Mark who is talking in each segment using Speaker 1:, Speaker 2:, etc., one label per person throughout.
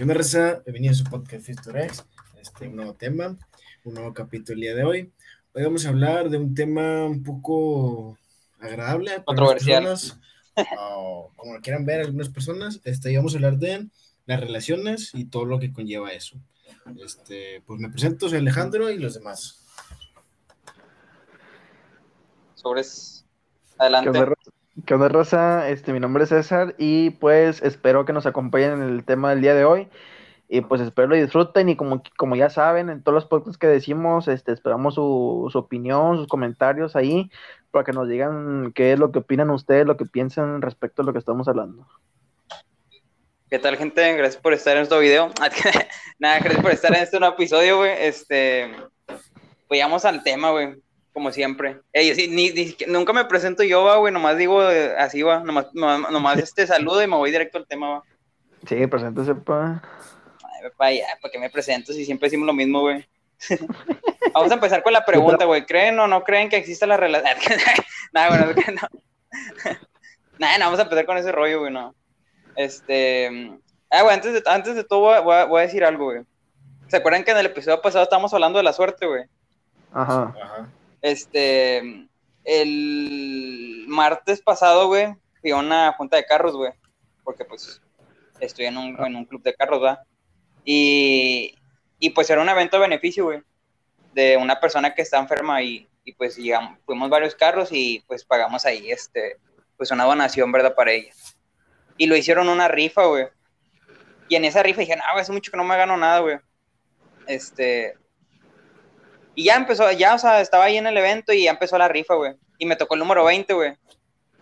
Speaker 1: ¿Qué onda, Reza? Bienvenidos a su podcast Fisturex, este, un nuevo tema, un nuevo capítulo el día de hoy. Hoy vamos a hablar de un tema un poco agradable para
Speaker 2: Controversial.
Speaker 1: las personas, o como lo quieran ver algunas personas. Este, y vamos a hablar de las relaciones y todo lo que conlleva eso. Este, pues me presento, soy Alejandro y los demás.
Speaker 2: Sobres.
Speaker 3: ¿Qué
Speaker 2: Adelante.
Speaker 3: ¿Qué onda, Rosa? Este, mi nombre es César y pues espero que nos acompañen en el tema del día de hoy y pues espero lo disfruten y como, como ya saben, en todos los podcasts que decimos, este, esperamos su, su opinión, sus comentarios ahí para que nos digan qué es lo que opinan ustedes, lo que piensan respecto a lo que estamos hablando.
Speaker 2: ¿Qué tal, gente? Gracias por estar en este video. Nada, gracias por estar en este nuevo episodio, güey. Este, pues vamos al tema, güey. Como siempre. Ey, sí, ni, ni nunca me presento yo, va, güey. Nomás digo eh, así, va. Nomás, nomás, nomás, este saludo y me voy directo al tema, va.
Speaker 3: Sí, preséntese, pa.
Speaker 2: Ay, pa, ya, ¿para qué me presento si siempre decimos lo mismo, güey? Vamos a empezar con la pregunta, güey. ¿Creen o no creen que exista la relación? Nada, bueno, es que no. Nada, no, vamos a empezar con ese rollo, güey, no. Este. Ah, güey, antes de, antes de todo voy a, voy a- voy a decir algo, güey. ¿Se acuerdan que en el episodio pasado estábamos hablando de la suerte, güey?
Speaker 3: Ajá.
Speaker 1: Ajá.
Speaker 2: Este. El martes pasado, güey, fui a una junta de carros, güey. Porque, pues, estoy en un, en un club de carros, ¿va? Y, y pues era un evento de beneficio, güey. De una persona que está enferma y, y pues llegamos, fuimos varios carros y pues pagamos ahí, este, pues una donación, ¿verdad? Para ella. Y lo hicieron una rifa, güey. Y en esa rifa dije, güey, hace mucho que no me gano nada, güey. Este, y ya empezó, ya, o sea, estaba ahí en el evento y ya empezó la rifa, güey. Y me tocó el número 20, güey.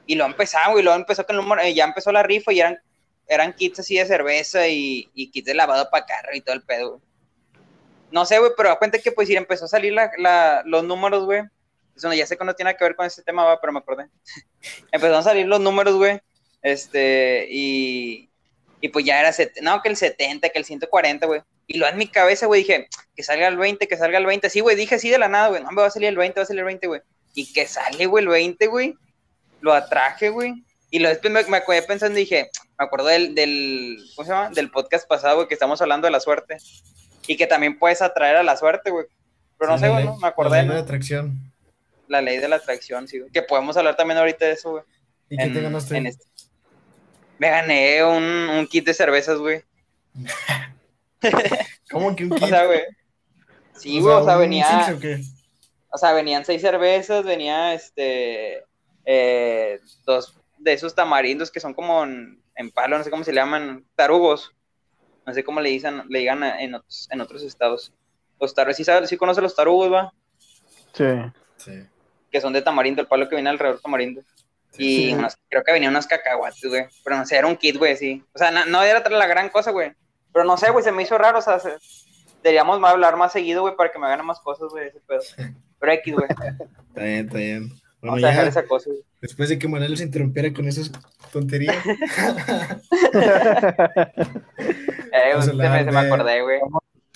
Speaker 2: Y lo empezamos, güey, luego empezó con el número, eh, ya empezó la rifa y eran, eran kits así de cerveza y, y kits de lavado para carro y todo el pedo, güey. No sé, güey, pero da cuenta que pues sí, empezó a salir la, la- los números, güey. Es donde ya sé que no tiene que ver con este tema, va, pero me acordé. Empezaron a salir los números, güey. Este, y, y pues ya era, set- no, que el 70, que el 140, güey. Y lo en mi cabeza, güey, dije, que salga el 20, que salga el 20. Sí, güey, dije así de la nada, güey. No, me va a salir el 20, va a salir el 20, güey. Y que sale, güey, el 20, güey. Lo atraje, güey. Y luego después me, me acordé pensando y dije, me acuerdo del, del, ¿cómo se llama? Del podcast pasado, güey, que estamos hablando de la suerte. Y que también puedes atraer a la suerte, güey. Pero no sé,
Speaker 1: la
Speaker 2: güey, ¿no? me acordé,
Speaker 1: la ley de
Speaker 2: ¿no?
Speaker 1: atracción.
Speaker 2: La ley de la atracción, sí, güey. Que podemos hablar también ahorita de eso, güey.
Speaker 1: ¿Y qué te
Speaker 2: en-
Speaker 1: ganaste?
Speaker 2: en este- Me gané un, un kit de cervezas, güey.
Speaker 1: ¿Cómo que un
Speaker 2: O
Speaker 1: kit?
Speaker 2: sea, güey. Sí, güey, o sea,
Speaker 1: ¿un
Speaker 2: venía.
Speaker 1: six o qué?
Speaker 2: O sea, venían seis cervezas, venía este. eh, dos de esos tamarindos que son como en, en palo, no sé cómo se llaman, tarugos. No sé cómo le dicen, le digan en otros, en otros estados. Los tarugos, ¿sí, sabes, sí conoces los tarugos, va?
Speaker 3: Sí.
Speaker 1: Sí.
Speaker 2: Que son de tamarindo, el palo que viene alrededor de tamarindo. Y
Speaker 3: Sí.
Speaker 2: unos- creo que venían unos cacahuates, güey. Pero no sé, era un kit, güey, sí. O sea, no, no era la gran cosa, güey. Pero no sé, güey, se me hizo raro, o sea, se- deberíamos más hablar más seguido, güey, para que me hagan más cosas, güey, ese pedo. Pero X, güey.
Speaker 1: Está bien, está bien. Bueno,
Speaker 2: Vamos a dejar esa cosa, güey.
Speaker 1: después de que Manuel se interrumpiera con esas tonterías,
Speaker 2: Eh, se me, se acordé, güey.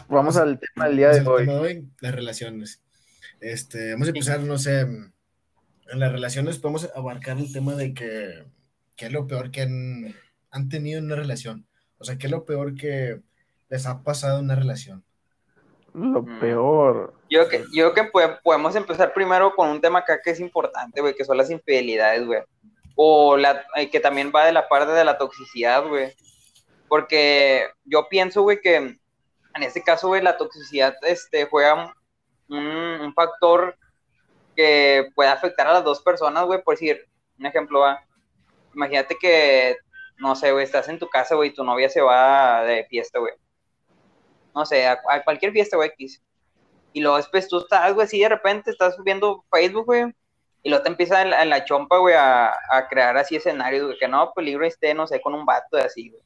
Speaker 3: Vamos al tema del día de
Speaker 1: el
Speaker 3: hoy.
Speaker 1: tema de hoy, las relaciones. Este, vamos a empezar, no sé, en las relaciones podemos abarcar el tema de que, qué es lo peor que han, han tenido en una relación. O sea, qué es lo peor que les ha pasado en una relación.
Speaker 3: Lo
Speaker 2: Mm.
Speaker 3: peor.
Speaker 2: Yo creo que, yo creo que po- podemos empezar primero con un tema acá que es importante, güey, que son las infidelidades, güey. O la, eh, que también va de la parte de la toxicidad, güey. Porque yo pienso, güey, que en este caso, güey, la toxicidad este, juega un, un factor que puede afectar a las dos personas, güey. Por decir, un ejemplo, va. Imagínate que, no sé, güey, estás en tu casa, güey, tu novia se va de fiesta, güey. No sé, a, cualquier fiesta, güey, X. Y luego después tú estás, güey, así de repente estás viendo Facebook, güey, y luego te empieza en la, chompa, güey, a, a crear así escenarios, güey, que no, peligro esté, no sé, con un vato de así, güey.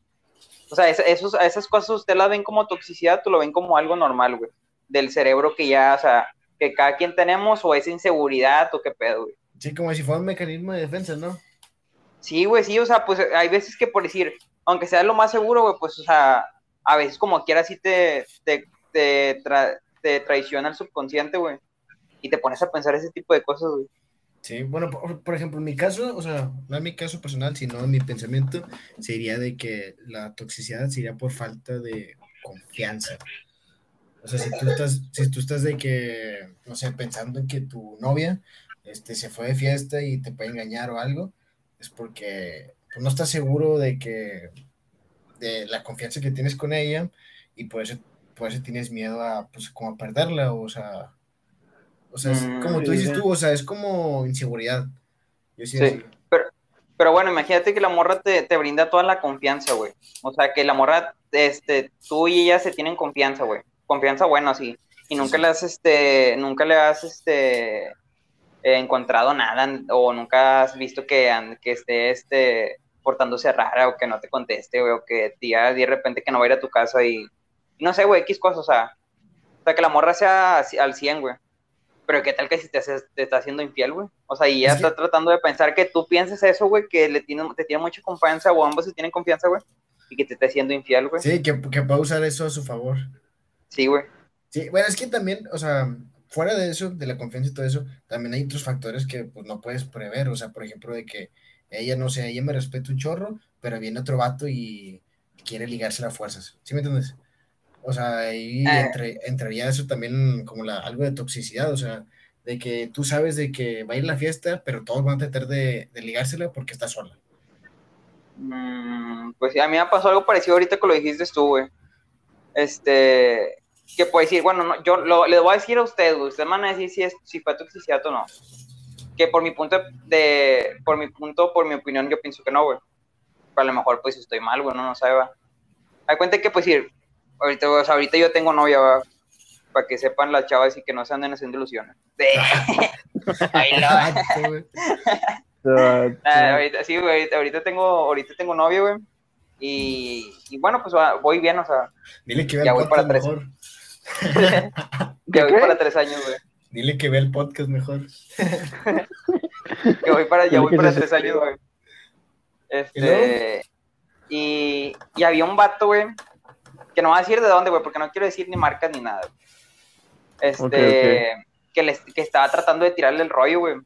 Speaker 2: O sea, es- esos, esas cosas usted las ven como toxicidad, tú lo ven como algo normal, güey, del cerebro que ya, o sea, que cada quien tenemos, o es inseguridad, o qué pedo, güey.
Speaker 1: Sí, como si fuera un mecanismo de defensa, ¿no?
Speaker 2: Sí, güey, sí, o sea, pues hay veces que por decir, aunque sea lo más seguro, güey, pues, o sea, a veces como quiera sí te, te, te, tra- te traiciona el subconsciente, güey, y te pones a pensar ese tipo de cosas, güey.
Speaker 1: Sí, bueno, por, por, ejemplo, en mi caso, o sea, no en mi caso personal, sino en mi pensamiento, sería de que la toxicidad sería por falta de confianza. O sea, si tú estás, si tú estás de que, no sé, pensando en que tu novia este, se fue de fiesta y te puede engañar o algo, es porque pues, no estás seguro de que, de la confianza que tienes con ella y por eso, por eso tienes miedo a, pues, como a perderla, o sea, o sea, es
Speaker 2: Mm,
Speaker 1: como tú dices tú, o sea, es como inseguridad. Yo sí.
Speaker 2: Pero, pero bueno, imagínate que la morra te, te brinda toda la confianza, güey. O sea, que la morra, este, tú y ella se tienen confianza, güey. Confianza buena, sí. Y nunca le has, este, nunca le has, este, encontrado nada o nunca has visto que, que esté, este, portándose rara o que no te conteste, güey, o que diga de repente que no va a ir a tu casa y, no sé, güey, X cosas, o sea, o sea, que la morra sea al 100, güey. Pero qué tal que si te, te está haciendo infiel, güey. O sea, y ya está tratando de pensar que tú pienses eso, güey, que le tiene, te tiene mucha confianza o ambos se tienen confianza, güey. Y que te esté haciendo infiel, güey. Sí,
Speaker 1: Sí, que, que pueda usar eso a su favor.
Speaker 2: güey.
Speaker 1: Sí, bueno, es que también, o sea, fuera de eso, de la confianza y todo eso, también hay otros factores que pues, no puedes prever. O sea, por ejemplo, de que ella, no sé, ella me respeta un chorro, pero viene otro vato y quiere ligarse a fuerzas. ¿Sí me entiendes? O sea, ahí
Speaker 2: Eh.
Speaker 1: entre, entraría eso también como la, algo de toxicidad, o sea, de que tú sabes de que va a ir la fiesta, pero todos van a tratar de, de ligársela porque está sola.
Speaker 2: Mm, pues sí, a mí me pasó algo parecido ahorita que lo dijiste tú, güey. Este, que puede decir, bueno, no, yo lo, le voy a decir a usted, güey, ustedes van a decir si, es, si fue toxicidad o no. Que por mi punto de, por mi punto, por mi opinión, yo pienso que no, güey. Pero a lo mejor, pues, estoy mal, güey, no, no sabe, va. Hay cuenta que, pues, sí, ahorita, o sea, ahorita yo tengo novia, va. Para que sepan las chavas y que no se anden haciendo ilusiones. Lo-
Speaker 1: Güey.
Speaker 3: Ah,
Speaker 2: Ah, ahorita, sí, güey, ahorita, ahorita tengo, ahorita tengo novio, güey. Y, y bueno, pues voy bien, o sea,
Speaker 1: Dile que
Speaker 2: Ya voy para tres.
Speaker 1: mejor.
Speaker 2: que voy
Speaker 3: qué?
Speaker 2: para tres años, güey.
Speaker 1: Dile que vea el podcast mejor.
Speaker 2: Que voy para, ya voy para tres años, güey.
Speaker 1: ¿Y
Speaker 2: Este, y, y había un vato, güey, que no va a decir de dónde, güey, porque no quiero decir ni marcas ni nada. Este, Que, les, que estaba tratando de tirarle el rollo, güey.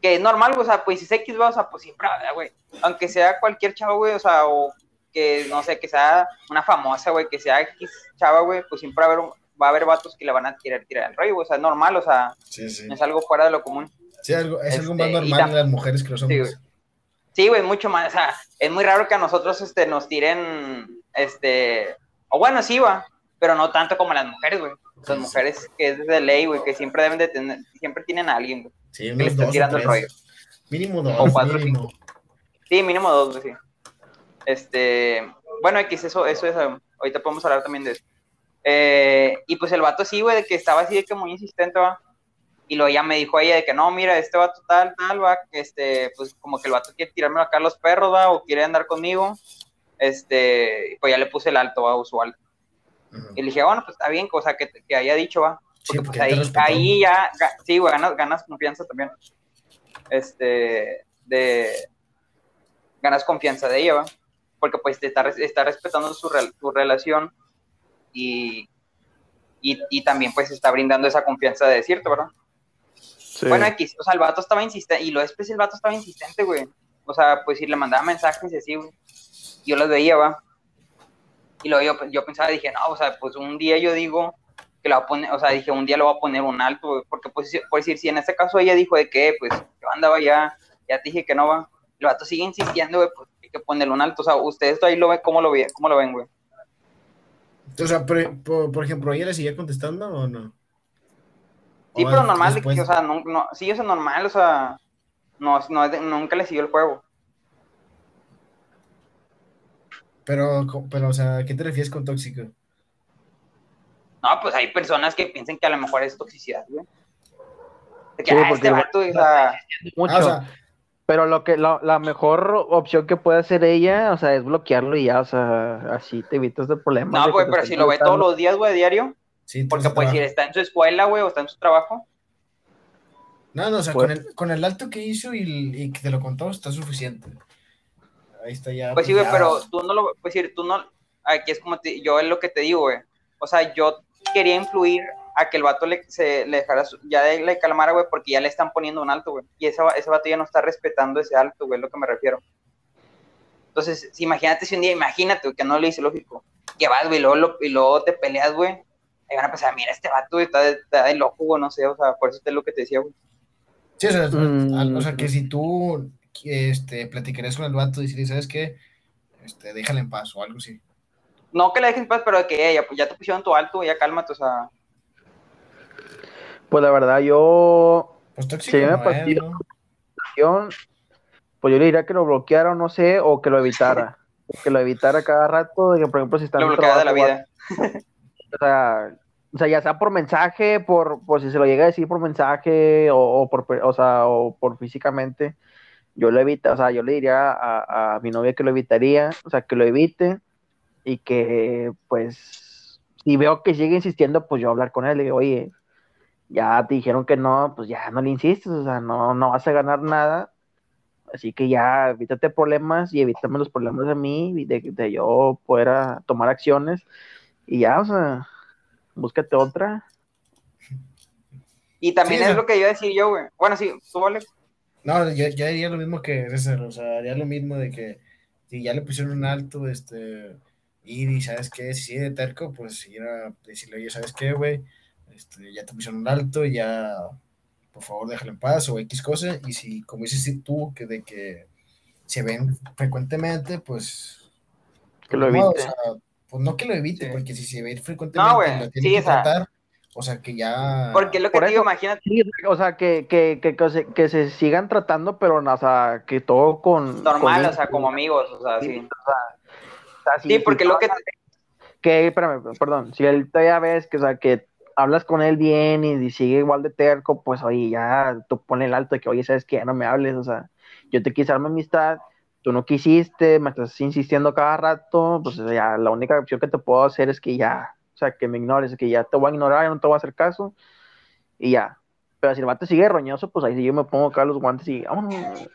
Speaker 2: Que es normal, güey, o sea, pues si es X, güey, o sea, pues siempre, güey. Aunque sea cualquier chavo, güey, o sea, o que, no sé, que sea una famosa, güey, que sea X chava, güey, pues siempre va a haber, va a haber vatos que le van a querer tirar el rollo, o sea, es normal, o sea,
Speaker 1: Sí, sí.
Speaker 2: es algo fuera de lo común.
Speaker 1: Sí, algo, es algo
Speaker 2: Este,
Speaker 1: más
Speaker 2: y
Speaker 1: normal en las mujeres que los hombres.
Speaker 2: Sí, güey, mucho más. O sea, es muy raro que a nosotros este, nos tiren, este, o bueno, sí, va, pero no tanto como las mujeres, güey. Las mujeres que es de ley, güey, que siempre deben de tener, siempre tienen a alguien, güey.
Speaker 1: Sí,
Speaker 2: le
Speaker 1: unos
Speaker 2: están tirando el rollo.
Speaker 1: Mínimo dos,
Speaker 2: O cuatro o
Speaker 1: mínimo.
Speaker 2: Sí, mínimo dos, güey, sí. Este, bueno, X, eso, eso es, ahorita podemos hablar también de eso. Eh, y pues el vato sí, güey, de que estaba así de que muy insistente, va. Y luego ya me dijo ella de que no, mira, este vato tal, tal, va, que este, pues como que el vato quiere tirarme acá a los perros, va, o quiere andar conmigo. Este, pues ya le puse el alto, va, usual. Y le dije, bueno, pues está bien, cosa que, que haya dicho, va.
Speaker 1: Sí,
Speaker 2: Porque
Speaker 1: porque
Speaker 2: pues ahí, ya, sí, güey, ganas, ganas confianza también. Este, de, ganas confianza de ella, ¿va? Porque pues te está, está respetando su, rel- tu relación y, y, y también pues está brindando esa confianza de decirte, ¿verdad?
Speaker 3: sí.
Speaker 2: Bueno, X, o sea, el vato estaba insistente, y lo es, pues el vato estaba insistente, güey. O sea, pues si le mandaba mensajes y así, güey. Yo los veía, va. Y luego yo, yo pensaba, dije, no, o sea, pues un día yo digo que lo va a poner, o sea, dije, un día lo voy a poner un alto, güey, porque pues, por decir, si en este caso ella dijo de que, pues, yo andaba ya, ya te dije que no va, el vato sigue insistiendo, güey, pues que ponerle un alto, o sea, ustedes ahí lo ven, ¿cómo lo ven, cómo lo ven, güey?
Speaker 1: O sea, por, por, por ejemplo, ¿ella le seguía contestando o no?
Speaker 2: Sí,
Speaker 1: O
Speaker 2: pero normal, de
Speaker 1: después-
Speaker 2: que, o sea, no, no, sí, eso es normal, o sea, no, no, nunca le siguió el juego.
Speaker 1: Pero, pero, o sea, ¿a qué te refieres con tóxico?
Speaker 2: No, pues hay personas que piensan que a lo mejor es toxicidad, güey. De que,
Speaker 3: Sí,
Speaker 2: ah,
Speaker 3: porque
Speaker 2: este vato, o sea,
Speaker 3: mucho.
Speaker 1: Ah, o sea,
Speaker 3: Pero lo que la, la mejor opción que puede hacer ella, o sea, es bloquearlo y ya, o sea, así te evitas de problemas.
Speaker 2: no, güey, pero si lo ve todos los días, güey, diario,
Speaker 1: sí,
Speaker 2: porque pues si está en su escuela, güey, o está en su trabajo,
Speaker 1: No, no, o sea,
Speaker 3: Pues-
Speaker 1: con, el, con el alto que hizo y, y que te lo contó está suficiente. Ahí está ya.
Speaker 2: pues sí, güey, pero tú no lo, pues decir, tú no, aquí es como te- yo es lo que te digo, güey, o sea, yo quería influir a que el vato le, se, le dejara, su- ya de- le calmara, güey, porque ya le están poniendo un alto, güey. Y ese, ese vato ya no está respetando ese alto, güey, es lo que me refiero. Entonces, si, imagínate si un día, imagínate, güey, que no le dice lógico, que vas, güey, y luego, lo- y luego te peleas, güey. Ahí van a pensar, mira, este vato güey, está de, está de loco, güey, no sé, o sea, por eso es lo que te decía, güey.
Speaker 1: Sí, o sea,
Speaker 3: Mm.
Speaker 1: o sea, que si tú este, platicarías con el vato y si ¿sabes qué? Este, déjale en paz o algo así.
Speaker 2: No que le dejen paz, pero que "Eh, ya, ya te pusieron tu alto, ya cálmate, o sea,
Speaker 3: Pues la verdad, yo,
Speaker 1: Pues tóxico
Speaker 3: me
Speaker 1: no es,
Speaker 3: fastidio.
Speaker 1: ¿no?
Speaker 3: yo, pues yo le diría que lo bloqueara o no sé, o que lo evitara. que lo evitara cada rato, de que por ejemplo si está en
Speaker 2: lo
Speaker 3: el
Speaker 2: bloqueada de la vida.
Speaker 3: O sea, o sea, ya sea por mensaje, por, por si se lo llega a decir por mensaje o, o por, o sea, o por físicamente, yo lo evita, o sea, yo le diría a, a mi novia que lo evitaría, o sea, que lo evite y que, pues, si veo que sigue insistiendo, pues yo hablar con él, le digo, oye, ya te dijeron que no, pues ya no le insistes, o sea, no, no vas a ganar nada, así que ya evítate problemas y evítame los problemas de mí, y de, de yo poder a- tomar acciones y ya, o sea, búscate otra.
Speaker 2: Y también
Speaker 1: Sí,
Speaker 2: es lo que iba a decir yo, güey. Bueno, sí, tú, vale.
Speaker 1: No, yo, yo haría lo mismo que César, o sea, haría lo mismo de que si ya le pusieron un alto, este, ir y sabes qué, si sigue de terco, pues ir a decirle, oye, ¿sabes qué, güey? Este, ya te pusieron un alto, ya, por favor, déjalo en paz o X cosa, y si, como dices tú, que de que se ven frecuentemente, pues...
Speaker 3: Que lo
Speaker 1: pues, no, o
Speaker 3: evite.
Speaker 1: sea, pues no que lo evite,
Speaker 2: Sí.
Speaker 1: porque si se ve frecuentemente,
Speaker 2: No,
Speaker 1: lo tiene
Speaker 2: sí,
Speaker 1: que
Speaker 2: o sea-
Speaker 1: tratar, o sea, que ya...
Speaker 2: Porque es lo que
Speaker 3: Por
Speaker 2: te digo,
Speaker 3: eso-
Speaker 2: imagínate.
Speaker 3: Sí, o sea, que, que, que, que se, que se sigan tratando, pero, no, o sea, que todo con...
Speaker 2: Normal,
Speaker 3: con-
Speaker 2: o sea, como amigos, o sea,
Speaker 3: Sí,
Speaker 2: sí.
Speaker 3: o sea, si-
Speaker 2: Sí, porque lo que
Speaker 3: que, espérame, perdón, si él ya ves que, o sea, que hablas con él bien y, sigue igual de terco, pues oye, ya tú ponle el alto de que, oye, sabes que ya no me hables, o sea, yo te quise mi amistad, tú no quisiste, me estás insistiendo cada rato, pues ya la única opción que te puedo hacer es que ya, o sea, que me ignores, que ya te voy a ignorar, ya no te voy a hacer caso, y ya. Pero si el vato sigue roñoso, pues ahí sí yo me pongo acá los guantes y vámonos,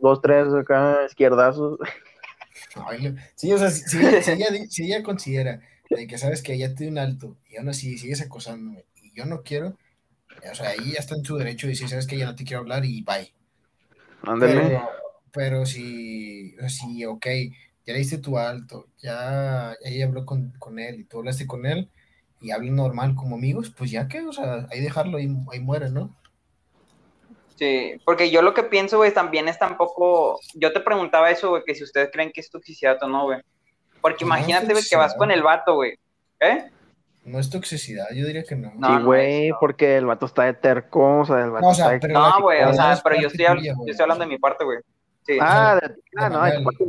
Speaker 3: dos, tres acá, izquierdazos.
Speaker 1: Ay, Sí, o sea, si, si- ella, si ella considera de que sabes que ya te dio un alto y aún así sigues acosándome y yo no quiero, o sea, ahí ya está en su derecho de decir, sabes que ya no te quiero hablar y bye.
Speaker 3: Ándale.
Speaker 1: Pero, pero si, si, ok, ya le diste tu alto, ya ella habló con, con él y tú hablaste con él y hablan normal como amigos, pues ya que, o sea, ahí dejarlo, ahí, ahí muere, ¿no?
Speaker 2: Sí, porque yo lo que pienso, güey, también es tampoco. Yo te preguntaba eso, güey, que si ustedes creen que es toxicidad o no, güey. Porque
Speaker 1: No,
Speaker 2: imagínate, güey, que vas con el vato, güey. ¿Eh?
Speaker 1: No es toxicidad, yo diría que no.
Speaker 2: No,
Speaker 3: sí, güey,
Speaker 2: no.
Speaker 3: porque el vato está de terco, o sea, el vato
Speaker 1: No, o sea,
Speaker 3: está de-
Speaker 2: No, güey, o sea, pero yo estoy, hab-
Speaker 1: tuya, güey.
Speaker 2: yo estoy hablando de mi parte, güey. Sí.
Speaker 3: Ah, de, ah, no, es parte-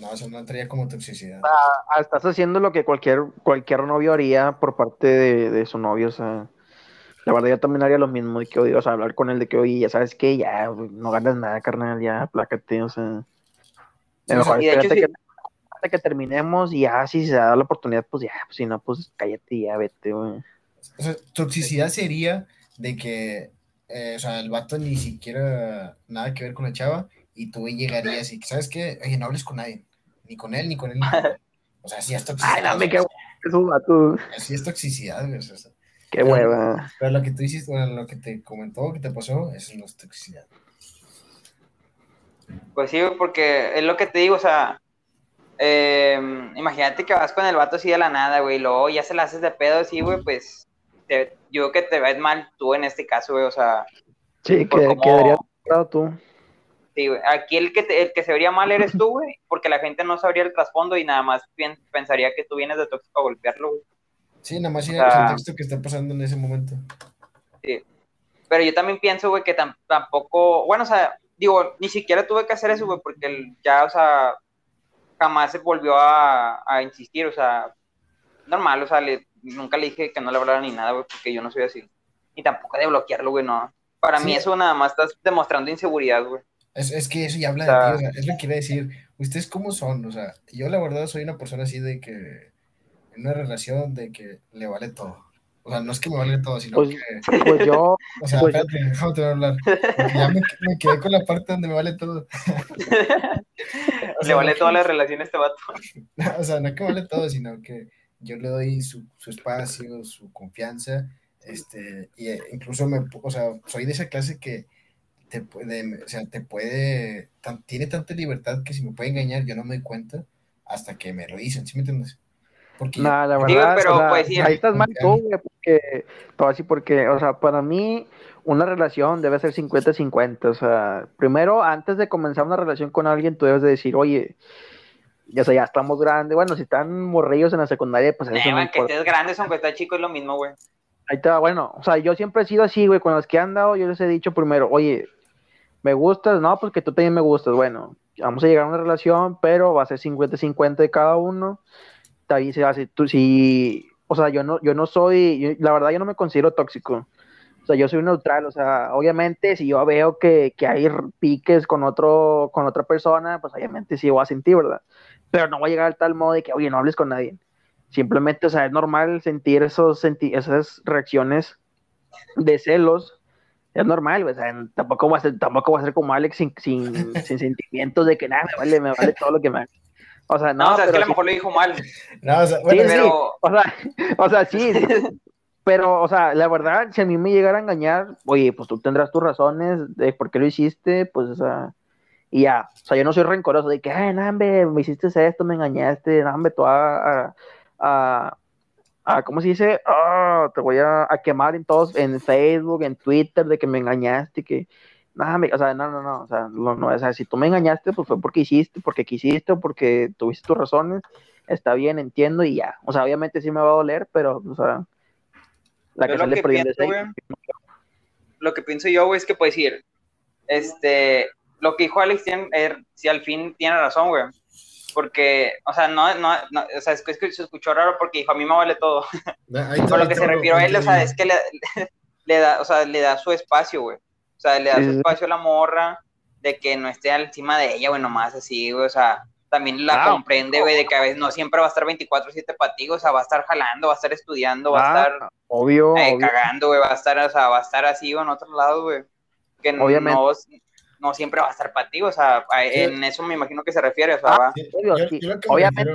Speaker 1: No, eso no entraría como toxicidad.
Speaker 3: ah, estás haciendo lo que cualquier, cualquier novio haría por parte de, de su novio, o sea, la verdad yo también haría lo mismo, de que, oye, o sea, hablar con él de que, oye, ya sabes que ya, no ganas nada, carnal, ya, plácate, o sea,
Speaker 1: Sí,
Speaker 3: mejor
Speaker 2: y de hecho,
Speaker 3: espérate
Speaker 2: sí.
Speaker 3: que, hasta que terminemos y ya, si se da la oportunidad, pues ya, pues si no, pues cállate y ya, vete, güey.
Speaker 1: O sea, toxicidad sería de que, eh, o sea, el vato ni siquiera nada que ver con la chava y tú llegarías y, ¿sabes qué? Oye, no hables con nadie, ni con él, ni con él. Ni con él. O sea, sí es toxicidad.
Speaker 3: Ay, no, me
Speaker 1: o
Speaker 3: qué
Speaker 1: sea,
Speaker 3: es un vato,
Speaker 1: Sí es toxicidad, güey, o sea,
Speaker 3: qué hueva.
Speaker 1: pero lo que tú hiciste, bueno, lo que te comentó, que te pasó, eso no es toxicidad.
Speaker 2: Pues sí, porque es lo que te digo, o sea, eh, imagínate que vas con el vato así de la nada, güey, y luego ya se la haces de pedo así, güey, pues te- yo creo que te ves mal tú en este caso, güey, o sea,
Speaker 3: Sí, que,
Speaker 2: cómo-
Speaker 3: que deberías haber estado tú.
Speaker 2: sí, güey, aquí el que, te- el que se vería mal eres tú, güey, porque la gente no sabría el trasfondo y nada más pensaría que tú vienes de tóxico a golpearlo, güey.
Speaker 1: Sí, nada más sí,
Speaker 2: O sea-
Speaker 1: el contexto que está pasando en ese momento.
Speaker 2: Pero yo también pienso, güey, que tam- tampoco, bueno, o sea, digo, ni siquiera tuve que hacer eso, güey, porque el- ya, o sea, jamás se volvió a, a insistir, o sea, normal, o sea, le- nunca le dije que no le hablara ni nada, güey, porque yo no soy así. Ni tampoco de bloquearlo, güey, no. Para mí
Speaker 1: Sí.
Speaker 2: eso nada más estás demostrando inseguridad, güey.
Speaker 1: Es, es que eso ya habla
Speaker 2: O sea-
Speaker 1: de ti, o sea, es lo que quiere decir. ¿Ustedes cómo son? O sea, yo la verdad soy una persona así de que, en una relación de que le vale todo. O sea, no es que me vale todo, sino
Speaker 3: Pues,
Speaker 1: que,
Speaker 3: pues yo,
Speaker 1: o sea,
Speaker 3: pues-
Speaker 1: espérate, déjame terminar de hablar. Porque ya me, me quedé con la parte donde me vale todo. O
Speaker 2: Le
Speaker 1: sea,
Speaker 2: vale
Speaker 1: no
Speaker 2: toda
Speaker 1: que-
Speaker 2: la relación a este vato.
Speaker 1: O sea, no que me vale todo, sino que yo le doy su, su espacio, su confianza, este, y eh, incluso me, o sea, soy de esa clase que te puede, o sea, te puede, tiene tanta libertad que si me puede engañar, yo no me doy cuenta hasta que me lo dicen, ¿sí me entiendes?
Speaker 3: Porque no, la verdad, pero, pues, ahí estás mal tú, güey, porque, así porque, o sea, para mí, una relación debe ser 50-50, o sea, primero, antes de comenzar una relación con alguien, tú debes de decir, oye, ya, sea, ya estamos grandes, bueno, si están morrillos en la secundaria, pues
Speaker 2: eso no que estés grande, aunque estás chico, es lo mismo, güey.
Speaker 3: Ahí está, bueno, o sea, yo siempre he sido así, güey, con los que han dado, yo les he dicho primero, oye, me gustas, no, porque tú también me gustas, bueno, vamos a llegar a una relación, pero va a ser 50-50 de cada uno, ahí se hace, tú, si, o sea, yo no, yo no soy, la verdad yo no me considero tóxico, o sea, yo soy neutral, o sea, obviamente si yo veo que, que hay piques con otro, con otra persona, pues obviamente sí voy a sentir, ¿verdad? Pero no voy a llegar al tal modo de que, oye, no hables con nadie Simplemente, o sea, es normal sentir esos esas reacciones de celos. Es normal, o sea, tampoco va a ser, tampoco va a ser como Alex sin, sin, sin sentimientos de que nada, me vale, me vale todo lo que me
Speaker 2: O sea, no, o sea, es que a lo mejor lo dijo mal.
Speaker 3: No, o sea, bueno, sí, pero... o, sea, o sea, sí, pero, o sea, la verdad, si a mí me llegara a engañar, oye, pues tú tendrás tus razones de por qué lo hiciste, pues, o sea, y ya, o sea, yo no soy rencoroso de que, ay, nambe, me hiciste esto, me engañaste, nambe, tú a, a, ¿cómo se dice? Ah, te voy a, quemar en todos, en Facebook, en Twitter, de que me engañaste, que nada, o sea, no, no, no, o sea, no, no, o sea, si tú me engañaste, pues fue porque hiciste, porque quisiste, o porque tuviste tus razones, está bien, entiendo y ya, o sea, obviamente sí me va a doler, pero, o sea,
Speaker 2: la que sale perdiendo Lo que pienso yo, güey, es que puedes decir, este, lo que dijo Alex, er, si al fin tiene razón, güey, porque, o sea, no, no, no o sea, es que, se escuchó raro porque dijo, a mí me vale todo. Con lo que se refirió a él, o sea, es que le, le, da, o sea, le da su espacio, güey. O sea, le da su espacio a la morra, de que no esté encima de ella, güey, nomás así, güey, o sea, también la comprende, güey, de que a veces no siempre va a estar 24-7 para ti, o sea, va a estar jalando, va a estar estudiando, va a estar
Speaker 3: obvio,
Speaker 2: eh, cagando, güey, va a estar, o sea, va a estar así o en otro lado, güey. Que Obviamente. no, no siempre va a estar para ti, o sea, en eso me imagino que se refiere, o sea, ah, va.
Speaker 3: obviamente,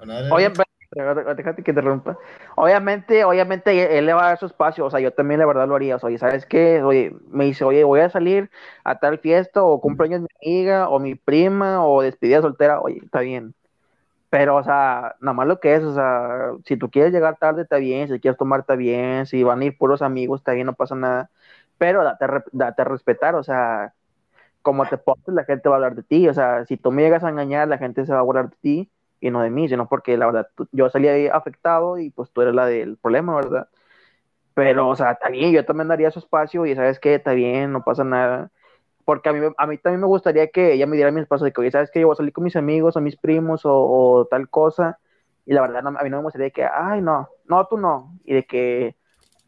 Speaker 3: obviamente, déjate que te rompa. Obviamente, obviamente él le va a dar su espacio, o sea, yo también la verdad lo haría, o sea, ¿sabes qué? Oye, me dice, oye, voy a salir a tal fiesta, o cumpleaños de mi amiga, o mi prima, o despedida soltera, oye, está bien. Pero, o sea, nada más lo que es, o sea, si tú quieres llegar tarde, está bien, si quieres tomar, está bien, si van a ir puros amigos, está bien, no pasa nada. Pero date, date a respetar, o sea, como te pones, la gente va a hablar de ti. O sea, si tú me llegas a engañar, la gente se va a hablar de ti y no de mí, sino porque la verdad yo salí ahí afectado y pues tú eres la del problema, ¿verdad? Pero, o sea, también yo también daría su espacio y sabes que está bien, no pasa nada. Porque a mí, a mí también me gustaría que ella me diera mi espacio de que, oye, sabes que yo voy a salir con mis amigos o mis primos o, tal cosa. Y la verdad, a mí no me gustaría que, ay, no, no, tú no. Y de que,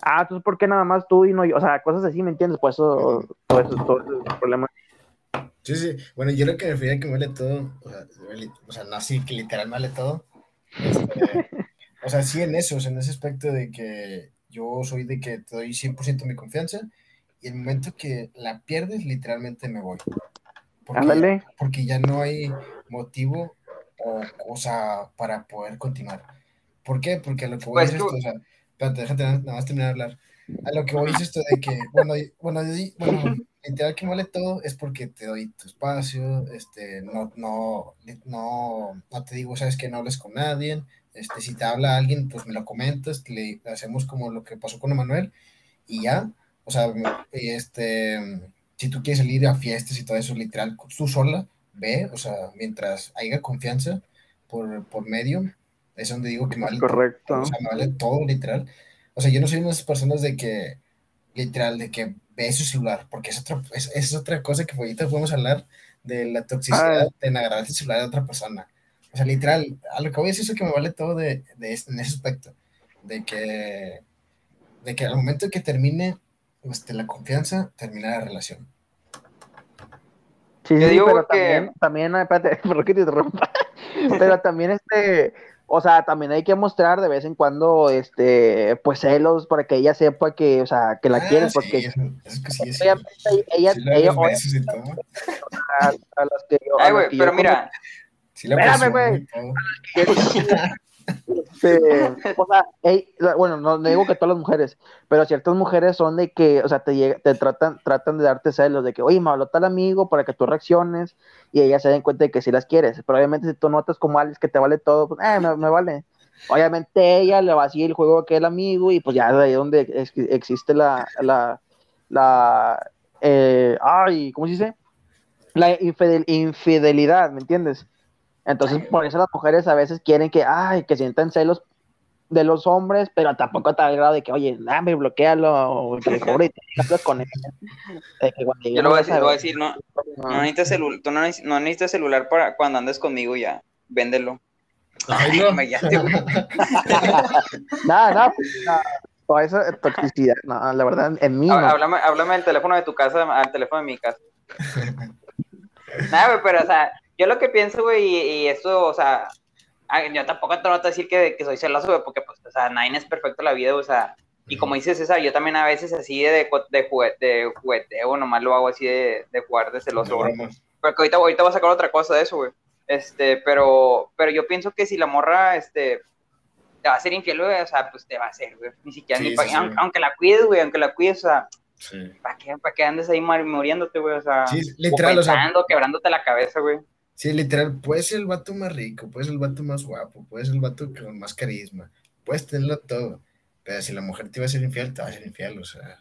Speaker 3: ah, entonces, ¿por qué nada más tú y no yo? O sea, cosas así, ¿me entiendes? Pues eso, todo eso, todo ese problema
Speaker 1: Sí, sí. Bueno, yo lo que me refería a que me vale todo, o sea, no así que literal me vale todo. Este, o sea, sí en eso, en ese aspecto de que yo soy de que te doy 100% mi confianza y el momento que la pierdes, literalmente me voy. Porque, porque ya no hay motivo o cosa para poder continuar. ¿Por qué? Porque a lo que voy pues a decir esto, o sea, espérate, déjate nada más terminar de hablar. A lo que voy decir esto de que, bueno, bueno, bueno literal que vale todo es porque te doy tu espacio, este, no, no, no, no te digo, sabes que no hables con nadie, este, si te habla alguien, pues me lo comentas, le hacemos como lo que pasó con Emanuel y ya, o sea, este, si tú quieres salir a fiestas y todo eso, literal, tú sola, ve, o sea, mientras haya confianza por, por medio, es donde digo que me vale
Speaker 3: Correcto.
Speaker 1: todo, o sea, me vale todo, literal. O sea, yo no soy una de esas personas de que, literal, de que ve su celular, porque es otra, es, es otra cosa que ahorita podemos hablar de la toxicidad ah. de agarrar el celular de otra persona. O sea, literal, a lo que voy a decir es que me vale todo de, de este, en ese aspecto, de que, de que al momento que termine este, la confianza, termina la relación.
Speaker 3: Sí, sí, digo pero que... también, también, espérate, por que te interrumpa, pero también este, o sea, también hay que mostrar de vez en cuando, este, pues celos para que ella sepa que, o sea, que la ah, quiere, porque
Speaker 1: es, que sí,
Speaker 3: ella, ella, ella,
Speaker 2: a, a que yo, Ay, güey, pero mira,
Speaker 3: Espérame, güey. O sea, bueno, no, digo que todas las mujeres, pero ciertas mujeres son de que, o sea, te, te tratan, tratan de darte celos, de que, oye, me habló tal amigo para que tú reacciones y ellas se den cuenta de que sí las quieres. Pero obviamente si tú notas como Alex que te vale todo, pues, eh, me, vale. Obviamente ella le va a seguir el juego que el amigo y pues ya de ahí donde existe la, la, la, eh, ay, ¿cómo se dice? La infidelidad, ¿me entiendes? Entonces, por eso las mujeres a veces quieren que, ay, que sientan celos de los hombres, pero tampoco está al grado de que, oye, dame, bloquealo, o que cobre con él.
Speaker 2: Yo lo voy, a decir, voy a decir, no, no necesitas celular, tú no, necesitas celular para cuando andes conmigo ya, véndelo. Ay, no.
Speaker 3: nada, nada, pues, toda esa toxicidad, no, la verdad, en mí.
Speaker 2: Háblame, háblame del teléfono de tu casa, al teléfono de mi casa. nada, pero, o sea, yo lo que pienso, güey, y, esto, o sea, yo tampoco te voy a decir que, que soy celoso, güey, porque, pues, o sea, nadie es perfecto en la vida, o sea, y como dices, César, yo también a veces así de, de, juguete, de jugueteo, nomás lo hago así de, de jugar de celoso, güey. Porque ahorita, ahorita voy a sacar otra cosa de eso, güey. Este, pero, pero yo pienso que si la morra, este, te va a ser infiel, güey, o sea, pues te va a hacer, güey. Ni siquiera, ni aunque, aunque, la cuides, güey, aunque la cuides, o sea, ¿para qué, para qué andes ahí muriéndote, güey? O sea, literal, o, sea, quebrándote la cabeza, güey.
Speaker 1: Sí, literal, puedes ser el vato más rico, puedes ser el vato más guapo, puedes ser el vato con más carisma, puedes tenerlo todo, pero si la mujer te va a ser infiel, te va a ser infiel, o sea.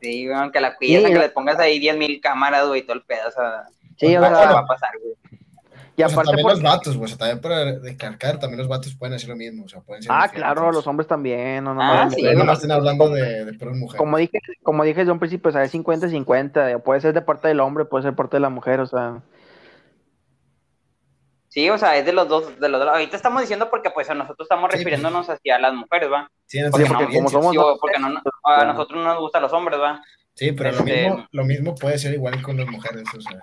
Speaker 2: Sí, aunque la cuides, aunque le pongas ahí 10 mil cámaras, güey, todo el pedo, o sea, sí, o sea, va a pasar, güey.
Speaker 1: Y aparte también los vatos, güey, o sea, también para descargar, también los vatos pueden hacer lo mismo, o sea, pueden ser
Speaker 3: Ah, claro, los hombres también, no, no,
Speaker 1: ah, sí, no, estén hablando de, de por mujer.
Speaker 3: Como dije, como dije desde un principio, o sea, es 50-50, puede ser de parte del hombre, puede ser de parte de la mujer, o sea,
Speaker 2: Sí, o sea, es de los dos, de los dos. Ahorita estamos diciendo porque pues a nosotros estamos pues. refiriéndonos hacia las mujeres, ¿va? Sí, porque, como somos porque no, a nosotros no nos gustan los hombres, ¿va?
Speaker 1: Sí, pero lo, este, mismo, lo mismo puede ser igual con las mujeres, o sea.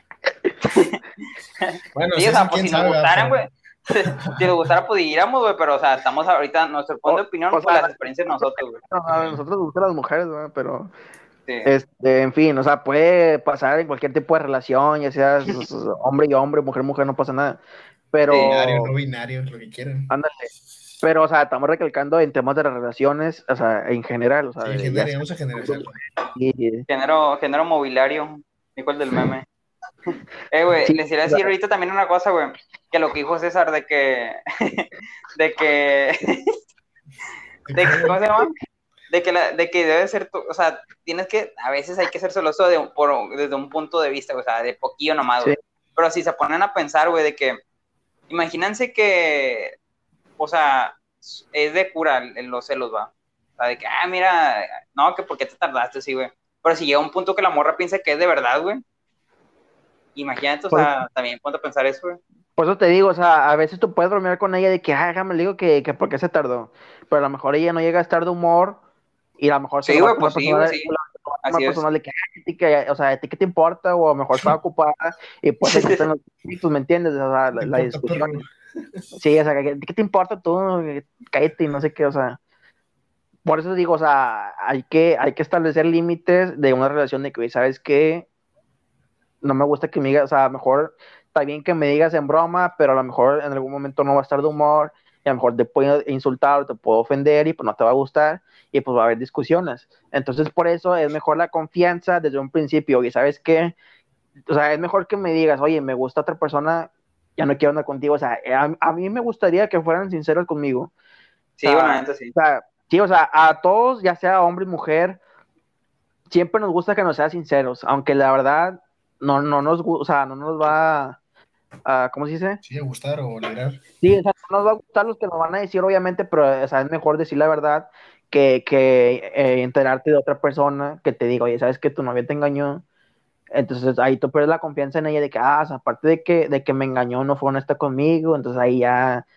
Speaker 2: bueno, sí, o sea, pues si nos gustaran, güey. si nos gustara, pues iríamos, güey, pero, o sea, estamos ahorita, nuestro punto de opinión, pues las experiencias de nosotros, güey.
Speaker 3: a nosotros nos gustan las mujeres, güey, pero... Este, en fin, o sea, puede pasar en cualquier tipo de relación, ya sea hombre y hombre, mujer, mujer, no pasa nada. Pero.
Speaker 1: Binario, no binario, lo que quieran.
Speaker 3: Ándale. Pero, o sea, estamos recalcando en temas de relaciones, o sea, en general. O sea,
Speaker 1: sí, general, vamos a generalizar.
Speaker 2: Género, género mobiliario, igual del meme. eh, güey, les iba a decir ahorita también una cosa, güey, que lo que dijo César de que. de que. de que ¿Cómo se llama? De que, la, de que debe ser, o sea, tienes que, a veces hay que ser celoso de, por, desde un punto de vista, o sea, de poquillo nomás, güey. Pero si se ponen a pensar, güey, de que imagínense que, o sea, es de cura en los celos, va. O sea, de que, ah, mira, no, que por qué te tardaste así, güey. Pero si llega un punto que la morra piensa que es de verdad, güey. Imagínate, o sea, pues también ponte a pensar eso, güey.
Speaker 3: Por eso te digo, o sea, a veces tú puedes bromear con ella de que, ah, déjame, le digo que, que por qué se tardó. Pero a lo mejor ella no llega a estar de humor y a lo mejor
Speaker 2: sí, güey, pues sí, sí.
Speaker 3: Personal de que, o sea, ¿a ti qué te importa? O a lo mejor está ocupada y pues están los conflictos, ¿me entiendes? O sea, la, discusión. Sí, o sea, ¿qué, ¿qué te importa tú? Cállate y no sé qué, o sea. Por eso digo, o sea, hay que, hay que establecer límites de una relación de que, ¿sabes qué? No me gusta que me digas, o sea, mejor está bien que me digas en broma, pero a lo mejor en algún momento no va a estar de humor y a lo mejor te puedo insultar o te puedo ofender y pues no te va a gustar y pues va a haber discusiones. Entonces por eso es mejor la confianza desde un principio y sabes qué, o sea, es mejor que me digas, oye, me gusta otra persona, ya no quiero andar contigo, o sea, a, mí me gustaría que fueran sinceros conmigo.
Speaker 2: Sí, obviamente sí.
Speaker 3: O sea, sí, o sea, a todos, ya sea hombre y mujer, siempre nos gusta que nos sean sinceros, aunque la verdad no, no nos, o sea, no nos va ¿cómo se dice?
Speaker 1: Sí, a gustar o alegrar.
Speaker 3: Sí, o sea, no nos va a gustar los que nos van a decir, obviamente, pero o sea, es mejor decir la verdad que, que eh, enterarte de otra persona que te diga, oye, ¿sabes que tu novia te engañó? Entonces ahí tú pierdes la confianza en ella de que, ah, aparte de que, de que me engañó, no fue honesta conmigo, entonces ahí ya,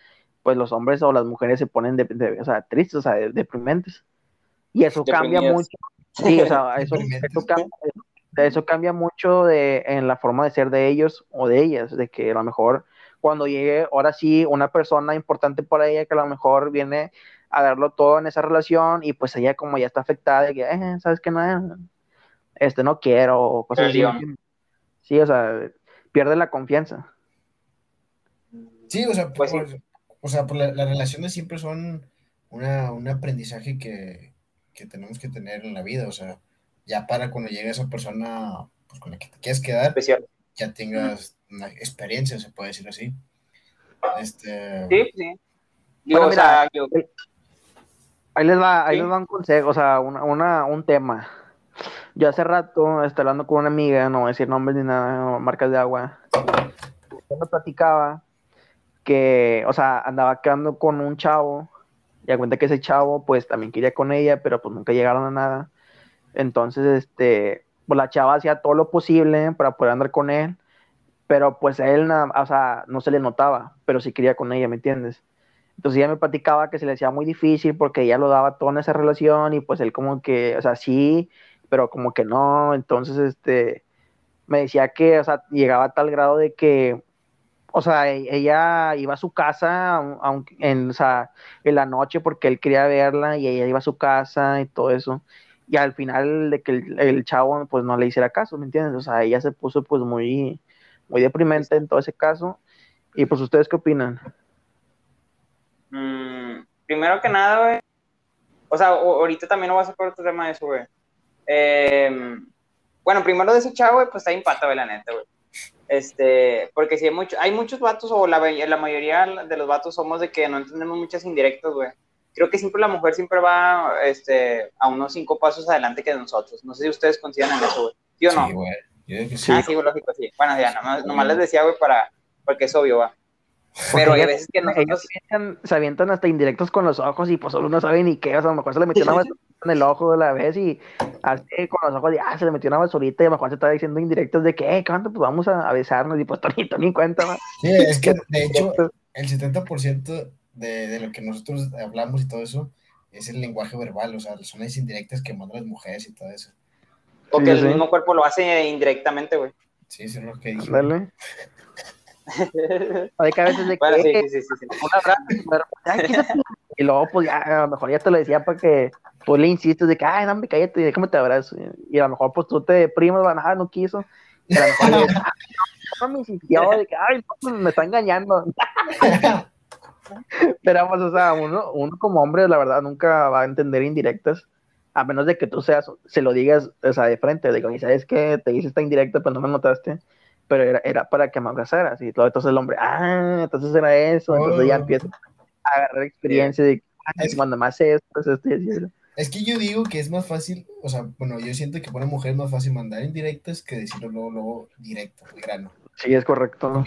Speaker 3: pues los hombres o las mujeres se ponen de, o sea, tristes, o sea, deprimentes. Y eso cambia mucho. Sí, o sea, eso, eso, cambia, eso cambia mucho de, en la forma de ser de ellos o de ellas, de que a lo mejor cuando llegue ahora sí una persona importante para ella que a lo mejor viene a darlo todo en esa relación y pues ella como ya está afectada, de que, eh, sabes que no, este no quiero, o cosas así. Sí, o sea, pierde la confianza.
Speaker 1: Sí, o sea, pues, por, o sea, pues las relaciones siempre son una, un aprendizaje que, que, tenemos que tener en la vida, o sea, ya para cuando llegue esa persona pues, con la que te quieres quedar, ya tengas una experiencia, se puede decir así. Este...
Speaker 2: Sí, sí. o sea, yo...
Speaker 3: Ahí les va, ahí les va un consejo, o sea, una, una, un tema. Yo hace rato estaba hablando con una amiga, no voy a decir nombres ni nada, marcas de agua. Yo me platicaba que, o sea, andaba quedando con un chavo, y a cuenta que ese chavo, pues también quería con ella, pero pues nunca llegaron a nada. Entonces, este, pues la chava hacía todo lo posible para poder andar con él, pero pues a él, o sea, no se le notaba, pero sí quería con ella, ¿me entiendes? Entonces ella me platicaba que se le hacía muy difícil porque ella lo daba todo en esa relación y pues él como que, o sea, sí, pero como que no. Entonces, este, me decía que, o sea, llegaba a tal grado de que, o sea, e-, ella iba a su casa en, o sea, en la noche porque él quería verla y ella iba a su casa y todo eso. Y al final de que el, chavo pues no le hiciera caso, ¿me entiendes? O sea, ella se puso pues muy, muy deprimente en todo ese caso. Y pues, ¿ustedes qué opinan?
Speaker 2: Mm, primero que nada, güey. O sea, ahorita también no vas a por otro tema de eso, güey. Em, bueno, primero de ese chavo, güey, pues está empata, güey, la neta, güey. Este, porque si hay, mucho, hay muchos vatos, o la, la mayoría de los vatos somos de que no entendemos muchas indirectas, güey. Creo que siempre la mujer siempre va este, a unos cinco pasos adelante que nosotros. No sé si ustedes consideran eso, güey. ¿Sí o no? Sí, güey. sí. Ah, sí, lógico, sí. Bueno, ya, nomás, nomás les decía, güey, para, porque es obvio, va. Pero hay veces que
Speaker 3: nosotros... Ellos se avientan hasta indirectos con los ojos y pues solo no saben ni qué, o sea, a lo mejor se le metió una basurita en el ojo de la vez y así con los ojos de, ah, se le metió una basurita y a lo mejor se está diciendo indirectos de que, eh, ¿cuánto? Pues vamos a, besarnos y pues Tonito ni cuenta, ¿no?
Speaker 1: Sí, es que de hecho el 70% de, de lo que nosotros hablamos y todo eso es el lenguaje verbal, o sea, son las indirectas que mandan las mujeres y todo eso.
Speaker 2: Porque el mismo cuerpo lo hace indirectamente, güey.
Speaker 1: Sí, eso es lo que dije.
Speaker 3: Dale. Hay que a veces de que sí, sí, sí, un abrazo, y luego pues ya, a lo mejor ya te lo decía para que pues le insistes de que, ay, no, me cállate, déjame te abrazo. Y a lo mejor pues tú te deprimes, nada, no quiso. Y a lo mejor le no me insistió, de que, ay, me está engañando. Pero vamos, o sea, uno, uno como hombre, la verdad, nunca va a entender indirectas, a menos de que tú seas, se lo digas, o sea, de frente, de que, ¿sabes que Te dice esta indirecta, pero no me notaste pero era, era para que me abrazaras y todo. Entonces el hombre, ah, entonces era eso. Entonces ya oh. empieza a agarrar experiencia de es, cuando más es esto y
Speaker 1: Es que yo digo que es más fácil, o sea, bueno, yo siento que para una mujer es más fácil mandar indirectas que decirlo luego, luego directo, el grano.
Speaker 3: Sí, es correcto.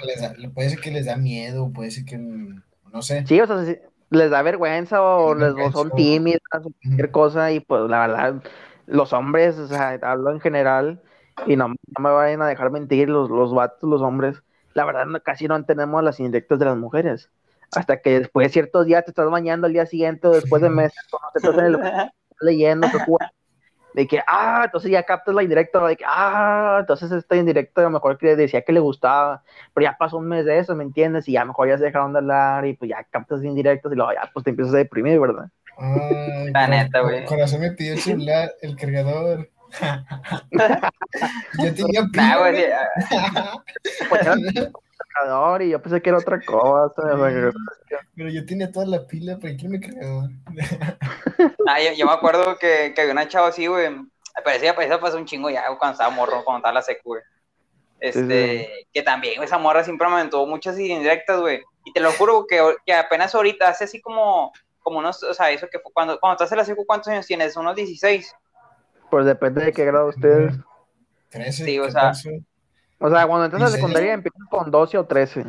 Speaker 1: puede ser que les da miedo, puede ser que, no sé.
Speaker 3: Sí, o sea, les da vergüenza o, les, son tímidas o cualquier cosa y pues la verdad, los hombres, o sea, hablo en general, y no, me vayan a dejar mentir los, los vatos, los hombres. La verdad, casi no entendemos las indirectas de las mujeres. Hasta que después de ciertos días te estás bañando al día siguiente o después de meses, te estás en el, leyendo, de que, ah, entonces ya captas la indirecta, de que, ah, entonces esta indirecta a lo mejor que decía que le gustaba, pero ya pasó un mes de eso, ¿me entiendes? Y ya mejor ya se dejaron de hablar y pues ya captas indirectas y luego ya pues te empiezas a deprimir, ¿verdad?
Speaker 1: Ay, la neta, güey. Corazón me pidió el celular, el cargador. Yo tenía pila.
Speaker 3: y yo pensé que era otra cosa.
Speaker 1: Pero yo tenía toda la pila, ¿para qué me cargador?
Speaker 2: ah, yo, me acuerdo que, que había una chava así, güey. Parecía, parecía pasó un chingo ya cuando estaba morro, cuando estaba la secu, güey. Este, que también, esa morra siempre me aventó muchas indirectas, güey. Y te lo juro que, que apenas ahorita, hace así como, como unos, o sea, eso que fue cuando, cuando estás en la secu, ¿cuántos años tienes? Unos 16.
Speaker 3: Pues depende de qué grado ustedes.
Speaker 1: 13, sí, o sea.
Speaker 3: O sea, cuando entras a la secundaria empiezas con 12 o 13.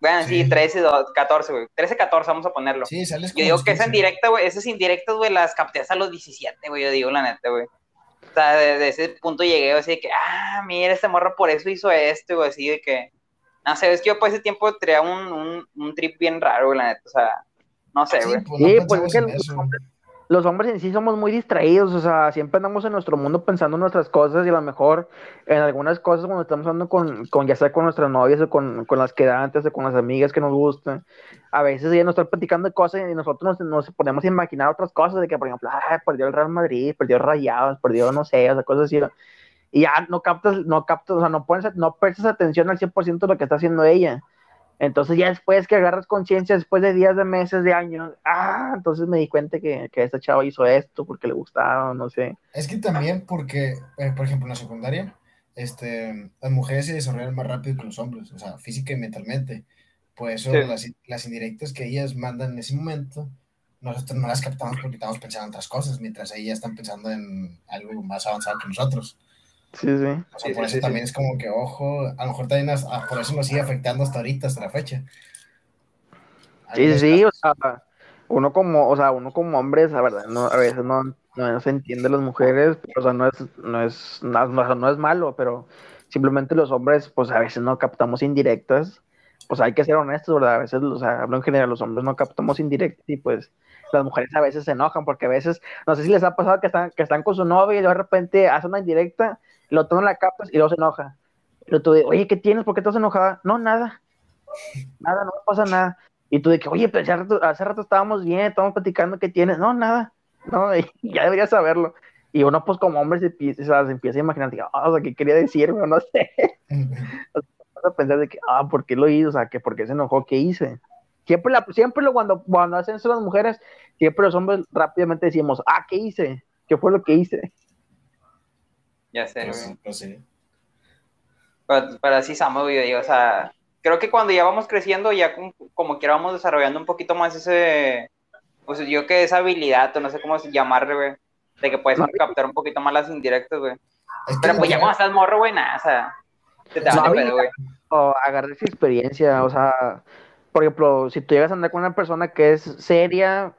Speaker 2: Bueno, sí, 13, 14, güey. 13, 14, vamos a ponerlo. Sí, sales Yo digo que es en directa, güey. Esas indirectas, güey, las capté hasta los 17, güey. Yo digo, la neta, güey. O sea, desde ese punto llegué así de que, ah, mira, este morro por eso hizo esto, güey, así de que. No sé, es que yo por ese tiempo traía un, un, un trip bien raro, güey, la neta. O sea, no sé, güey.
Speaker 3: Sí, pues, es que los hombres en sí somos muy distraídos, o sea, siempre andamos en nuestro mundo pensando en nuestras cosas y a lo mejor en algunas cosas cuando estamos hablando con, con ya sea con nuestras novias o con, con las quedantes o con las amigas que nos gustan, a veces ella nos está platicando cosas y nosotros nos, nos, ponemos a imaginar otras cosas, de que por ejemplo, ah, perdió el Real Madrid, perdió Rayados, perdió no sé, o sea, cosas así, y ya no captas, no captas, o sea, no pones, no prestas atención al 100% de lo que está haciendo ella Entonces ya después que agarras conciencia, después de días, de meses, de años, ah, entonces me di cuenta que, que esta chava hizo esto porque le gustaba, no sé.
Speaker 1: Es que también porque, eh, por ejemplo, en la secundaria, este, las mujeres se desarrollan más rápido que los hombres, o sea, física y mentalmente. Pues eso, las, las indirectas que ellas mandan en ese momento, nosotros no las captamos porque estamos pensando en otras cosas, mientras ellas están pensando en algo más avanzado que nosotros.
Speaker 3: Sí, sí.
Speaker 1: O sea, por eso también es como que, ojo, a lo mejor también ah, por eso nos sigue afectando hasta ahorita, hasta la fecha.
Speaker 3: Sí, sí, o sea, uno como, o sea, uno como hombre, la verdad, no, a veces no, no se entiende las mujeres, o sea, no es, no es, no, no es malo, pero simplemente los hombres, pues a veces no captamos indirectas, pues hay que ser honestos, ¿verdad? A veces, o sea, hablo en general, los hombres no captamos indirectas y pues las mujeres a veces se enojan porque a veces, no sé si les ha pasado que están, que están con su novia y de repente hacen una indirecta lo toman la capa y luego se enoja. Pero tú oye, ¿qué tienes? ¿Por qué estás enojada? No, nada. Nada, no pasa nada. Y tú de que, oye, pero hace rato, hace rato estábamos bien, estábamos platicando, ¿qué tienes? No, nada. No, ya deberías saberlo. Y uno, pues, como hombre, se empieza, se empieza a imaginar, oh, o sea, ¿qué quería decirme? No sé. Vas a pensar de que, ah, ¿por qué lo hizo? O sea, que ¿por qué se enojó? ¿Qué hice? Siempre, la, siempre lo, cuando, cuando hacen eso las mujeres, siempre los hombres rápidamente decimos, ah, ¿qué hice? ¿Qué fue lo que hice?
Speaker 2: Ya sé, pues, pues sí. Pero, así estamos, güey, o sea, creo que cuando ya vamos creciendo, ya como, como quiera vamos desarrollando un poquito más ese, pues yo que esa habilidad, o no sé cómo llamarle, güey, de que puedes captar un poquito más las indirectas, güey. Pero pues ya cuando estás morro, güey, nada, o sea, te, te va
Speaker 3: pedo, güey. O agarrar esa experiencia, o sea, por ejemplo, si tú llegas a andar con una persona que es seria,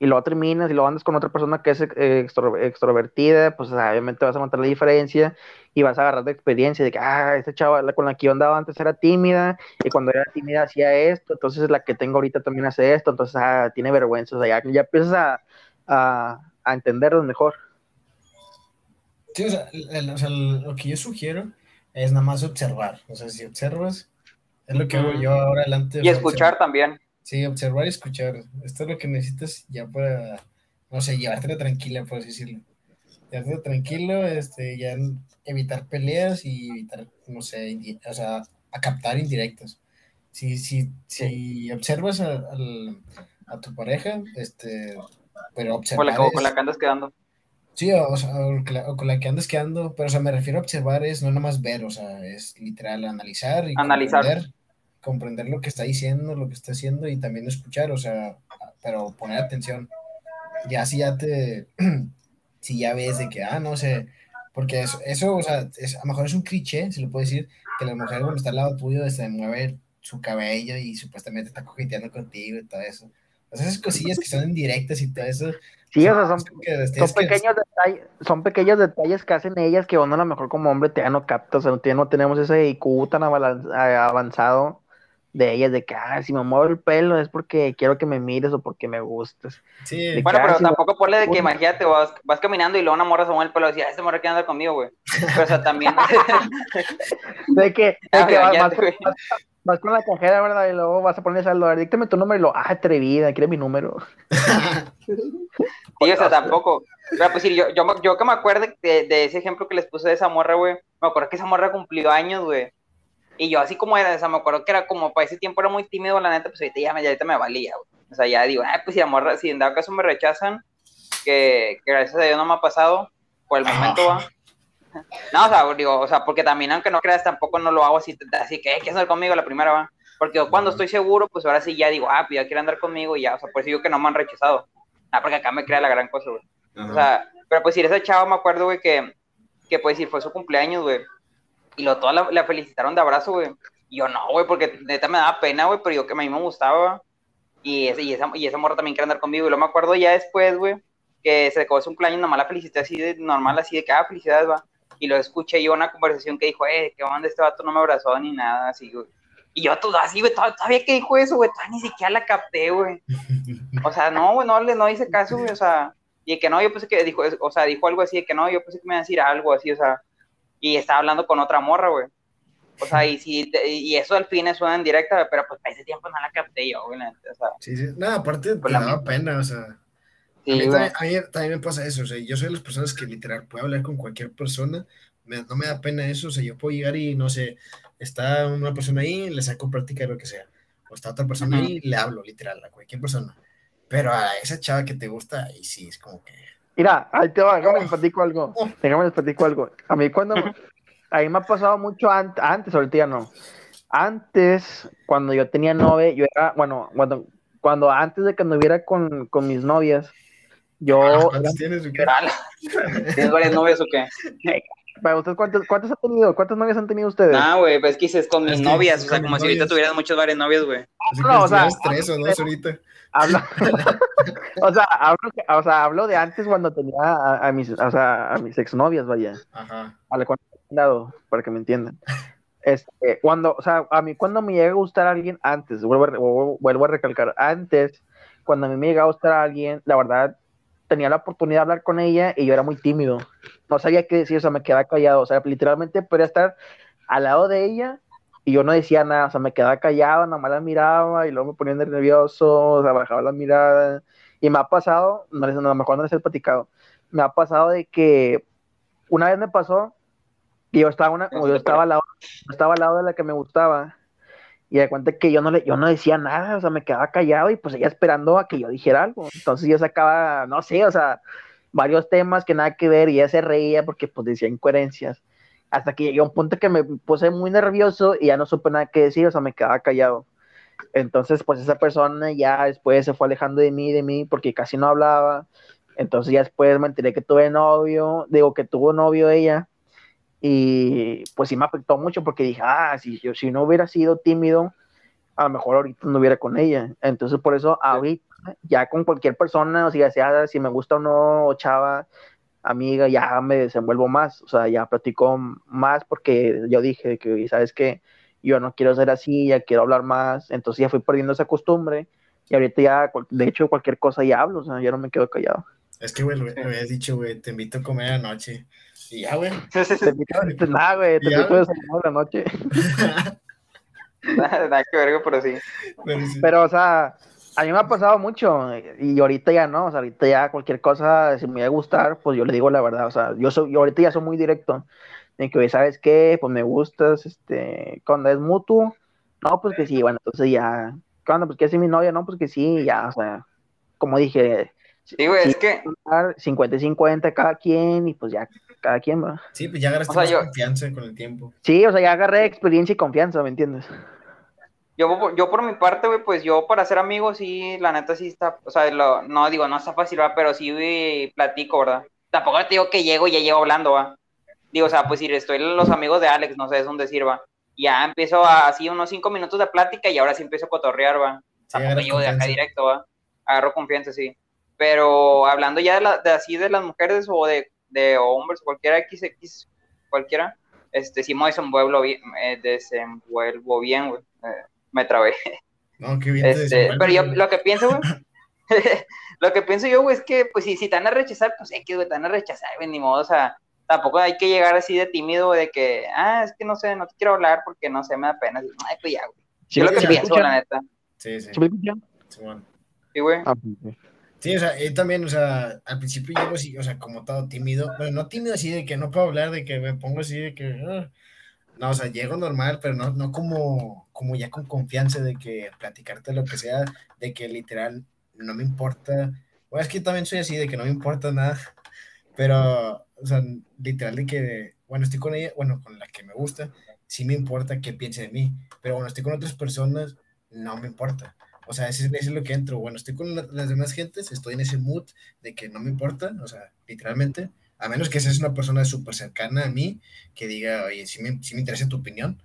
Speaker 3: y luego terminas y luego andas con otra persona que es eh, extrovertida, pues obviamente vas a montar la diferencia y vas a agarrar de experiencia de que, ah, esta chava con la que yo andaba antes era tímida y cuando era tímida hacía esto, entonces la que tengo ahorita también hace esto, entonces ah, tiene vergüenza, o sea, ya, ya empiezas a, a, a, entenderlo mejor.
Speaker 1: Sí, o sea, o sea, lo que yo sugiero es nada más observar, o sea, si observas, es lo que hago yo ahora adelante.
Speaker 2: Y escuchar también.
Speaker 1: Sí, observar y escuchar. Esto es lo que necesitas ya para, no sé, llevártelo tranquila, por decirlo. Llevártelo tranquilo, este, ya evitar peleas y evitar, no sé, o sea, a captar indirectos. Si, si, si observas a, a, tu pareja, este, pero observar.
Speaker 2: O, con la que andas quedando.
Speaker 1: Sí, o, con la que andas quedando, pero o sea, me refiero a observar, es no nada más ver, o sea, es literal analizar y
Speaker 2: analizar
Speaker 1: comprender lo que está diciendo, lo que está haciendo y también escuchar, o sea, pero poner atención. Ya si ya te, si ya ves de que, ah, no sé, porque eso, eso o sea, es, a lo mejor es un cliché, se lo puede decir, que la mujer cuando está al lado tuyo se mueve su cabello y supuestamente está coqueteando contigo y todo eso. O sea, esas cosillas que son indirectas y todo eso.
Speaker 3: Sí, o sea, son, son pequeños detalles, son pequeños detalles que hacen ellas que uno a lo mejor como hombre te no capta, o sea, no, no tenemos ese IQ tan avanzado de ellas, de que, ah, si me muevo el pelo es porque quiero que me mires o porque me gustes.
Speaker 2: Sí. Bueno, pero tampoco ponle de que, imagínate, vas, vas, caminando y luego una morra se mueve el pelo y decía, este morra quiere andar conmigo, güey. Pero, o sea, también...
Speaker 3: de que, de que vas, vas, con la cajera, ¿verdad? Y luego vas a poner saldo, a ver, díctame tu número y lo, ah, atrevida, quiere mi número.
Speaker 2: sí, o sea, tampoco. Pero pues sí, yo, yo, yo que me acuerdo de, de ese ejemplo que les puse de esa morra, güey, me acuerdo que esa morra cumplió años, güey. Y yo así como era, o sea, me acuerdo que era como para ese tiempo era muy tímido, la neta, pues ahorita ya me, ahorita me valía, güey. O sea, ya digo, ah, pues si, amor, si en dado caso me rechazan, que, que, gracias a Dios no me ha pasado, por el momento va. No, o sea, digo, o sea, porque también aunque no creas, tampoco no lo hago así, así que, ¿qué hacer conmigo la primera va? Porque cuando estoy seguro, pues ahora sí ya digo, ah, pues ya quiere andar conmigo y ya, o sea, por eso digo que no me han rechazado. Ah, porque acá me crea la gran cosa, güey. O sea, pero pues si esa chava me acuerdo, güey, que, que pues si fue su cumpleaños, güey y lo todas la, felicitaron de abrazo, güey. Y yo no, güey, porque neta me daba pena, güey, pero yo que a mí me gustaba. Y, ese, y, esa, y esa morra también quiere andar conmigo. Y lo me acuerdo ya después, güey, que se acabó su cumpleaños, nomás la felicité así de normal, así de que, ah, felicidades, va. Y lo escuché yo una conversación que dijo, eh, que onda este vato no me abrazó ni nada, así, güey. Y yo todo así, güey, todavía que dijo eso, güey, todavía ni siquiera la capté, güey. O sea, no, güey, no, no hice caso, güey, o sea, y que no, yo pensé que dijo, o sea, dijo algo así de que no, yo pensé que me iba a decir algo así, o sea, y estaba hablando con otra morra, güey. O sea, y, si, y eso al fin suena en directa, pero pues para ese tiempo no la capté yo, güey. O sea,
Speaker 1: sí, sí. No, aparte pues, me daba pena, o sea. Sí, a, mí también, a, mí también, me pasa eso, o sea, yo soy de las personas que literal puedo hablar con cualquier persona, me, no me da pena eso, o sea, yo puedo llegar y no sé, está una persona ahí, le saco práctica de lo que sea. o está otra persona y le hablo, literal, a cualquier persona. Pero a esa chava que te gusta, ahí sí, es como que...
Speaker 3: Mira, ahí te va, déjame les platico algo. Déjame les platico algo. A mí cuando... A mí me ha pasado mucho antes, antes, ahorita ya no. Antes, cuando yo tenía novia, yo era, bueno, cuando, cuando antes de que anduviera con, con mis novias, yo...
Speaker 1: Ah, ¿Cuántos tienes?
Speaker 2: ¿Tienes varias novias o qué?
Speaker 3: Para ustedes, ¿cuántos, ¿cuántos han tenido? ¿Cuántas novias han tenido ustedes?
Speaker 2: Nah, güey, pues es que dices con mis
Speaker 1: Es que
Speaker 2: novias, o sea, como
Speaker 1: mis
Speaker 2: si ahorita
Speaker 1: novias.
Speaker 2: tuvieras muchas varias novias, güey.
Speaker 3: No, o sea,
Speaker 1: tres o dos ahorita.
Speaker 3: Hablo, o, sea, hablo, o sea, hablo de antes cuando tenía a, a mis, o sea, a mis exnovias, vaya,
Speaker 1: Ajá.
Speaker 3: a la cual he dado, para que me entiendan. Este, cuando, o sea, a mí cuando me llega a gustar alguien antes, vuelvo a, vuelvo vuelvo a recalcar, antes, cuando a mí me llega a gustar alguien, la verdad, tenía la oportunidad de hablar con ella y yo era muy tímido. No sabía qué decir, o sea, me quedaba callado, o sea, literalmente podía estar al lado de ella y yo no decía nada, o sea, me quedaba callado, nada más la miraba y luego me ponía nervioso, o sea, bajaba la mirada. Y me ha pasado, no les, a lo mejor no les he platicado, me ha pasado de que una vez me pasó que yo estaba, una, como yo estaba, al lado, yo estaba al lado de la que me gustaba y de cuenta que yo no, le, yo no decía nada, o sea, me quedaba callado y pues ella esperando a que yo dijera algo. Entonces yo sacaba, no sé, o sea, varios temas que nada que ver y ella se reía porque pues decía incoherencias. Hasta que llegué a un punto que me puse muy nervioso y ya no supe nada que decir, o sea, me quedaba callado. Entonces, pues esa persona ya después se fue alejando de mí, de mí, porque casi no hablaba. Entonces ya después me enteré que tuve novio, digo que tuvo novio ella. Y pues sí me afectó mucho porque dije, ah, si yo si no hubiera sido tímido, a lo mejor ahorita no hubiera con ella. Entonces por eso ahorita ya con cualquier persona, o sea, sea si me gusta o no, o chava, amiga, ya me desenvuelvo más, o sea, ya platico más porque yo dije que, ¿sabes qué? Yo no quiero ser así, ya quiero hablar más, entonces ya fui perdiendo esa costumbre y ahorita ya, de hecho, cualquier cosa ya hablo, o sea, ya no me quedo callado.
Speaker 1: Es que, güey, lo lo habías dicho, güey, te invito a comer anoche. Y ya, güey.
Speaker 3: Te invito, te- nada, güey, te
Speaker 1: Ya.
Speaker 3: invito a desayunar de la noche.
Speaker 2: Nada que ver, pero sí.
Speaker 1: Pero sí.
Speaker 3: Pero, o sea, a mí me ha pasado mucho y ahorita ya no, o sea, ahorita ya cualquier cosa, si me va a gustar, pues yo le digo la verdad, o sea, yo, soy, yo ahorita ya soy muy directo, de que, oye, ¿sabes qué? Pues me gustas, este, cuando es mutuo, no, pues que sí, bueno, entonces ya, cuando, pues que es mi novia, no, pues que sí, ya, o sea, como dije,
Speaker 2: Sí, güey, es que,
Speaker 3: 50 y 50 cada quien y pues ya, cada quien va.
Speaker 1: Sí, pues ya agarraste
Speaker 2: O sea,
Speaker 1: más
Speaker 2: yo-
Speaker 1: confianza con el tiempo.
Speaker 3: Sí, o sea, ya agarré experiencia y confianza, ¿me entiendes?
Speaker 2: yo, yo por mi parte, güey, pues yo para ser amigo, sí, la neta sí está, o sea, lo- no digo, no está fácil, ¿verdad? pero sí güey, platico, ¿verdad? Tampoco te digo que llego y ya llego hablando, ¿va? Digo, o sea, pues si estoy los amigos de Alex, no sé, es donde sirva. Ya empiezo a, así unos cinco minutos de plática y ahora sí empiezo a cotorrear, ¿va?
Speaker 1: Sí,
Speaker 2: Tampoco
Speaker 1: agarras
Speaker 2: llego de acá directo, ¿va? Agarro confianza, sí. Pero hablando ya de, la, de así de las mujeres o de, de hombres, cualquiera XX, cualquiera, este, sí me desenvuelvo bien, me desenvuelvo bien, güey. Eh, me trabé.
Speaker 1: No, qué bien te
Speaker 2: Este, pero yo lo que pienso, güey, lo que pienso yo, güey, es que, pues, si, si te van a rechazar, pues, X, güey, te van a rechazar, güey, ni modo, o sea, tampoco hay que llegar así de tímido, de que, ah, es que no sé, no te quiero hablar porque no sé, me da pena. Ay, pues ya, güey.
Speaker 3: Sí,
Speaker 2: Yo lo que
Speaker 1: sí,
Speaker 2: pienso, la neta.
Speaker 1: Sí, sí.
Speaker 3: ¿Sí me.
Speaker 2: Sí, güey.
Speaker 3: Ah, pues, sí.
Speaker 1: O sea, yo también, o sea, al principio llego así, o sea, como todo tímido, bueno, no tímido así de que no puedo hablar, de que me pongo así de que, ah. no, o sea, llego normal, pero no, no como, como ya con confianza de que platicarte lo que sea, de que literal no me importa, bueno, es que también soy así, de que no me importa nada, pero, o sea, literal de que, bueno, estoy con ella, bueno, con la que me gusta, sí me importa qué piense de mí, pero bueno, estoy con otras personas, no me importa. O sea, ese es lo que entro. Bueno, estoy con la- las demás gentes, estoy en ese mood de que no me importa, o sea, literalmente, a menos que seas una persona súper cercana a mí, que diga, oye, sí me, sí me interesa tu opinión,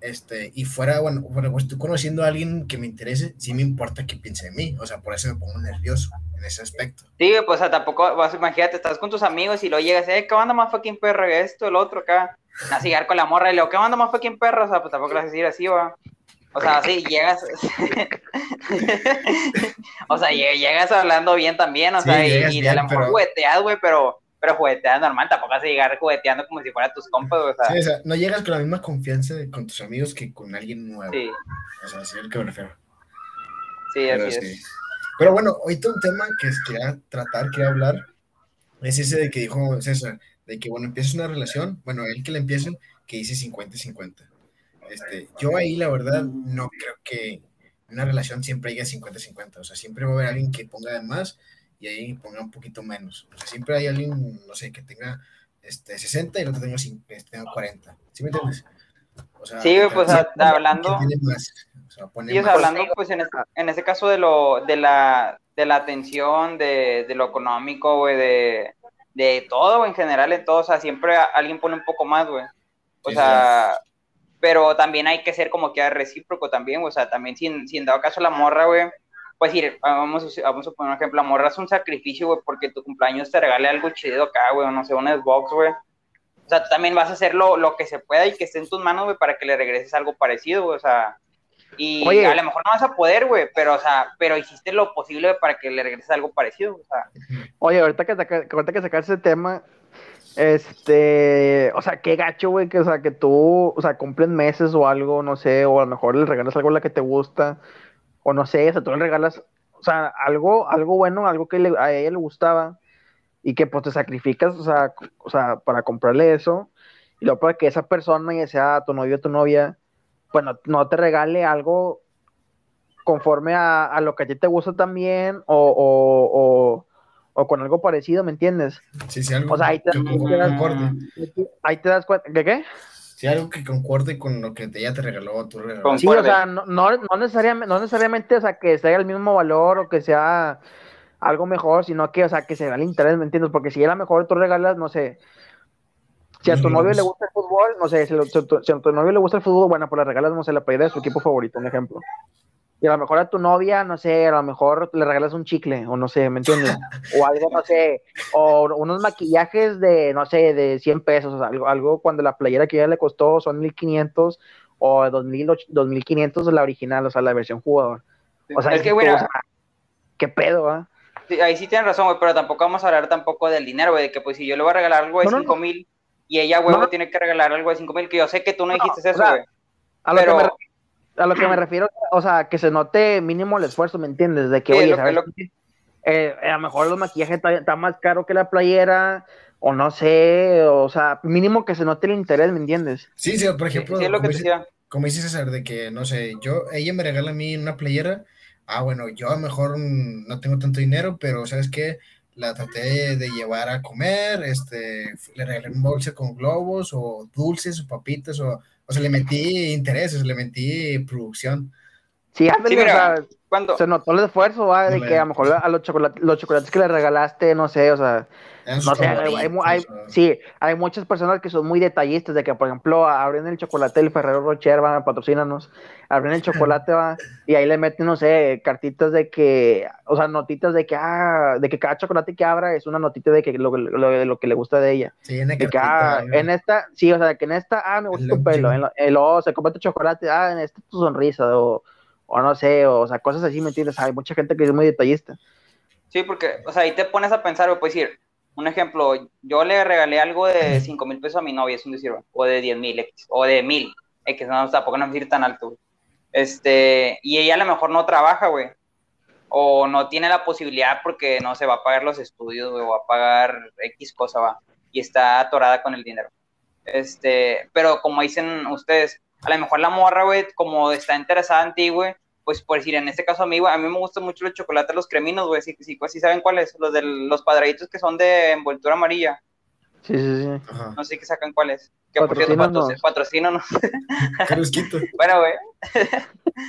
Speaker 1: este, y fuera, bueno, bueno, pues estoy conociendo a alguien que me interese, sí me importa qué piense de mí, o sea, por eso me pongo nervioso en ese aspecto.
Speaker 2: Sí, pues, o sea, tampoco, vas, imagínate, estás con tus amigos y luego llegas, eh, ¿qué onda más fucking perro? Esto, el otro, acá. Así llegar con la morra y luego, ¿qué onda más fucking perro? O sea, pues tampoco le vas a decir así, va. O sea, sí, llegas. o sea, lle- llegas hablando bien también, o
Speaker 1: Sí,
Speaker 2: sea, y, y a lo mejor
Speaker 1: pero-
Speaker 2: jugueteas, güey, pero, pero jugueteas normal, tampoco vas a llegar jugueteando como si fuera tus compas, güey, o sea,
Speaker 1: Sí, o sea, no llegas con la misma confianza con tus amigos que con alguien nuevo.
Speaker 2: sí,
Speaker 1: O sea, así es lo que me refiero.
Speaker 2: sí,
Speaker 1: Pero,
Speaker 2: así
Speaker 1: sí.
Speaker 2: es.
Speaker 1: Pero bueno, ahorita un tema que quería tratar, quería hablar, es ese de que dijo César, de que, bueno, empiezas una relación, bueno, él que la empiecen, que dice 50-50. Este, yo ahí, la verdad, no creo que, una relación siempre hay 50-50, o sea, siempre va a haber alguien que ponga de más y ahí ponga un poquito menos. O sea, siempre hay alguien, no sé, que tenga este, 60 y el otro tenga, tenga 40. ¿Sí me entiendes?
Speaker 2: O sea, sí, pues hablando. sí, hablando, pues en este, en ese caso de lo, de la, de la atención, de, de lo económico, güey, de, de todo, en general, en todo, o sea, siempre alguien pone un poco más, güey. O sea, pero también hay que ser como que recíproco también, o sea, también sin, sin dado caso la morra, güey, pues ir, vamos, vamos a poner un ejemplo, la morra es un sacrificio, güey, porque tu cumpleaños te regale algo chido acá, güey, o no sé, un Xbox, güey. O sea, tú también vas a hacer lo, lo, que se pueda y que esté en tus manos, güey, para que le regreses algo parecido, güey, o sea, y a lo mejor no vas a poder, güey, pero, o sea, pero hiciste lo posible para que le regreses algo parecido, o sea.
Speaker 3: Oye, ahorita que, ahorita que sacar ese tema, este, o sea, qué gacho, güey, que, o sea, que tú, o sea, cumplen meses o algo, no sé, o a lo mejor le regalas algo a la que te gusta, o no sé, o sea, tú le regalas, o sea, algo, algo bueno, algo que a ella le gustaba, y que pues te sacrificas, o sea, o sea, para comprarle eso, y luego para que esa persona, ya sea tu novio o tu novia, pues no, te regale algo conforme a, lo que a ti te gusta también, o, o con algo parecido, ¿me entiendes?
Speaker 1: Sí, sí, algo o sea, ahí te, que
Speaker 3: concuerde. Ahí te das cuenta, ¿de qué?
Speaker 1: Sí, algo que concuerde con lo que ella te regaló, tú regaló.
Speaker 3: Sí, o sea, no, no, necesariamente, no necesariamente, o sea, que sea el mismo valor o que sea algo mejor, sino que, o sea, que se vea el interés, ¿me entiendes? Porque si era mejor, tú regalas, no sé, si a tu novio le gusta el fútbol, no sé, si, a tu novio le gusta el fútbol, bueno, pues le regalas, no sé, la playera de su equipo favorito, un ejemplo. Y a lo mejor a tu novia, no sé, a lo mejor le regalas un chicle, o no sé, ¿me entiendes? o algo, no sé, o unos maquillajes de, no sé, de 100 pesos, o sea, algo, algo cuando la playera que ya le costó son 1500 o 2000, 2500 la original, o sea, la versión jugador. O sea, es que, güey, qué pedo, ¿ah?
Speaker 2: ahí sí tienes razón, güey, pero tampoco vamos a hablar tampoco del dinero, güey, de que pues si yo le voy a regalar algo de 5000 mil y ella, güey, tiene que regalar algo de 5 mil, que yo sé que tú no dijiste eso, güey.
Speaker 3: pero a lo que me refiero, o sea, que se note mínimo el esfuerzo, ¿me entiendes? De que, oye, ¿sabes? Eh, a lo mejor los maquillajes está, más caro que la playera, o no sé, o sea, mínimo que se note el interés, ¿me entiendes?
Speaker 1: Sí, sí, por ejemplo, lo que como, dice, César, de que, no sé, yo, ella me regala a mí una playera, ah, bueno, yo a lo mejor no tengo tanto dinero, pero ¿sabes qué? La traté de llevar a comer, este, le regalé un bolsa con globos, o dulces, o papitas, o o sea, le metí intereses, le metí producción.
Speaker 3: Sí, sí mira, o se notó el esfuerzo, ¿va? De que a lo mejor a los, chocolates, los chocolates que le regalaste, no sé, o sea, no sé, hay, sí, hay muchas personas que son muy detallistas, de que, por ejemplo, abren el chocolate del Ferrero Rocher, van a patrocínarnos, abren el chocolate, va, y ahí le meten, no sé, cartitas de que, o sea, notitas de que, ah, de que cada chocolate que abra es una notita de que lo, lo, lo que le gusta de ella.
Speaker 1: Sí, en, de
Speaker 3: que, ah, en esta, sí, o sea, que en esta, ah, me gusta tu pelo, en, lo, se come tu chocolate, ah, en esta tu sonrisa, o, o no sé, o, sea, cosas así, ¿me entiendes? Hay mucha gente que es muy detallista.
Speaker 2: Sí, porque, o sea, ahí te pones a pensar, puedes decir, un ejemplo, yo le regalé algo de 5 mil pesos a mi novia, es un decir, o de 10 mil o de mil, X, no, tampoco no decir tan alto, Este, y ella a lo mejor no trabaja, güey, o no tiene la posibilidad porque no se va a pagar los estudios, o va a pagar X cosa, va, y está atorada con el dinero. Este, pero como dicen ustedes, a lo mejor la morra, güey, como está interesada en ti, güey, pues por decir, en este caso a mí, a mí me gustan mucho los chocolates, los creminos, güey, sí, sí, pues sí saben cuáles, los de los cuadraditos que son de envoltura amarilla.
Speaker 3: Sí, sí, sí.
Speaker 2: No sé qué sacan cuáles. Que por cierto, patrocino, no. bueno, güey.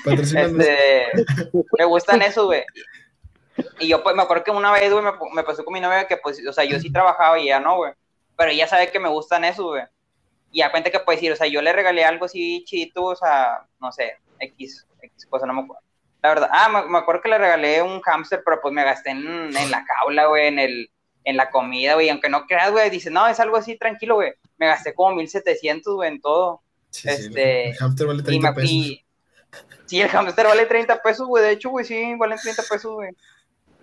Speaker 2: este, me gustan esos, güey. Y yo, pues, me acuerdo que una vez, güey, me, me, pasó con mi novia que, pues, o sea, yo sí trabajaba y ella no, güey. Pero ella sabe que me gustan esos, güey. Y a cuenta que, pues, decir, o sea, yo le regalé algo así chito, o sea, no sé, X, cosa, no me acuerdo. La verdad, ah, me, acuerdo que le regalé un hámster, pero pues me gasté en, la caula, güey, en, el, en la comida, güey, aunque no creas, güey, dice, no, es algo así, tranquilo, güey, me gasté como 1700, güey, en todo. este,
Speaker 1: el hámster vale 30 pesos.
Speaker 2: sí, el hámster vale 30 pesos, güey, de hecho, güey, sí, vale 30 pesos, güey.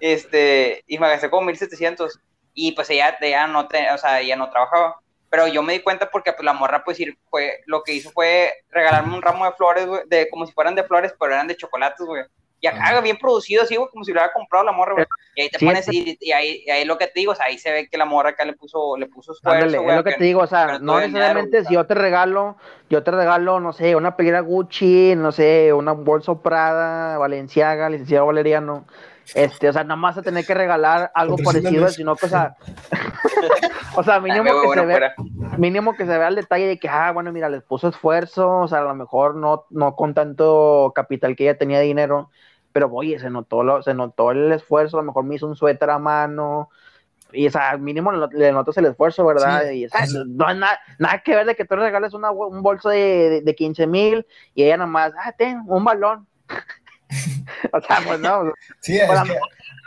Speaker 2: Este, y me gasté como 1700. Y pues ella, ella no, te, o sea, ella no trabajaba pero yo me di cuenta porque pues, la morra, pues, fue, lo que hizo fue regalarme un ramo de flores, güey, de, como si fueran de flores, pero eran de chocolates, güey. Y acá bien producido, así, güey, como si lo hubiera comprado la morra, güey. Y ahí te pones, y, ahí, ahí lo que te digo, o sea, ahí se ve que la morra acá le puso, le puso esfuerzo,
Speaker 3: Es lo que, te digo, o sea, no necesariamente si yo te regalo, yo te regalo, no sé, una playera Gucci, no sé, una bolsa Prada, Valenciaga, licenciado Valeriano. Este, o sea, nada más a tener que regalar algo parecido, sino que, o sea, o sea, mínimo que se vea, mínimo que se vea el detalle de que, ah, bueno, mira, les puso esfuerzo, o sea, a lo mejor no, no con tanto capital que ella tenía dinero, pero oye, se notó, lo, se notó el esfuerzo, a lo mejor me hizo un suéter a mano, y o sea, mínimo le, notas el esfuerzo, ¿verdad? y no hay nada, que ver de que tú le regales una, un bolso de, de, 15 mil y ella nada más, ah, ten, un balón. o sea, pues no.
Speaker 1: Sí, es que, a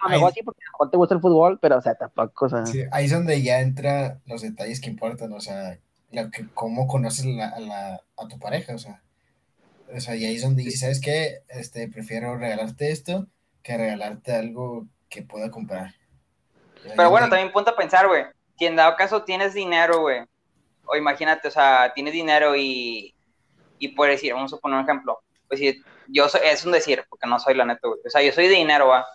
Speaker 3: lo mejor sí, porque a lo te gusta el fútbol, pero o sea, tampoco. O sea.
Speaker 1: Sí, ahí es donde ya entra los detalles que importan, o sea, lo que, cómo conoces la, a, la, a tu pareja, o sea. O sea, y ahí es donde dices, ¿sabes qué? Este, prefiero regalarte esto que regalarte algo que pueda comprar.
Speaker 2: Pero bueno, también punto a pensar, güey. Si en dado caso tienes dinero, güey, o imagínate, o sea, tienes dinero y, y puedes decir, vamos a poner un ejemplo, pues si yo soy, es un decir, porque no soy la neta, güey. O sea, yo soy de dinero, va.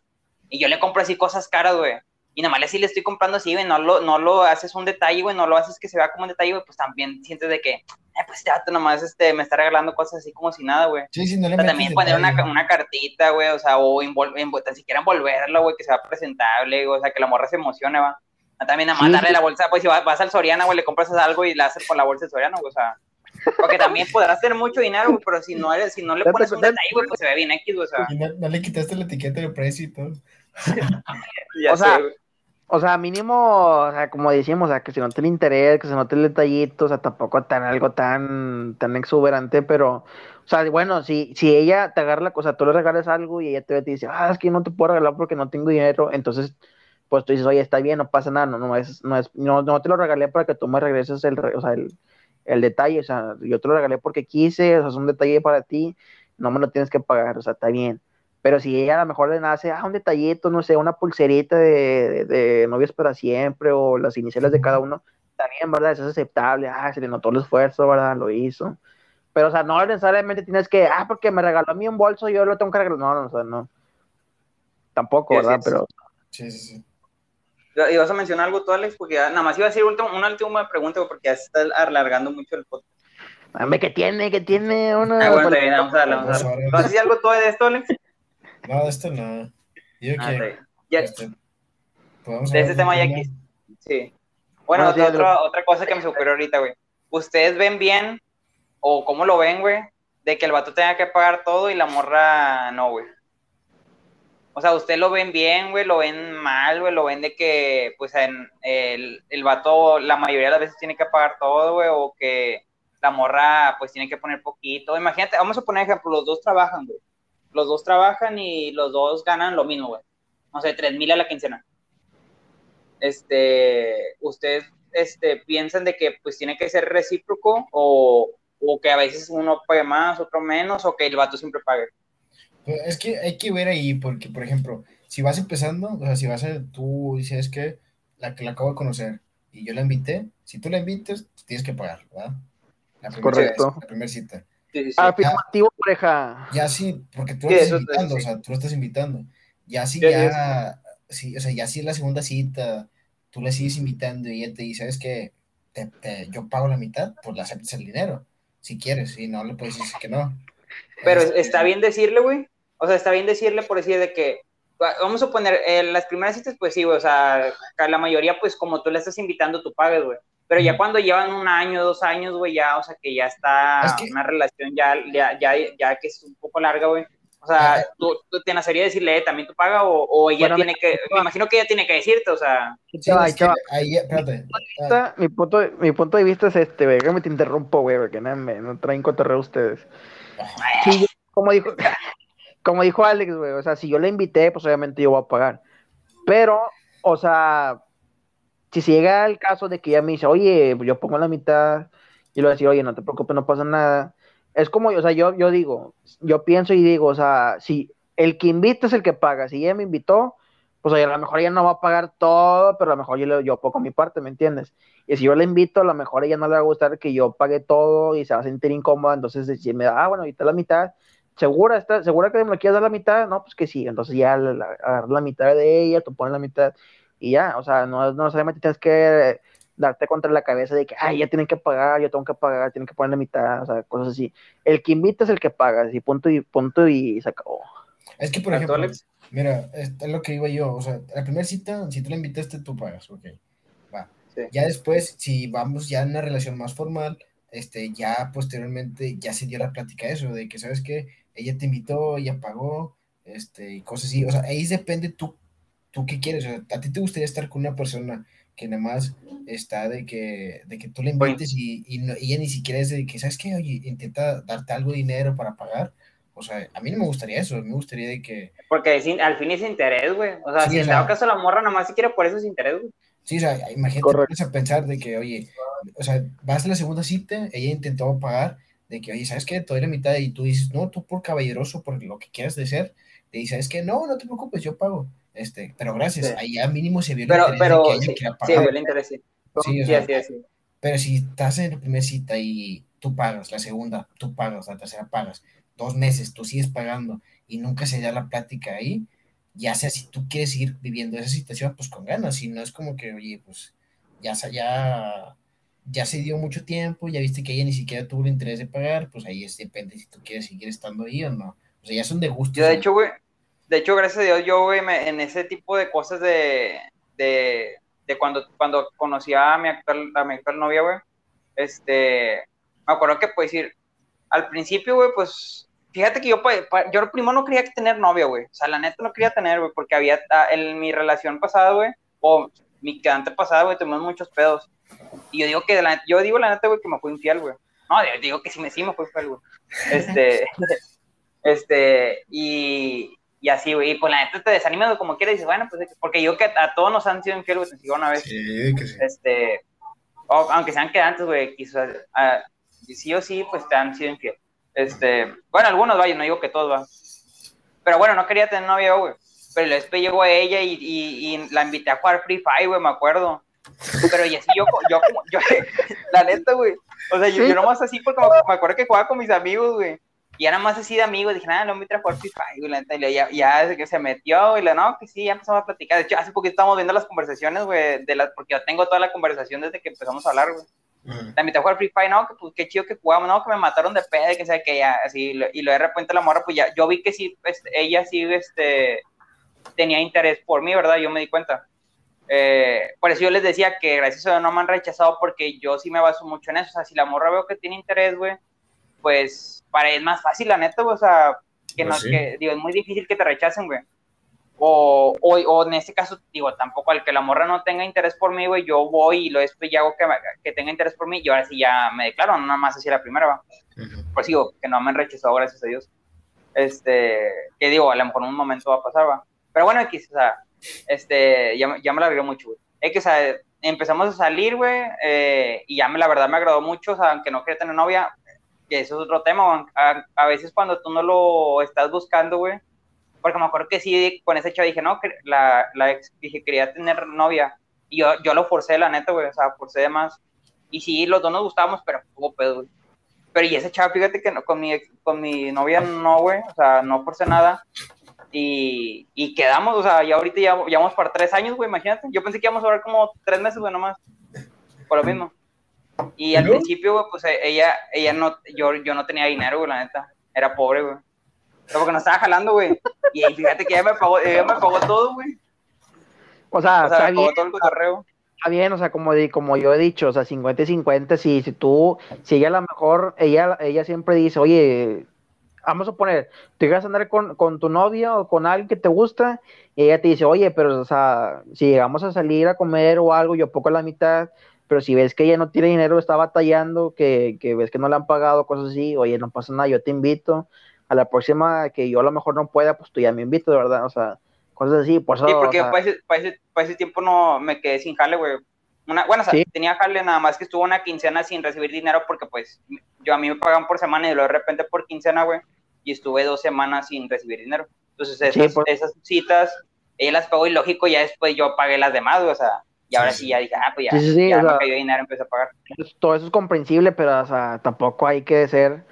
Speaker 2: Y yo le compro así cosas caras, güey. Y nada más así le estoy comprando así, güey. No lo, no lo haces un detalle, güey. No lo haces que se vea como un detalle, güey. Pues también sientes de que, eh, pues ya tú nomás este, me está regalando cosas así como si nada, güey.
Speaker 1: Sí, sí, no le
Speaker 2: Pero también poner una, una, cartita, güey. O sea, o tan siquiera envolverla, güey, que sea presentable, güey. O sea, que la morra se emocione, va. También nada más darle la bolsa, pues si vas, vas al Soriana, güey, le compras algo y la haces con la bolsa de Soriana, güey. O sea. Porque también podrás tener mucho dinero, pero si no eres, si no le pones un detalle, güey, pues se ve bien X, o sea.
Speaker 1: no, le quitaste la etiqueta de precio y todo.
Speaker 3: o sea, o sea, mínimo, o sea, como decíamos, o sea, que si no tiene interés, que se note el detallito, o sea, tampoco tan algo tan, tan exuberante, pero, o sea, bueno, si, si ella te agarra la cosa, tú le regales algo y ella te, te dice, ah, es que no te puedo regalar porque no tengo dinero, entonces, pues tú dices, oye, está bien, no pasa nada, no, no es, no es, no, no te lo regalé para que tú me regreses el, o sea, el, el detalle, o sea, yo te lo regalé porque quise, o sea, es un detalle para ti, no me lo tienes que pagar, o sea, está bien. Pero si ella a lo mejor le nace, ah, un detallito, no sé, una pulserita de, de, novios para siempre, o las iniciales de cada uno, también, ¿verdad? Eso es aceptable, ah, se le notó el esfuerzo, ¿verdad? Lo hizo. Pero, o sea, no necesariamente tienes que, ah, porque me regaló a mí un bolso, yo lo tengo que regalar. No, no, o sea, no. Tampoco, ¿verdad? Pero.
Speaker 1: Sí, sí, sí.
Speaker 2: ¿Y vas a mencionar algo tú, Alex? Porque nada más iba a decir una última pregunta porque ya se está alargando mucho el podcast.
Speaker 3: Hombre, ¿qué tiene? ¿Qué tiene? Una...
Speaker 2: Ah, bueno, bien, vamos a darle, vamos a darle. ¿Vas a decir algo tú de esto, Alex?
Speaker 1: No, de esto no. Yo ah,
Speaker 2: ya, este, de ese tema ya aquí. Sí. Bueno, otra, otra cosa que me ocurrió ahorita, güey. ¿Ustedes ven bien o cómo lo ven, güey? De que el vato tenga que pagar todo y la morra no, güey. O sea, ¿usted lo ven bien, güey? ¿Lo ven mal, güey? ¿Lo ven de que, pues, el, el vato la mayoría de las veces tiene que pagar todo, güey? ¿O que la morra, pues, tiene que poner poquito? Imagínate, vamos a poner ejemplo, los dos trabajan, güey. Los dos trabajan y los dos ganan lo mismo, güey. No sé, tres mil a la quincena. Este, ¿ustedes este, piensan de que, pues, tiene que ser recíproco o, o que a veces uno pague más, otro menos, o que el vato siempre pague?
Speaker 1: Pues, es que hay que ver ahí, porque, por ejemplo, si vas empezando, o sea, si vas a, tú dices que la que la acabo de conocer y yo la invité, si tú la invites, tienes que pagar, ¿verdad? La
Speaker 3: Correcto.
Speaker 1: la primera cita.
Speaker 3: Afirmativo, pareja.
Speaker 1: Ya sí, porque tú lo estás invitando, o sea, tú lo estás invitando. Ya sí, ya, sí, o sea, ya sí es la segunda cita, tú la sigues invitando y ella te dice, ¿sabes qué? Te, yo pago la mitad, pues le aceptas el dinero, si quieres, si no le puedes decir que no.
Speaker 2: Pero este, está bien decirle, güey. O sea, está bien decirle por decir de que, vamos a poner, en las primeras citas, pues sí, güey, o sea, la mayoría, pues como tú le estás invitando, tú pagues, güey. Pero ya cuando llevan un año, dos años, güey, ya, o sea, que ya está una relación ya, ya, ya, ya, que es un poco larga, güey. O sea, ¿tú, tú te nacería decirle, eh, también tú pagas o, o ella tiene que, me imagino que ella tiene que decirte, o sea.
Speaker 1: Sí, ahí, espérate.
Speaker 3: Mi punto, mi punto de vista es este, güey, que me te interrumpo, güey, porque no, me, no traen cotorreo ustedes. Sí, como dijo, como dijo Alex, güey, o sea, si yo le invité, pues obviamente yo voy a pagar. Pero, o sea, si se llega el caso de que ella me dice, oye, yo pongo la mitad, y le voy a decir, oye, no te preocupes, no pasa nada. Es como, o sea, yo, yo digo, yo pienso y digo, o sea, si el que invita es el que paga, si ella me invitó, pues oye, a lo mejor ella no va a pagar todo, pero a lo mejor yo, yo pongo mi parte, ¿me entiendes? Y si yo la invito, a lo mejor a ella no le va a gustar que yo pague todo y se va a sentir incómoda, entonces si me da, ah, bueno, ahorita la mitad, ¿segura, está, ¿segura que me quieres dar la mitad? No, pues que sí, entonces ya agarrar la, mitad de ella, tú pones la mitad y ya, o sea, no, no necesariamente tienes que darte contra la cabeza de que, ay, ya tienen que pagar, yo tengo que pagar, tienen que poner la mitad, o sea, cosas así. El que invita es el que paga, y punto y punto y se acabó.
Speaker 1: Es que, por ejemplo, mira, es lo que iba yo, o sea, la primera cita, si tú la invitaste, tú pagas, ok, va. Ya después, si vamos ya en una relación más formal, este, ya posteriormente ya se dio la plática eso, de que, ¿sabes qué? Ella te invitó, ella pagó, este, y cosas así, o sea, ahí depende tú, tú qué quieres, o sea, a ti te gustaría estar con una persona que nada más está de que, de que tú le invites y, y, ella ni siquiera es de que, ¿sabes qué? Oye, intenta darte algo de dinero para pagar. O sea, a mí no me gustaría eso, me gustaría de que...
Speaker 2: Porque al fin es interés, güey. O sea, si en dado caso la morra nada más si quiere por eso es interés, güey.
Speaker 1: Sí, o sea, imagínate, a pensar de que, oye, o sea, vas a la segunda cita, ella intentó pagar, de que, oye, ¿sabes qué? Te doy la mitad y tú dices, no, tú por caballeroso, por lo que quieras de ser, te dices, ¿sabes qué? No, no te preocupes, yo pago. Este, pero gracias, ahí ya mínimo se vio el
Speaker 2: pero, interés pero, que sí, pagar. Sí, el interés, sí. Sí,
Speaker 1: sí, Pero si estás en la primera cita y tú pagas, la segunda, tú pagas, la tercera pagas, dos meses, tú sigues pagando y nunca se da la plática ahí, ya sea si tú quieres seguir viviendo esa situación, pues con ganas, si no es como que, oye, pues ya, ya, ya se dio mucho tiempo, ya viste que ella ni siquiera tuvo el interés de pagar, pues ahí es, depende si tú quieres seguir estando ahí o no. O sea, ya son de gusto.
Speaker 2: de hecho, güey, de hecho, gracias a Dios, yo, güey, en ese tipo de cosas de, de, de, cuando, cuando conocí a mi actual, a mi actual novia, güey, este, me acuerdo que, pues, ir, al principio, güey, pues, fíjate que yo, yo primero no quería tener novia, güey, o sea, la neta no quería tener, güey, porque había, ah, en mi relación pasada, güey, o mi quedante pasada, güey, tuvimos muchos pedos, y yo digo que, la, yo digo la neta, güey, que me fui infiel, güey, no, digo que sí me, sí me fui infiel, güey, este, este, y, y así, güey, y pues la neta te desanima como quieras y dices, bueno, pues porque yo que a todos nos han sido infieles, güey, te una vez. Sí, que sí. Este, aunque sean quedantes, güey, quizás, uh, sí o sí, pues te han sido infiel. Este, bueno, algunos, vaya, no digo que todos, va. Pero bueno, no quería tener novia, güey. Pero después llegó ella y, y, y, la invité a jugar Free Fire, güey, me acuerdo. Pero y así yo, yo, yo, la neta, güey. O sea, yo, yo nomás así porque me acuerdo que jugaba con mis amigos, güey. Y era más así de amigos, dije, nada, no me trajo FIFA, y ya, ya que se metió, y le no, que sí, ya empezamos a platicar. De hecho, hace poquito estábamos viendo las conversaciones, güey, de las, porque yo tengo toda la conversación desde que empezamos a hablar, güey. La invité a jugar Free Fire, no, que pues qué chido que jugamos, no, que me mataron de pedo, que sea que ya, así, y lo de repente la morra, pues ya, yo vi que sí, este, ella sí, este, tenía interés por mí, ¿verdad? Yo me di cuenta. Eh, por eso yo les decía que gracias a Dios no me han rechazado porque yo sí me baso mucho en eso, o sea, si la morra veo que tiene interés, güey, pues para es más fácil, la neta, o sea, que, pues no, que digo, es muy difícil que te rechacen, güey. O, o, o, en este caso, digo, tampoco al que la morra no tenga interés por mí, güey, yo voy y lo después ya hago que, que, tenga interés por mí y ahora sí ya me declaro, no nada más así la primera, va. Pues digo, que no me han rechazado, gracias a Dios. Este, que digo, a lo mejor en un momento va a pasar, va. Pero bueno, X, o sea, este, ya, ya me la agregó mucho, güey. X, o sea, empezamos a salir, güey, eh, y ya me, la verdad me agradó mucho, o sea, aunque no quería tener novia, que eso es otro tema, a, a, veces cuando tú no lo estás buscando, güey, porque me acuerdo que sí, con ese chavo dije, no, que la, la ex, dije, quería tener novia, y yo, yo lo forcé, la neta, güey, o sea, forcé de más, y sí, los dos nos gustábamos, pero hubo pedo, güey. Pero y ese chavo, fíjate que no, con, mi, con mi novia no, güey, o sea, no forcé nada, y, y quedamos, o sea, ya ahorita ya llevamos para tres años, güey, imagínate, yo pensé que íbamos a durar como tres meses, güey, nomás, por lo mismo. Y al principio, güey, pues e, ella, ella no, yo, yo no tenía dinero, güey, la neta. Era pobre, güey. Pero porque no estaba jalando, güey. Y fíjate que ella me pagó, ella me pagó todo, güey.
Speaker 3: O sea, o sea está bien, todo el cotorreo. Está bien, o sea, como, como yo he dicho, o sea, 50 y 50, si, si tú, si ella a lo mejor, ella, ella siempre dice, oye, vamos a poner, tú llegas a andar con, con, tu novia o con alguien que te gusta, y ella te dice, oye, pero, o sea, si llegamos a salir a comer o algo, yo poco la mitad, pero si ves que ella no tiene dinero, está batallando, que, que, ves que no le han pagado, cosas así, oye, no pasa nada, yo te invito, a la próxima que yo a lo mejor no pueda, pues tú ya me invito, de verdad, o sea, cosas así, por eso,
Speaker 2: Sí, porque para, ese, para, ese, para, ese, tiempo no me quedé sin jale, güey. Una, bueno, o sea, tenía jale nada más que estuvo una quincena sin recibir dinero porque pues yo a mí me pagan por semana y luego de repente por quincena, güey, y estuve dos semanas sin recibir dinero. Entonces esas, pues. esas citas, ella las pagó y lógico, ya después yo pagué las demás, güey, o sea, y ahora sí, ya dije, ah, pues ya, sí, sí, ya me cayó dinero, empecé a pagar.
Speaker 3: Todo eso es comprensible, pero o sea, tampoco hay que ser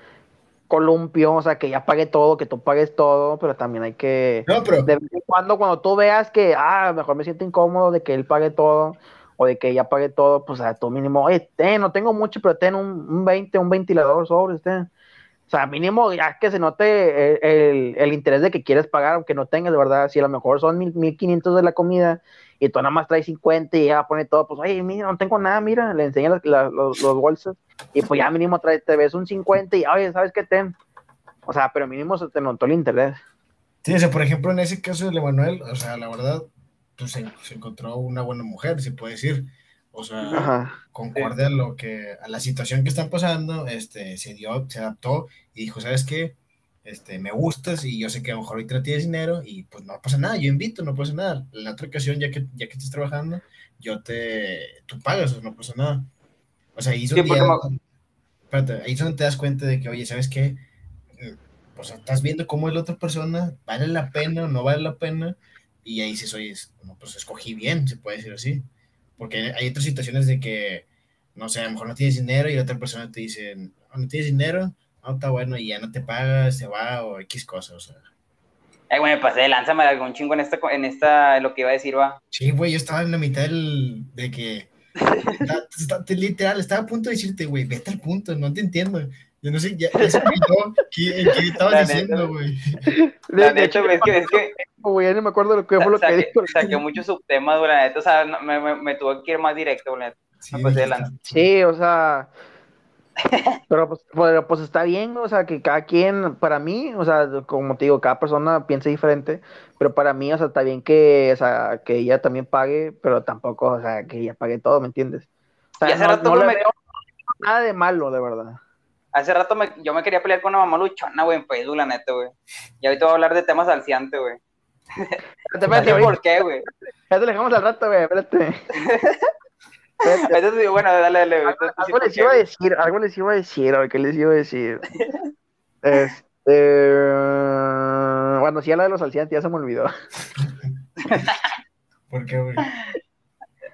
Speaker 3: columpio, o sea, que ya pague todo, que tú pagues todo, pero también hay que...
Speaker 1: No, pero...
Speaker 3: De vez en cuando, cuando tú veas que, ah, mejor me siento incómodo de que él pague todo, o de que ella pague todo, pues a tu mínimo, oye, ten, no tengo mucho, pero ten un, un 20, un ventilador sobre, ten. O sea, mínimo ya que se note el, el, el, interés de que quieres pagar, aunque no tengas, de verdad, si a lo mejor son mil, 1500 de la comida y tú nada más traes 50 y ya pone todo, pues, oye, mira, no tengo nada, mira, le enseñas los, los, bolsos y pues ya mínimo trae, te ves un 50 y, oye, ¿sabes qué ten? O sea, pero mínimo se te notó el interés.
Speaker 1: Sí, o sea, por ejemplo, en ese caso de Manuel, o sea, la verdad, pues se, se encontró una buena mujer, se puede decir. O sea, Ajá, concorde a lo que, a la situación que están pasando, este, se dio, se adaptó y dijo, ¿sabes qué? Este, me gustas y yo sé que a lo mejor ahorita tienes dinero y pues no pasa nada, yo invito, no pasa nada. En la otra ocasión, ya que, ya que estés trabajando, yo te, tú pagas, no pasa nada. O sea, ahí es sí, espérate, ahí es donde te das cuenta de que, oye, ¿sabes qué? O sea, estás viendo cómo es la otra persona, vale la pena o no vale la pena, y ahí dices, oye, pues escogí bien, se puede decir así. Porque hay otras situaciones de que, no sé, a lo mejor no tienes dinero y la otra persona te dice, no tienes dinero, no, está bueno, y ya no te paga, se va, o X cosas, o sea.
Speaker 2: Ay, güey, me pasé de lánzame algún chingo en esta, en esta, lo que iba a decir, va.
Speaker 1: Sí, güey, yo estaba en la mitad del, de que, está, está, literal, estaba a punto de decirte, güey, vete al punto, no te entiendo. Yo no sé, ya, ya se olvidó qué, qué estabas diciendo, güey.
Speaker 2: De, de, hecho, es que, es que
Speaker 3: güey, no me acuerdo lo que fue lo que dijo.
Speaker 2: Saqué muchos subtemas, güey, la neta, o sea, me, me, me tuve que ir más directo, güey,
Speaker 3: sí, sí, o sea, pero pues, pues, pues, está bien, o sea, que cada quien, para mí, o sea, como te digo, cada persona piensa diferente, pero para mí, o sea, está bien que, o sea, que ella también pague, pero tampoco, o sea, que ella pague todo, ¿me entiendes? O sea,
Speaker 2: y hace
Speaker 3: no,
Speaker 2: rato
Speaker 3: no le
Speaker 2: me...
Speaker 3: veo nada de malo, de verdad.
Speaker 2: Hace rato me, yo me quería pelear con una mamá luchona, güey, en Facebook, la neta, güey. Y ahorita voy a hablar de temas alciantes, güey.
Speaker 3: Espérate,
Speaker 2: ¿Por qué, güey?
Speaker 3: Ya te dejamos al rato, güey, espérate.
Speaker 2: Entonces, bueno, dale, dale.
Speaker 3: Algo, algo les iba a decir, algo les iba a decir, a ver, ¿qué les iba a decir? este... Bueno, sí, a la de los alciantes ya se me olvidó.
Speaker 1: ¿Por qué, güey?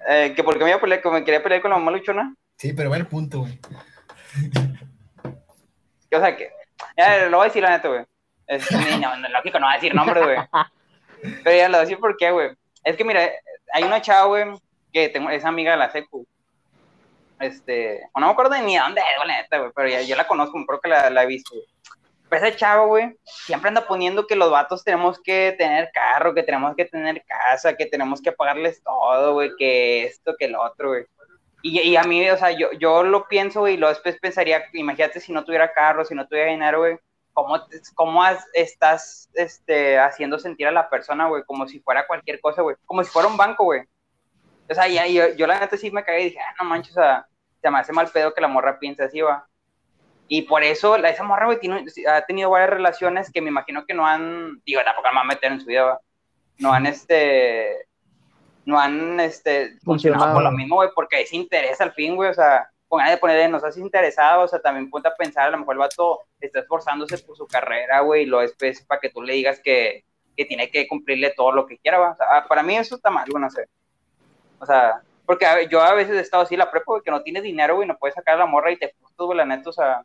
Speaker 2: Eh, ¿Que por qué me, iba a pelear, que me quería pelear con la mamá luchona?
Speaker 1: Sí, pero va el punto, güey.
Speaker 2: O sea, que... Ya, lo voy a decir la neta, güey. Es, no, no, lógico, no va a decir nombre, güey. Pero ya lo voy a decir por qué, güey. Es que, mira, hay una chava, güey, que tengo, es amiga de la secu. Este, o no me acuerdo ni dónde es, güey, neta, güey, pero ya, ya, la conozco, creo que la, la he visto, güey. Pero esa chava, güey, siempre anda poniendo que los vatos tenemos que tener carro, que tenemos que tener casa, que tenemos que pagarles todo, güey, que esto, que lo otro, güey. Y, a mí, o sea, yo, yo lo pienso, y luego después pensaría, imagínate si no tuviera carro, si no tuviera dinero, güey, ¿cómo, cómo estás este, haciendo sentir a la persona, güey? Como si fuera cualquier cosa, güey. Como si fuera un banco, güey. O sea, ya, yo, yo, la neta sí me cagué y dije, ah, no manches, o sea, se me hace mal pedo que la morra piense así, va. Y por eso, la, esa morra, güey, tiene, ha tenido varias relaciones que me imagino que no han, digo, tampoco me van a meter en su vida, va. No han, este, no han, este, funcionado por lo mismo, güey, porque es interés al fin, güey, o sea, con ganas de poner, nos has interesado, o sea, también ponte a pensar, a lo mejor el vato está esforzándose por su carrera, güey, y lo es pues, para que tú le digas que, que, tiene que cumplirle todo lo que quiera, o sea, para mí eso está mal, güey, no sé. O sea, porque a, yo a veces he estado así la prepa, güey, que no tienes dinero, güey, no puedes sacar a la morra y te puto, güey, la neta, o sea.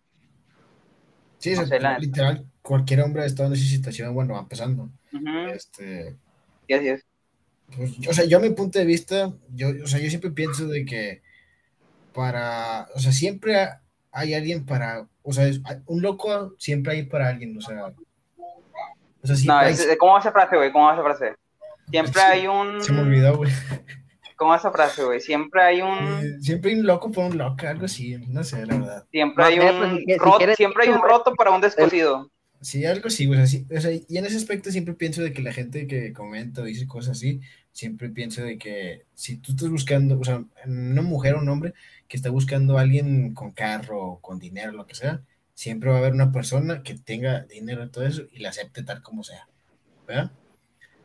Speaker 1: Sí, no sé, la literal, cualquier hombre ha estado en esa situación, bueno, va empezando. Uh -huh. Este.
Speaker 2: Sí, así es.
Speaker 1: Pues, o sea, yo a mi punto de vista, yo, o sea, yo siempre pienso de que para, o sea, siempre hay alguien para, o sea, un loco siempre hay para alguien, o sea.
Speaker 2: O sea no, hay... es, ¿cómo va esa frase, güey? ¿Cómo va esa frase? Siempre hay un.
Speaker 1: Se me olvidó, güey.
Speaker 2: ¿Cómo va esa frase, güey? Siempre hay un.
Speaker 1: Eh, siempre hay un loco por un loco, algo así, no sé, la verdad.
Speaker 2: Siempre hay un, si roto, quieres, siempre hay un roto para un descosido.
Speaker 1: Sí, algo así, güey. Así, o sea, y en ese aspecto siempre pienso de que la gente que comenta o dice cosas así, siempre pienso de que si tú estás buscando, o sea, una mujer o un hombre que está buscando a alguien con carro, con dinero, lo que sea, siempre va a haber una persona que tenga dinero y todo eso y la acepte tal como sea. ¿Verdad?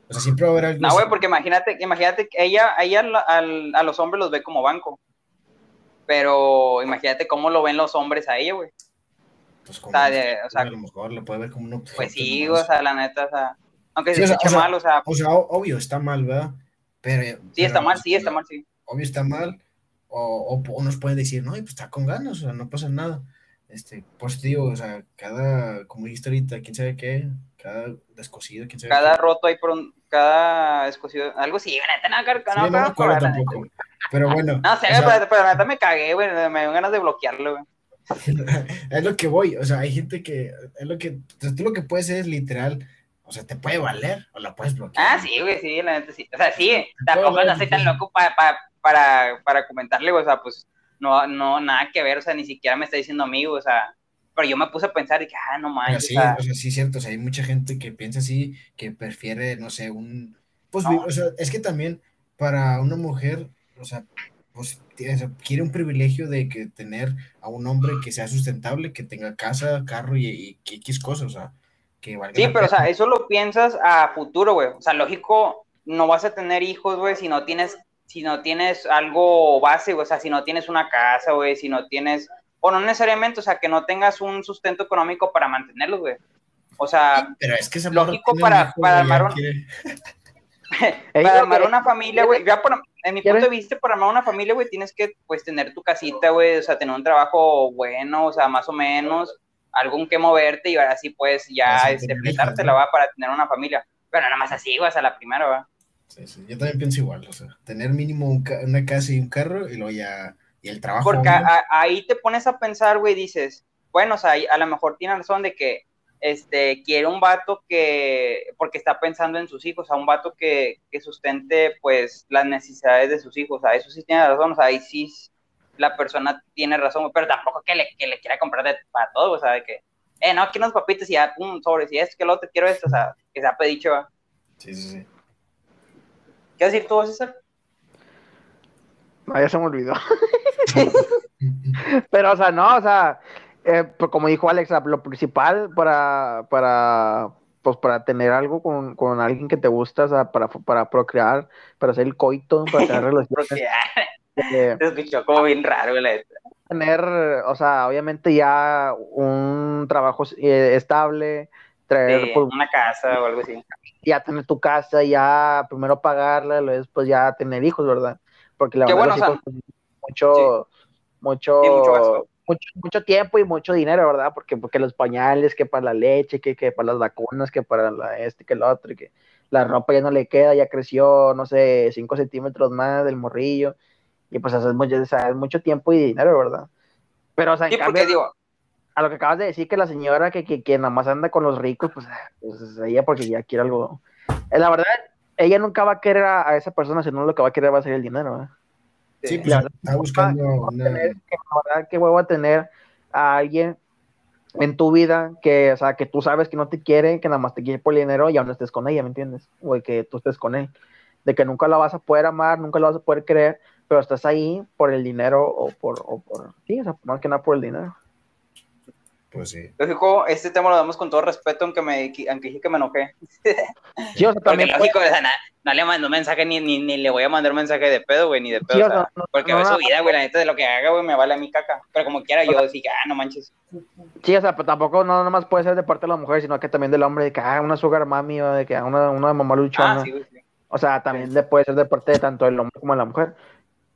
Speaker 1: O sea, siempre va a haber algo.
Speaker 2: No, güey, porque imagínate, imagínate que ella, ella al, a los hombres los ve como banco. Pero imagínate cómo lo ven los hombres a ella, güey.
Speaker 1: Pues como, o sea, de, o sea, a lo mejor lo puede ver como un
Speaker 2: Pues sí, o sea, la neta, o sea, aunque
Speaker 1: sí,
Speaker 2: se
Speaker 1: o sea,
Speaker 2: escuche
Speaker 1: o sea,
Speaker 2: mal, o sea.
Speaker 1: O sea, obvio, está mal, ¿verdad? Pero.
Speaker 2: Sí,
Speaker 1: pero,
Speaker 2: está mal, sí, está mal, sí.
Speaker 1: Obvio está mal. O, o, nos pueden decir, no, pues está con ganas, o sea, no pasa nada. este, pues digo, o sea, cada, como dijiste ahorita, quién sabe qué, cada descosido, quién sabe
Speaker 2: Cada
Speaker 1: qué.
Speaker 2: roto ahí por un, cada descosido, algo sí, neta, no, no,
Speaker 1: Sí,
Speaker 2: no,
Speaker 1: no me acuerdo tampoco. Pero bueno,
Speaker 2: No sé,
Speaker 1: o sea,
Speaker 2: pero, pero neta me cagué, güey, me dio ganas de bloquearlo, güey.
Speaker 1: es lo que voy, o sea, hay gente que, es lo que, tú lo que puedes hacer es literal, o sea, te puede valer o la puedes bloquear.
Speaker 2: Ah, sí, güey, sí, la neta sí. O sea, sí, tampoco no soy tan loco para, para, para, para comentarle, güey, o sea, pues, no, no, nada que ver, o sea, ni siquiera me está diciendo amigo, o sea, pero yo me puse a pensar y que, ah, no manches,
Speaker 1: sí,
Speaker 2: o sea,
Speaker 1: o sea, sí cierto, o sea, hay mucha gente que piensa así, que prefiere, no sé, un, pues,
Speaker 2: No.
Speaker 1: o sea, es que también para una mujer, o sea, pues, o quiere un privilegio de que tener a un hombre que sea sustentable, que tenga casa, carro y, y, X cosas, o sea, que valga
Speaker 2: Sí, pero o
Speaker 1: pena.
Speaker 2: sea, eso lo piensas a futuro, güey. O sea, lógico, no vas a tener hijos, güey, si no tienes, si no tienes algo base, güey. O sea, si no tienes una casa, güey, si no tienes, o no necesariamente, o sea, que no tengas un sustento económico para mantenerlos, güey. O sea,
Speaker 1: Pero es que
Speaker 2: lógico para- para armar un-
Speaker 1: quiere-
Speaker 2: para armar
Speaker 3: que-
Speaker 2: una familia, güey, ya por- en mi punto de vista, para armar una familia, güey, tienes que, pues, tener tu casita, güey, o sea, tener un trabajo bueno, o sea, más o menos, algo en que moverte y ahora sí, pues, ya, este,
Speaker 1: ¿no?
Speaker 2: va, para tener una familia. Pero nada más así, güey, o sea, la primera, va.
Speaker 1: Sí, sí, yo también pienso igual, o sea, tener mínimo un ca- una casa y un carro y luego ya, y el trabajo.
Speaker 2: Porque ahí te pones a pensar, güey, dices, bueno, o sea, a lo mejor tiene razón de que este, quiere un vato que, porque está pensando en sus hijos, a un vato que, que sustente, pues, las necesidades de sus hijos, o sea, eso sí tiene razón, o sea, ahí sí la persona tiene razón, pero tampoco que le, que le quiera comprar de, para todo, o sea, de que, eh, no, quiero unos papitos y ya, pum, sobres, y esto, que lo otro, quiero esto, o sea, que se ha pedido, ¿va?
Speaker 1: Sí, sí, sí.
Speaker 2: ¿Qué a decir tú, César?
Speaker 3: No, ya se me olvidó. Pero, o sea, no, o sea, eh, pues, como dijo Alex, lo principal para, para, pues, para tener algo con, con alguien que te gusta, o sea, para, para procrear, para hacer el coito, para tener relaciones,
Speaker 2: ah,
Speaker 3: eh,
Speaker 2: escuchó como bien raro, la
Speaker 3: tener, o sea, obviamente ya un trabajo eh, estable, traer,
Speaker 2: Sí,
Speaker 3: pues,
Speaker 2: una casa o algo así.
Speaker 3: ya tener tu casa, ya primero pagarla, luego después ya tener hijos, ¿verdad? Porque la
Speaker 2: Qué
Speaker 3: verdad
Speaker 2: bueno,
Speaker 3: los
Speaker 2: o
Speaker 3: hijos, pues, mucho, mucho,
Speaker 2: Sí, mucho gasto.
Speaker 3: Mucho, mucho tiempo y mucho dinero, ¿verdad? Porque, porque los pañales, que para la leche, que, que para las vacunas, que para la este, que el otro, y que la ropa ya no le queda, ya creció, no sé, 5 centímetros más del morrillo, y pues eso es mucho, o sea, es mucho tiempo y dinero, ¿verdad? Pero, o sea, en
Speaker 2: Sí,
Speaker 3: cambio,
Speaker 2: digo,
Speaker 3: a lo que acabas de decir que la señora que, que, que nada más anda con los ricos, pues, pues es ella porque ya quiere algo. Eh, La verdad, ella nunca va a querer a, a esa persona, sino lo que va a querer va a ser el dinero. ¿eh?
Speaker 1: Sí,
Speaker 2: Sí.
Speaker 1: pues
Speaker 3: La verdad,
Speaker 1: está buscando una.
Speaker 3: Tener- que la verdad, qué huevo a tener a alguien en tu vida que, o sea, que tú sabes que no te quiere, que nada más te quiere por el dinero y aún no estés con ella, ¿me entiendes? O de que tú estés con él. De que nunca la vas a poder amar, nunca la vas a poder querer, pero estás ahí por el dinero o por, o por, sí, o sea, más que nada por el dinero.
Speaker 1: Pues sí.
Speaker 2: lógico, este tema lo damos con todo respeto, aunque me aunque dije que me enojé.
Speaker 3: Sí, o sea,
Speaker 2: Porque
Speaker 3: también
Speaker 2: lógico, o sea, na- no, le mando mensaje ni, ni, ni le voy a mandar mensaje de pedo, güey, ni de pedo.
Speaker 3: Sí,
Speaker 2: o sea,
Speaker 3: no-
Speaker 2: porque
Speaker 3: no
Speaker 2: es su vida, güey, la neta de lo que haga, güey, me vale a mi caca. Pero como quiera, yo sí que, ah, no manches.
Speaker 3: Sí, o sea, pero tampoco no nomás puede ser de parte de la mujer, sino que también del hombre, de que ah, una sugar mami o de que ah, una, una mamá luchona.
Speaker 2: Ah, sí, güey, sí.
Speaker 3: O sea, también le puede ser de parte de tanto el hombre como de la mujer.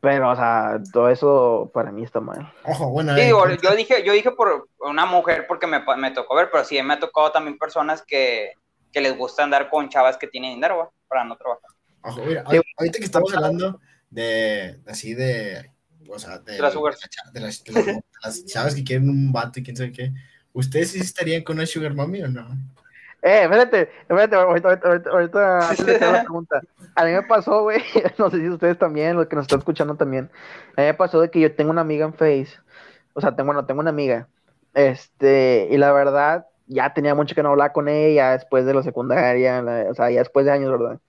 Speaker 3: Pero, o sea, todo eso para mí está mal.
Speaker 1: Ojo, bueno.
Speaker 2: Sí,
Speaker 1: eh,
Speaker 2: digo, yo dije, yo dije por una mujer porque me, me tocó ver, pero sí me ha tocado también personas que, que les gusta andar con chavas que tienen dinero, para no trabajar.
Speaker 1: ojo, mira,
Speaker 3: Sí.
Speaker 1: ahorita que estamos hablando de así de. O sea, de,
Speaker 2: De las sugars.
Speaker 1: de las, de las- de las chavas que quieren un vato y quién sabe qué. ¿Ustedes sí estarían con una sugar mommy o no?
Speaker 3: Eh, espérate, espérate, ahorita, ahorita, ahorita, antes de la pregunta. A mí me pasó, güey, no sé si ustedes también, los que nos están escuchando también. A mí me pasó de que yo tengo una amiga en Face. O sea, tengo, bueno, tengo una amiga. Este, y la verdad, ya tenía mucho que no hablar con ella después de la secundaria, la- o sea, ya después de años, ¿verdad?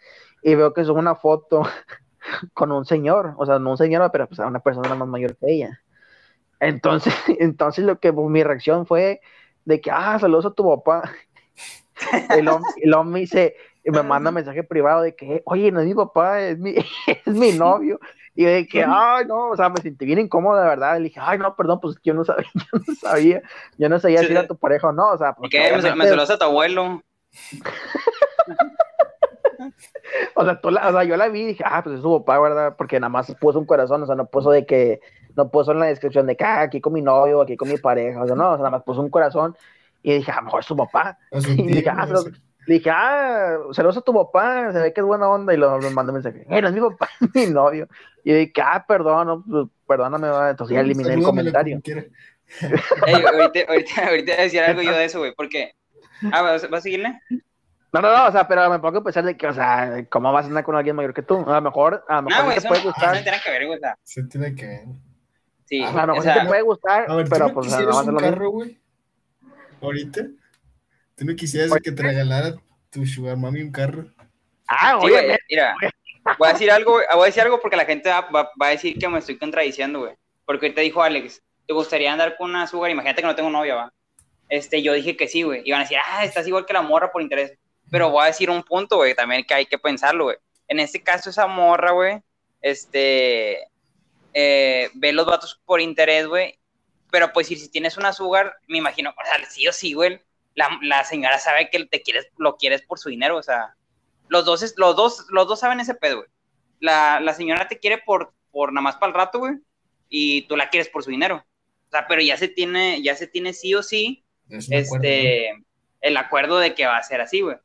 Speaker 3: Y veo que sube una foto con un señor, o sea, no un señor, pero pues una persona más mayor que ella. Entonces, entonces lo que pues, mi reacción fue de que, ah, saludos a tu papá. Y luego, y luego me dice, y me manda mensaje privado de que, oye, no es mi papá, es mi, es mi novio. Y de que, ay, no, o sea, me sentí bien incómodo, de verdad. Le dije, ay, no, perdón, pues yo no sabía, yo no sabía, yo no sabía si era tu pareja o no, o sea,
Speaker 2: ¿Y
Speaker 3: porque
Speaker 2: qué? Me, me
Speaker 3: obviamente-
Speaker 2: saludas a tu abuelo.
Speaker 3: o sea, tú la- o sea, yo la vi y dije, ah, pues es su papá, ¿verdad? Porque nada más puso un corazón, o sea, no puso de que, no puso en la descripción de que ah, aquí con mi novio, aquí con mi pareja, o sea, no, o sea, nada más puso un corazón y dije, a lo mejor es su papá. Y
Speaker 1: tío,
Speaker 3: dije, ah,
Speaker 1: no
Speaker 3: se lo-
Speaker 1: sé.
Speaker 3: le dije, ah, saludos a tu papá, se ve que es buena onda, y lo, lo mandó mensaje, eh, no es mi papá, es mi novio. Y dije, ah, perdón, no, pues, perdóname, va. entonces ya eliminé el comentario.
Speaker 2: Ey, ahorita, ahorita, ahorita voy a decir algo yo de eso, güey, porque... Ah, ¿vas, vas a seguirle?
Speaker 3: No, no, no, o sea, pero me pongo a pensar de que, o sea, ¿cómo vas a andar con alguien mayor que tú? A lo mejor, a lo mejor
Speaker 2: No, eso
Speaker 3: te
Speaker 2: no,
Speaker 3: puede
Speaker 2: no
Speaker 3: gustar,
Speaker 2: tiene que ver, güey, o sea,
Speaker 1: Se tiene que ver.
Speaker 2: sí,
Speaker 3: a lo mejor
Speaker 2: o sea,
Speaker 3: te puede gustar,
Speaker 1: A ver, ¿tú
Speaker 3: pero
Speaker 1: no
Speaker 3: pues, o sea, no
Speaker 1: quisieras
Speaker 3: va a ser
Speaker 1: un carro, güey? ¿Ahorita? ¿Tú no quisieras que te regalara tu sugar mami un carro?
Speaker 3: Ah,
Speaker 2: sí,
Speaker 3: oye,
Speaker 2: güey, mira, voy a decir algo, güey, voy a decir algo porque la gente va, va- va a decir que me estoy contradiciendo, güey, porque ahorita dijo Alex, ¿te gustaría andar con una sugar? Imagínate que no tengo novia, va. Este, yo dije que sí, güey, y van a decir, ah, estás igual que la morra por interés, pero voy a decir un punto, güey, también que hay que pensarlo, güey. En este caso, esa morra, güey, este, eh, ve los vatos por interés, güey, pero pues si, tienes una sugar, me imagino, o sea, sí o sí, güey, la, la señora sabe que te quieres, lo quieres por su dinero, o sea, los dos, es- los dos, los dos saben ese pedo, güey. La, la señora te quiere por, por nada más para el rato, güey, y tú la quieres por su dinero. O sea, pero ya se tiene, ya se tiene sí o sí,
Speaker 1: Es acuerdo,
Speaker 2: este, el acuerdo de que va a ser así, güey.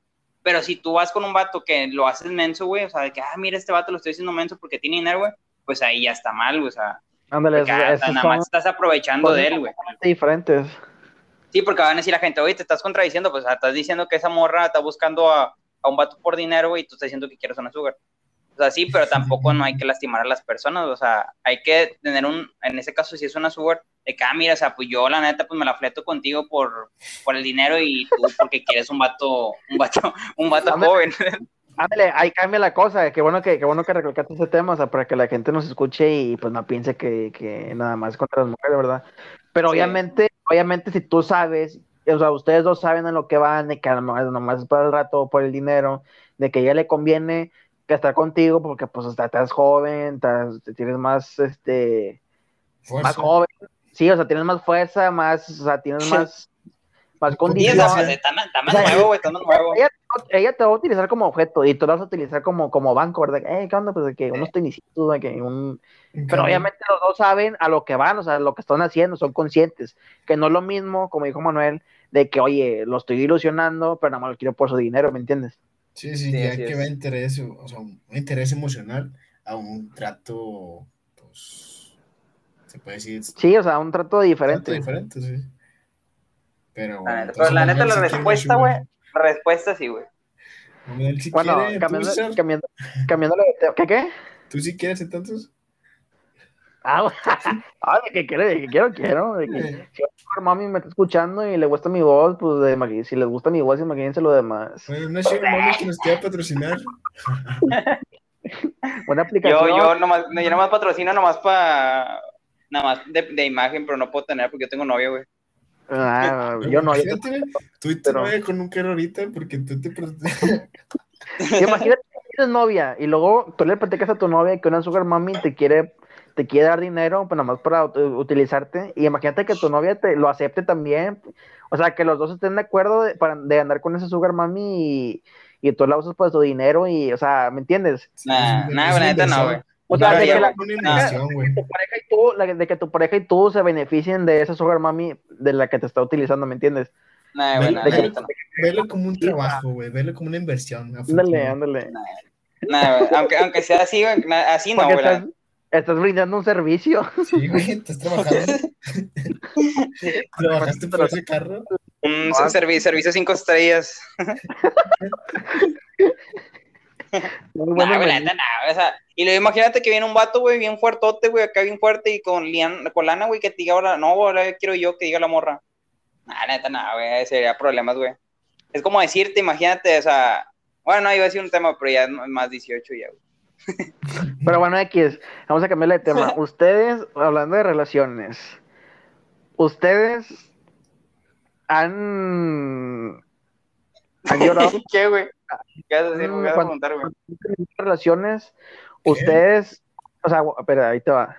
Speaker 2: Pero si tú vas con un vato que lo haces menso, güey, o sea, de que, ah, mira, este vato lo estoy haciendo menso porque tiene dinero, güey, pues ahí ya está mal, güey, o sea,
Speaker 3: ándale,
Speaker 2: nada
Speaker 3: son
Speaker 2: más estás aprovechando de él, güey.
Speaker 3: diferentes.
Speaker 2: Sí, porque van a decir la gente, oye, te estás contradiciendo, pues estás diciendo que esa morra está buscando a, a un vato por dinero, güey, y tú estás diciendo que quieres una sugar. O sea, sí, pero tampoco no hay que lastimar a las personas, o sea, hay que tener un, en ese caso, si es una sugar, de que, ah, mira, o sea, pues yo la neta, pues me la fleto contigo por, por el dinero y tú porque quieres un vato, un vato, un vato joven.
Speaker 3: Ándale, ahí cambia la cosa, qué bueno que, qué bueno que recalcaste ese tema, o sea, para que la gente nos escuche y pues no piense que, que nada más es contra las mujeres, ¿verdad? Pero
Speaker 2: Sí.
Speaker 3: obviamente, obviamente si tú sabes, o sea, ustedes dos saben en lo que van, de que a mejor nomás es para el rato por el dinero, de que a ella le conviene que estar contigo porque pues hasta estás joven, estás, tienes más, este,
Speaker 1: Fuerza.
Speaker 3: más joven, sí, o sea, tienes más fuerza, más, o sea, tienes más, más condición.
Speaker 2: está más, nuevo, güey, está más nuevo.
Speaker 3: Ella, ella te va a utilizar como objeto y tú la vas a utilizar como, como banco, ¿verdad? Eh, ¿qué onda? Pues de que unos tenisitos, de que un...
Speaker 1: Un
Speaker 3: Pero obviamente los dos saben a lo que van, o sea, lo que están haciendo, son conscientes. Que no es lo mismo, como dijo Manuel, de que, oye, lo estoy ilusionando, pero nada más lo quiero por su dinero, ¿me entiendes?
Speaker 1: Sí, sí,
Speaker 2: Sí,
Speaker 1: ya que
Speaker 2: es.
Speaker 1: va interés, o sea, un interés emocional a un trato, pues, se puede decir,
Speaker 3: Sí, o sea, un trato
Speaker 1: trato
Speaker 3: diferente.
Speaker 1: diferente, sí. Pero,
Speaker 2: La
Speaker 1: bueno,
Speaker 2: neta,
Speaker 1: entonces
Speaker 2: pero la neta, la
Speaker 1: sí
Speaker 2: respuesta, güey, la respuesta sí, güey.
Speaker 1: Sí
Speaker 3: Bueno,
Speaker 1: quiere,
Speaker 3: cambiando,
Speaker 1: ¿tú,
Speaker 3: cambiando, tema. ¿Qué qué?
Speaker 1: ¿Tú sí quieres entonces?
Speaker 3: Ah, ah, de que quiere, de que quiero, quiero. De que,
Speaker 1: Eh,
Speaker 3: si mi mami me está escuchando y le gusta mi voz, pues de, si les gusta mi voz, imagínense lo demás.
Speaker 1: Bueno, una sugar mami que nos quiera patrocinar.
Speaker 3: Buena aplicación.
Speaker 2: Yo, yo nomás, yo nomás patrocino nomás para, nada más de, de imagen, pero no puedo tener porque yo tengo novio, güey.
Speaker 3: Ah, yo no, yo
Speaker 1: tú tu
Speaker 3: pero-
Speaker 1: con un carro ahorita porque tú te...
Speaker 3: Imagínate que tienes novia y luego tú le platicas a tu novia que una sugar mami te quiere, te quiere dar dinero, pues nada más para ut- utilizarte. Y imagínate que tu novia te lo acepte también. O sea, que los dos estén de acuerdo de, para, de andar con esa sugar mami y, y tú la usas por su dinero y, o sea, ¿me entiendes?
Speaker 2: Nah, la
Speaker 1: una
Speaker 2: neta no, güey.
Speaker 3: O sea, de que, la- tu pareja y tú, la- de que tu pareja y tú se beneficien de esa sugar mami de la que te está utilizando, ¿me entiendes?
Speaker 2: Nah,
Speaker 1: Velo,
Speaker 2: nah,
Speaker 3: de
Speaker 2: la
Speaker 3: que-
Speaker 1: velo como un trabajo, güey. Velo como una inversión.
Speaker 3: Ándale, ándale.
Speaker 2: Nah, aunque, aunque sea así, güey, na- así no, güey.
Speaker 3: estás, estás brindando un servicio.
Speaker 1: Sí, güey, estás trabajando. ¿Trabajaste por ese carro?
Speaker 2: Un
Speaker 3: Ah.
Speaker 2: servi- servicio cinco estrellas.
Speaker 3: Muy bueno,
Speaker 2: güey, la
Speaker 3: menú.
Speaker 2: neta, nah, güey, o sea, y luego imagínate que viene un vato, güey, bien fuertote, güey, acá bien fuerte y con, lian, con lana, güey, que te diga ahora, no, ahora quiero yo que diga la morra. Nah, neta, nah, güey, sería problemas, güey. Es como decirte, imagínate, o sea, bueno, no, iba a decir un tema, pero ya es más 18 ya, güey.
Speaker 3: Pero bueno, X, vamos a cambiarle de tema. Ustedes, hablando de relaciones, ustedes han, han llorado
Speaker 2: ¿Qué, güey? ¿Qué vas a decir? ¿Qué vas a
Speaker 3: cuando-
Speaker 2: preguntar, güey?
Speaker 3: relaciones? Ustedes, o sea, espera, ahí te va.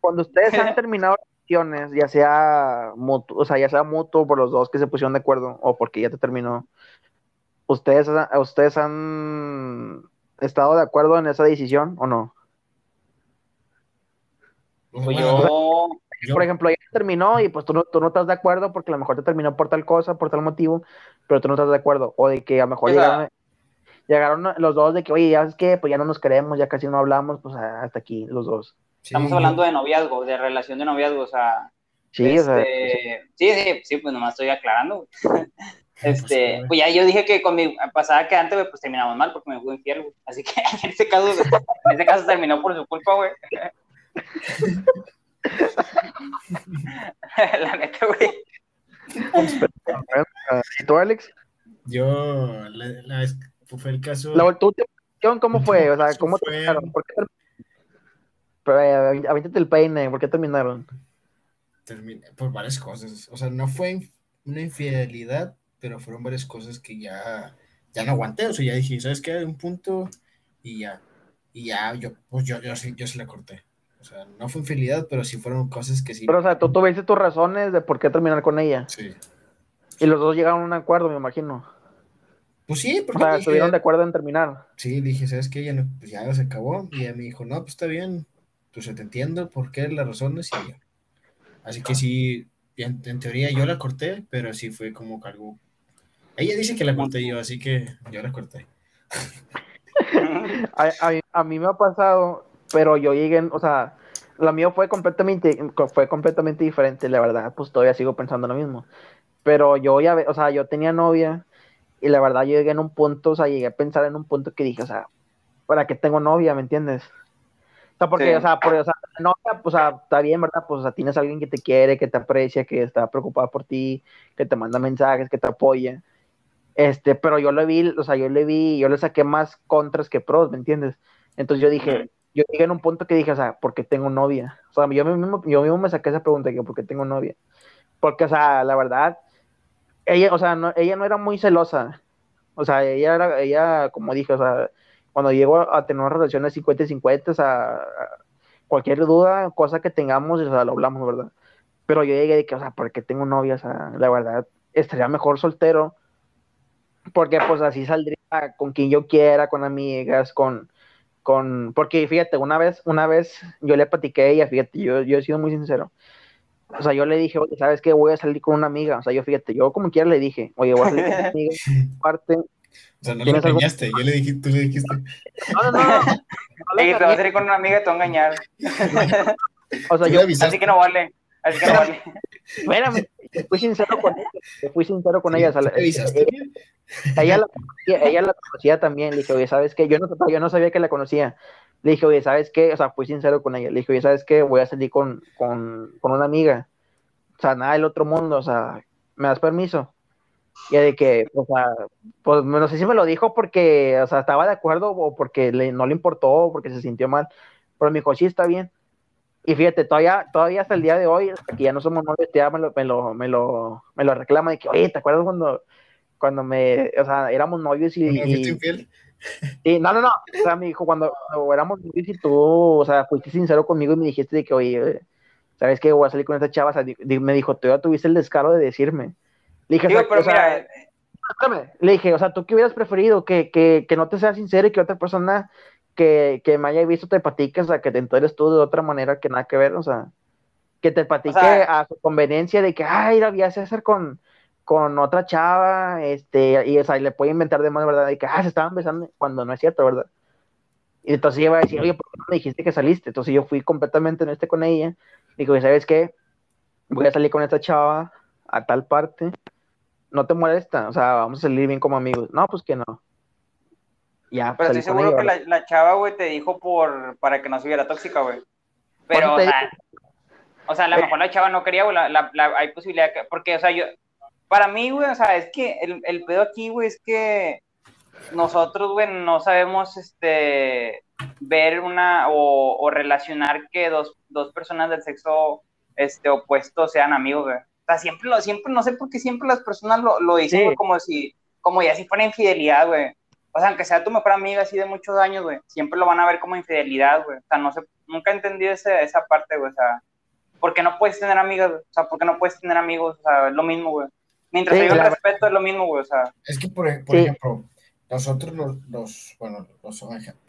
Speaker 3: Cuando ustedes han terminado relaciones, ya sea mutuo, o sea, ya sea mutuo por los dos que se pusieron de acuerdo o porque ya te terminó, ¿ustedes, ustedes han estado de acuerdo en esa decisión o no?
Speaker 2: Pues yo...
Speaker 3: Por ejemplo, ella terminó y pues tú no, tú no estás de acuerdo porque a lo mejor te terminó por tal cosa, por tal motivo, pero tú no estás de acuerdo. O de que a lo mejor llegaron, llegaron, los dos de que, oye, ya es que pues ya no nos queremos, ya casi no hablamos, pues hasta aquí los dos.
Speaker 2: Estamos hablando de noviazgo, de relación de noviazgo, o sea.
Speaker 3: Sí, o sea.
Speaker 2: Este, sí, sí, sí, pues nomás estoy aclarando. Este, pues, pues ya yo dije que con mi pasada que antes, pues terminamos mal porque me fui infierno, Así que en este caso, en este caso terminó por su culpa, güey. La neta, güey.
Speaker 3: ¿Y tú, Alex?
Speaker 1: Yo, la, la, fue el caso.
Speaker 3: La, ¿tú, ¿Cómo fue? O sea, ¿cómo fue... terminaron? ¿Por qué Pero, eh, el peine, ¿por qué terminaron?
Speaker 1: Terminé por varias cosas. O sea, no fue una infidelidad, pero fueron varias cosas que ya, ya no aguanté. O sea, ya dije, ¿sabes qué? Un punto y ya. Y ya, yo, pues yo, yo, yo, yo se la corté. O sea, no fue infidelidad, pero sí fueron cosas que sí.
Speaker 3: Pero, o sea, tú tuviste tus razones de por qué terminar con ella.
Speaker 1: Sí.
Speaker 3: Y los dos llegaron a un acuerdo, me imagino.
Speaker 1: Pues sí,
Speaker 3: porque. O sea, estuvieron de acuerdo en terminar.
Speaker 1: Sí, dije, ¿sabes qué? Ya, no, pues ya se acabó. Y ella me dijo, no, pues está bien. Pues te entiendo por qué las razones y ya. Así que sí, en, en, teoría yo la corté, pero sí fue como algo. Ella dice que la corté yo, así que yo la corté.
Speaker 3: a, a, a mí me ha pasado pero yo llegué, o sea, la mío fue completamente, fue completamente diferente, la verdad, pues todavía sigo pensando lo mismo. Pero yo ya, o sea, yo tenía novia y la verdad yo llegué en un punto, o sea, llegué a pensar en un punto que dije, o sea, ¿para qué tengo novia, me entiendes? O sea, porque, o sea, porque, o sea, novia, pues, o sea, está bien, ¿verdad? Pues, o sea, tienes a alguien que te quiere, que te aprecia, que está preocupado por ti, que te manda mensajes, que te apoya. Este, pero yo le vi, o sea, yo le vi, yo le saqué más contras que pros, ¿me entiendes? Entonces yo dije, yo llegué en un punto que dije, o sea, ¿por qué tengo novia? O sea, yo mismo, yo mismo me saqué esa pregunta, que ¿por qué tengo novia? Porque, o sea, la verdad, ella, o sea, no, ella no era muy celosa. O sea, ella era, ella, como dije, o sea, cuando llego a tener una relación de 50 y 50, o sea, cualquier duda, cosa que tengamos, o sea, lo hablamos, ¿verdad? Pero yo llegué de que, o sea, ¿por qué tengo novia? O sea, la verdad, estaría mejor soltero, porque pues así saldría con quien yo quiera, con amigas, con, con, porque fíjate, una vez, una vez yo le platiqué a ella, fíjate, yo, yo he sido muy sincero. O sea, yo le dije, oye, ¿sabes qué? Voy a salir con una amiga. O sea, yo fíjate, yo como quiera le dije, oye, voy a salir con una amiga, parte.
Speaker 1: O sea, no le engañaste, yo le dije, tú le dijiste.
Speaker 3: No, no, no. no,
Speaker 2: te vas a salir con una amiga y te va a engañar.
Speaker 3: o sea, yo.
Speaker 2: Así que no vale. Así que no vale.
Speaker 3: Espérame, fui sincero con ella. Fui sincero con ella. Ella, la conocía, ella la conocía también. Le dije, oye, ¿sabes qué? Yo no, yo no sabía que la conocía. Le dije, oye, ¿sabes qué? O sea, fui sincero con ella. Le dije, oye, ¿sabes qué? Voy a salir con, con, con una amiga. O sea, nada del otro mundo. O sea, ¿me das permiso? Y de que, o sea, pues no sé si me lo dijo porque, o sea, estaba de acuerdo o porque le, no le importó o porque se sintió mal. Pero me dijo, sí, está bien. Y fíjate, todavía, todavía hasta el día de hoy, hasta que ya no somos novios, ya me lo, me lo, me lo, me lo reclama de que, oye, ¿te acuerdas cuando cuando me, o sea, éramos novios y... y no, no, no, o sea, me dijo, cuando, éramos novios y tú, o sea, fuiste sincero conmigo y me dijiste de que, oye, ¿sabes qué? Voy a salir con esta chava, o sea, me dijo, tú ya tuviste el descaro de decirme. Le dije,
Speaker 2: pero o sea,
Speaker 3: le dije, o sea, ¿tú qué hubieras preferido? Que, que, que no te seas sincero y que otra persona que, que me haya visto te platique, o sea, que te enteres tú de otra manera que nada que ver, o sea, que te platique a su conveniencia de que, ay, la vi a hacer con con otra chava, este, y, o sea, le puede inventar de más, ¿verdad? De que, ah, se estaban besando cuando no es cierto, ¿verdad? Y entonces ella va a decir, oye, ¿por qué no me dijiste que saliste? Entonces yo fui completamente en este con ella. Digo, ¿sabes qué? Voy a salir con esta chava a tal parte. No te molesta, o sea, vamos a salir bien como amigos. No, pues que no.
Speaker 2: Ya, Pero estoy seguro que la, la, chava, güey, te dijo por, para que no se viera tóxica, güey. Pero, o sea, o sea, a lo mejor la chava no quería, güey, la, la, hay posibilidad que, porque, o sea, yo, para mí, güey, o sea, es que el, el pedo aquí, güey, es que nosotros, güey, no sabemos, este, ver una o, o relacionar que dos, dos, personas del sexo, este, opuesto sean amigos, güey. O sea, siempre, lo, siempre, no sé por qué siempre las personas lo, lo dicen como si, como ya si fuera infidelidad, güey. O sea, aunque sea tu mejor amiga así de muchos años, güey, siempre lo van a ver como infidelidad, güey. O sea, no sé, nunca entendí ese, esa parte, güey. O sea, ¿por qué no puedes tener amigas, O sea, ¿por qué no puedes tener amigos? O sea, es lo mismo, güey. Mientras sí, haya respeto es lo mismo, güey, o sea.
Speaker 1: Es que, por, por ejemplo, nosotros los, bueno, los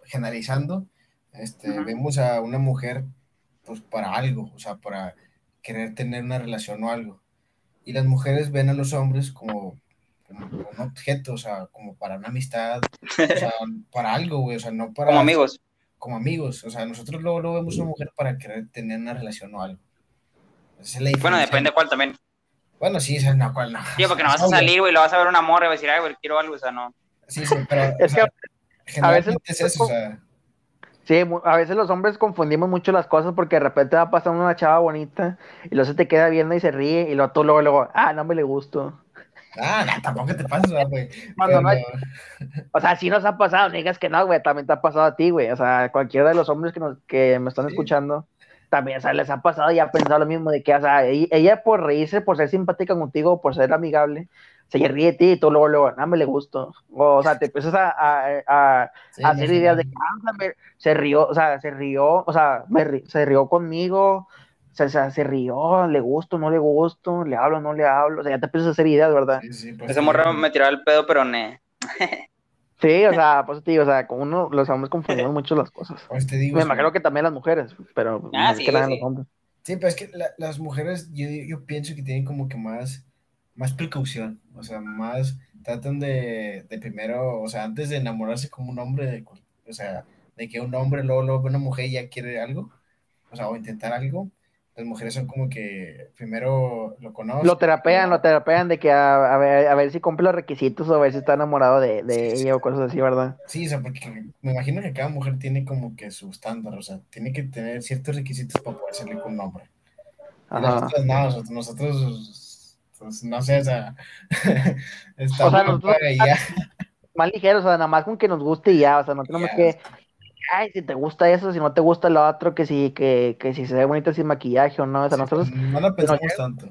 Speaker 1: generalizando, este, vemos a una mujer pues para algo, o sea, para querer tener una relación o algo. Y las mujeres ven a los hombres como, un objeto, o sea, como para una amistad, o sea, para algo, güey, o sea, no para...
Speaker 2: Como amigos.
Speaker 1: Como amigos, o sea, nosotros luego, luego vemos a una mujer para querer tener una relación o algo.
Speaker 2: bueno, depende de cuál también.
Speaker 1: Bueno, sí, esa no, cuál no.
Speaker 2: Sí, porque no vas a salir, güey, lo vas a ver una morra y vas a decir, ay, güey, quiero algo, o sea, no.
Speaker 1: Sí, sí, pero es que a veces es eso, o sea...
Speaker 3: Sí, a veces los hombres confundimos mucho las cosas porque de repente va pasando una chava bonita y luego se te queda viendo y se ríe y luego tú luego, luego ah, no me le gusto.
Speaker 1: Ah, no, tampoco te pasa, güey.
Speaker 3: o sea, sí nos ha pasado, no digas que no, güey, también te ha pasado a ti, güey. O sea, cualquiera de los hombres que, nos, que me están escuchando, también, o sea, les ha pasado y ha pensado lo mismo de que, o sea, ella, por reírse, por ser simpática contigo, por ser amigable, se ríe de ti y tú luego, luego, no me le gusto. O, sea, te empiezas a, a, hacer ideas de que, ah, se rió, o sea, se rió, o sea, me, se rió conmigo, o sea, se rió, le gusto, no le gusto, le hablo, no le hablo, o sea, ya te empiezas a hacer ideas, ¿verdad? Sí,
Speaker 2: sí, pues Ese morro me tiraba el pedo, pero ne.
Speaker 3: Sí, o sea, pues te digo, o sea, como uno, los hombres confundimos mucho las cosas.
Speaker 1: Pues te digo,
Speaker 3: me imagino que también las mujeres, pero
Speaker 2: ah, sí,
Speaker 3: que
Speaker 2: nada
Speaker 3: los hombres.
Speaker 1: Sí, pero es que las mujeres, yo, yo pienso que tienen como que más, más precaución, o sea, más tratan de, de primero, o sea, antes de enamorarse como un hombre, de, o sea, de que un hombre luego, luego una mujer ya quiere algo, o sea, o intentar algo, las mujeres son como que primero lo conocen.
Speaker 3: Lo terapean, lo terapean de que a, ver, a ver si cumple los requisitos o a ver si está enamorado de, de ella o cosas así, ¿verdad?
Speaker 1: Sí, o sea, porque me imagino que cada mujer tiene como que su estándar, o sea, tiene que tener ciertos requisitos para poder salir con un hombre. Nosotros no, nosotros, pues, no sé, o sea, estamos o sea, nosotros,
Speaker 3: más ligeros, o sea, nada más con que nos guste y ya, o sea, no tenemos que ay, si te gusta eso, si no te gusta lo otro, que si, que, que si se ve bonita sin maquillaje o no, o sea, nosotros
Speaker 1: no lo pensamos tanto.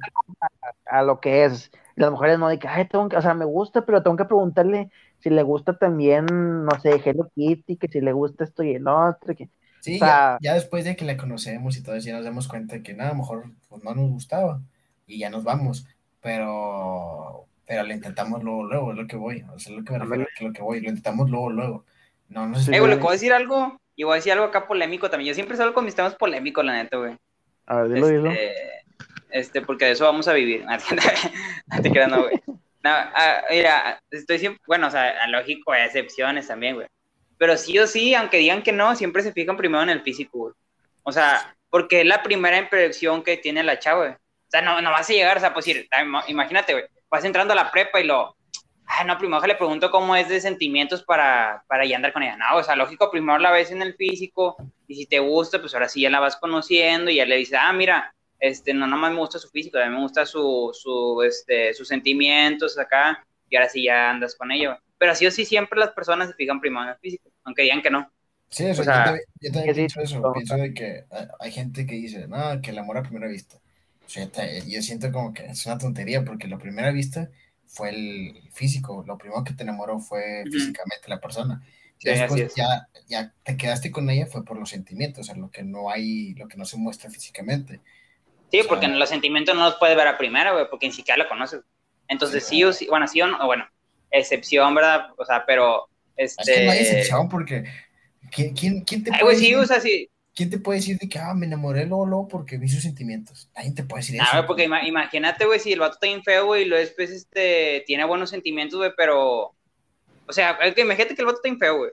Speaker 3: A, lo que es. Las mujeres no dicen, ay, tengo que, o sea, me gusta, pero tengo que preguntarle si le gusta también, no sé, Hello Kitty, que si le gusta esto y el otro, que...
Speaker 1: Sí, ya, ya, después de que la conocemos y todo eso, ya nos damos cuenta que nada, a lo mejor pues, no nos gustaba y ya nos vamos, pero, pero lo intentamos luego, luego, es lo que voy, o sea, es lo que me refiero, que lo que voy, lo intentamos luego, luego. No, no sé.
Speaker 2: Eh, güey, ¿le puedo decir algo? Y voy a decir algo acá polémico también. Yo siempre salgo con mis temas polémicos, la neta, güey.
Speaker 3: A ver, dilo, este, dilo.
Speaker 2: Este, porque de eso vamos a vivir. no te creas, no, güey. No, ah, mira, estoy siempre, bueno, o sea, lógico, hay excepciones también, güey. Pero sí o sí, aunque digan que no, siempre se fijan primero en el físico, güey. O sea, porque es la primera impresión que tiene la chava, güey. O sea, no, no vas a llegar, o sea, pues ir, imagínate, güey, vas entrando a la prepa y lo, ah, no, primero le pregunto cómo es de sentimientos para, para ya andar con ella. No, o sea, lógico, primero la ves en el físico y si te gusta, pues ahora sí ya la vas conociendo y ya le dices, ah, mira, este, no nomás me gusta su físico, también me gusta su, su, este, sus sentimientos acá y ahora sí ya andas con ella. Pero así o sí siempre las personas se fijan primero en el físico, aunque digan que no.
Speaker 1: Sí, eso, o sea, yo, también, pienso eso, pienso de que hay gente que dice, no, que el amor a primera vista. O sea, yo siento como que es una tontería porque la primera vista fue el físico, lo primero que te enamoró fue físicamente la persona. después ya, ya te quedaste con ella fue por los sentimientos, o sea, lo que no hay, lo que no se muestra físicamente.
Speaker 2: Sí, porque los sentimientos no los puedes ver a primera, güey, porque ni siquiera la conoces. Entonces sí, o sí, bueno, sí o no, bueno, excepción, ¿verdad? O sea, pero... Este... Es que
Speaker 1: no hay este excepción porque... ¿Quién, quién, quién te
Speaker 2: puede sí, o sea, sí.
Speaker 1: ¿Quién te puede decir de que, ah, me enamoré luego, luego porque vi sus sentimientos? Nadie te puede decir eso.
Speaker 2: Ah, porque imagínate, güey, si el vato está bien feo, güey, y luego después, este, tiene buenos sentimientos, güey, pero... O sea, que imagínate que el vato está bien feo, güey.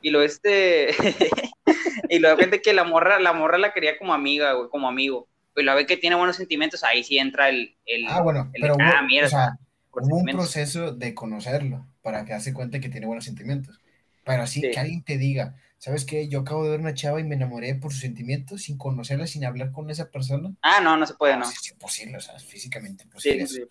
Speaker 2: Y lo este... y luego gente que la morra, la morra la quería como amiga, güey, como amigo. Y lo ve que tiene buenos sentimientos, ahí sí entra el... el
Speaker 1: ah, bueno, pero ah, hubo, o sea, hubo un proceso de conocerlo para que hace cuenta que tiene buenos sentimientos. Pero así que alguien te diga, ¿sabes qué? Yo acabo de ver una chava y me enamoré por sus sentimientos sin conocerla, sin hablar con esa persona.
Speaker 2: Ah, no, no se puede, no.
Speaker 1: Es imposible, o sea, es físicamente imposible. Sí,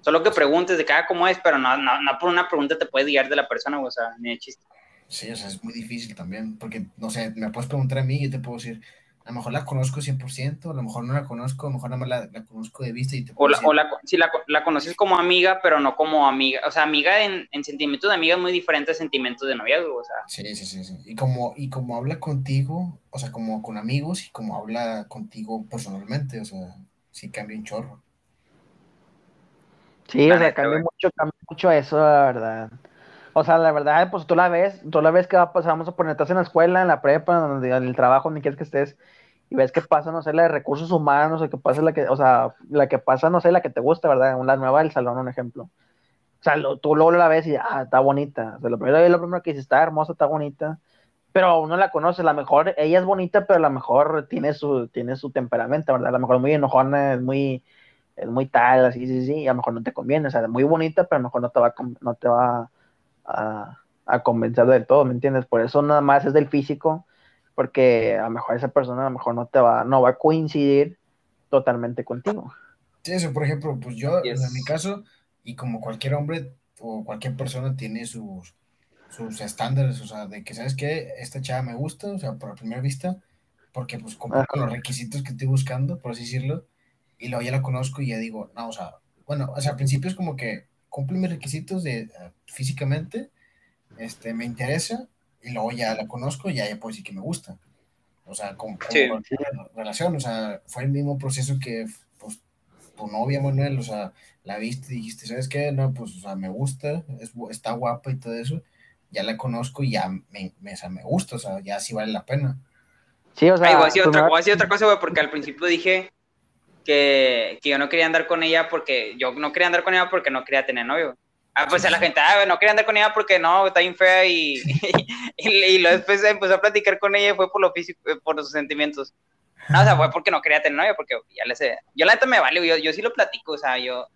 Speaker 2: Solo que preguntes de cada cómo es, pero no, no, no por una pregunta te puedes guiar de la persona, o sea, ni de chiste.
Speaker 1: Sí, o sea, es muy difícil también, porque, no sé, me puedes preguntar a mí y yo te puedo decir, a lo mejor la conozco 100%, a lo mejor no la conozco, a lo mejor nada más la, la conozco de vista y te
Speaker 2: O, la, o la, si la, la, conoces como amiga, pero no como amiga, o sea, amiga en, en sentimientos de amiga es muy diferente a sentimientos de noviazgo, o sea.
Speaker 1: Sí, sí, sí, sí. Y como, y como habla contigo, o sea, como con amigos y como habla contigo personalmente, o sea, sí cambia un chorro.
Speaker 3: Sí, o sea, cambia mucho, cambia mucho eso, la verdad. O sea, la verdad, pues tú la ves, tú la ves que va, pues, vamos a poner, estás en la escuela, en la prepa, en el trabajo, donde quieres que estés, y ves que pasa, no sé, la de recursos humanos, o que pasa la que, o sea, la que pasa, no sé, la que te gusta, ¿verdad? La nueva del salón, un ejemplo. O sea, tú luego la ves y, ah, está bonita. O sea, lo primero, lo primero que dices, está hermosa, está bonita, pero uno la conoce, a lo mejor ella es bonita, pero a lo mejor tiene su, tiene su temperamento, ¿verdad? A lo mejor muy enojona, es muy, es muy tal, así, sí, sí, a lo mejor no te conviene, o sea, es muy bonita, pero a lo mejor no te va, no te va a, a convencer del todo, ¿me entiendes? Por eso nada más es del físico, porque a lo mejor esa persona a lo mejor no te va, no va a coincidir totalmente contigo.
Speaker 1: Sí, eso, por ejemplo, pues yo, en mi caso, y como cualquier hombre o cualquier persona tiene sus, sus estándares, o sea, de que, ¿sabes qué? Esta chava me gusta, o sea, por primera vista, porque pues cumple con los requisitos que estoy buscando, por así decirlo, y luego ya la conozco y ya digo, no, o sea, bueno, o sea, al principio es como que cumple mis requisitos de eh, físicamente, este, me interesa, y luego ya la conozco y ya, ya puedo decir que me gusta. O sea, como, relación, o sea, fue el mismo proceso que pues, tu novia, Manuel, o sea, la viste y dijiste, ¿sabes qué? No, pues, o sea, me gusta, es, está guapa y todo eso, ya la conozco y ya me, me, o sea, me gusta, o sea, ya sí vale la pena.
Speaker 2: Sí, o sea, voy a decir otra, otra cosa, güey, porque al principio dije que, que yo no quería andar con ella porque, yo no quería andar con ella porque no quería tener novio. Ah, pues a la gente, ah, no quería andar con ella porque no, está bien fea y, y, luego después empezó a platicar con ella y fue por lo físico, eh, por sus sentimientos. No, o sea, fue porque no quería tener novia, porque ya le sé. Yo la neta me vale, yo, yo sí lo platico, o sea, yo.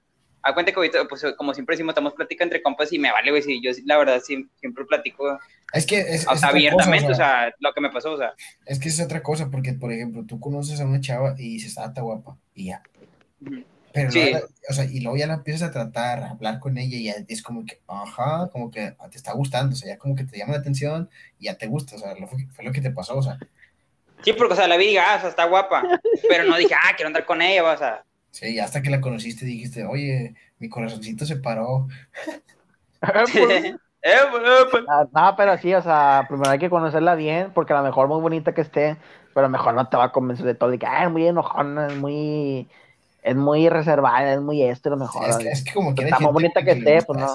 Speaker 2: A cuenta que ahorita, pues como siempre decimos, estamos platicando entre compas y me vale, güey, sí, yo la verdad sí, siempre platico.
Speaker 1: Es que es,
Speaker 2: o sea, abiertamente, o sea, lo que me pasó, o sea.
Speaker 1: Es que es otra cosa, porque, por ejemplo, tú conoces a una chava y dices, ah, está guapa, y ya. Pero sí. o sea, y luego ya la empiezas a tratar, a hablar con ella y ya es como que, ajá, como que te está gustando, o sea, ya como que te llama la atención y ya te gusta, o sea, lo, fue lo que te pasó, o sea.
Speaker 2: Sí, porque, o sea, la vi y ah, o sea, está guapa, pero no dije, ah, quiero andar con ella, o sea.
Speaker 1: Sí, hasta que la conociste dijiste, oye, mi corazoncito se paró.
Speaker 3: Eh, pues, eh, pues. Ah, no, pero sí, o sea, primero hay que conocerla bien, porque a lo mejor muy bonita que esté, pero a lo mejor no te va a convencer de todo, y que, ah, es muy enojona, es muy es muy reservada, es muy esto, lo mejor.
Speaker 1: es, que, como que
Speaker 3: está muy bonita que, esté, pues no.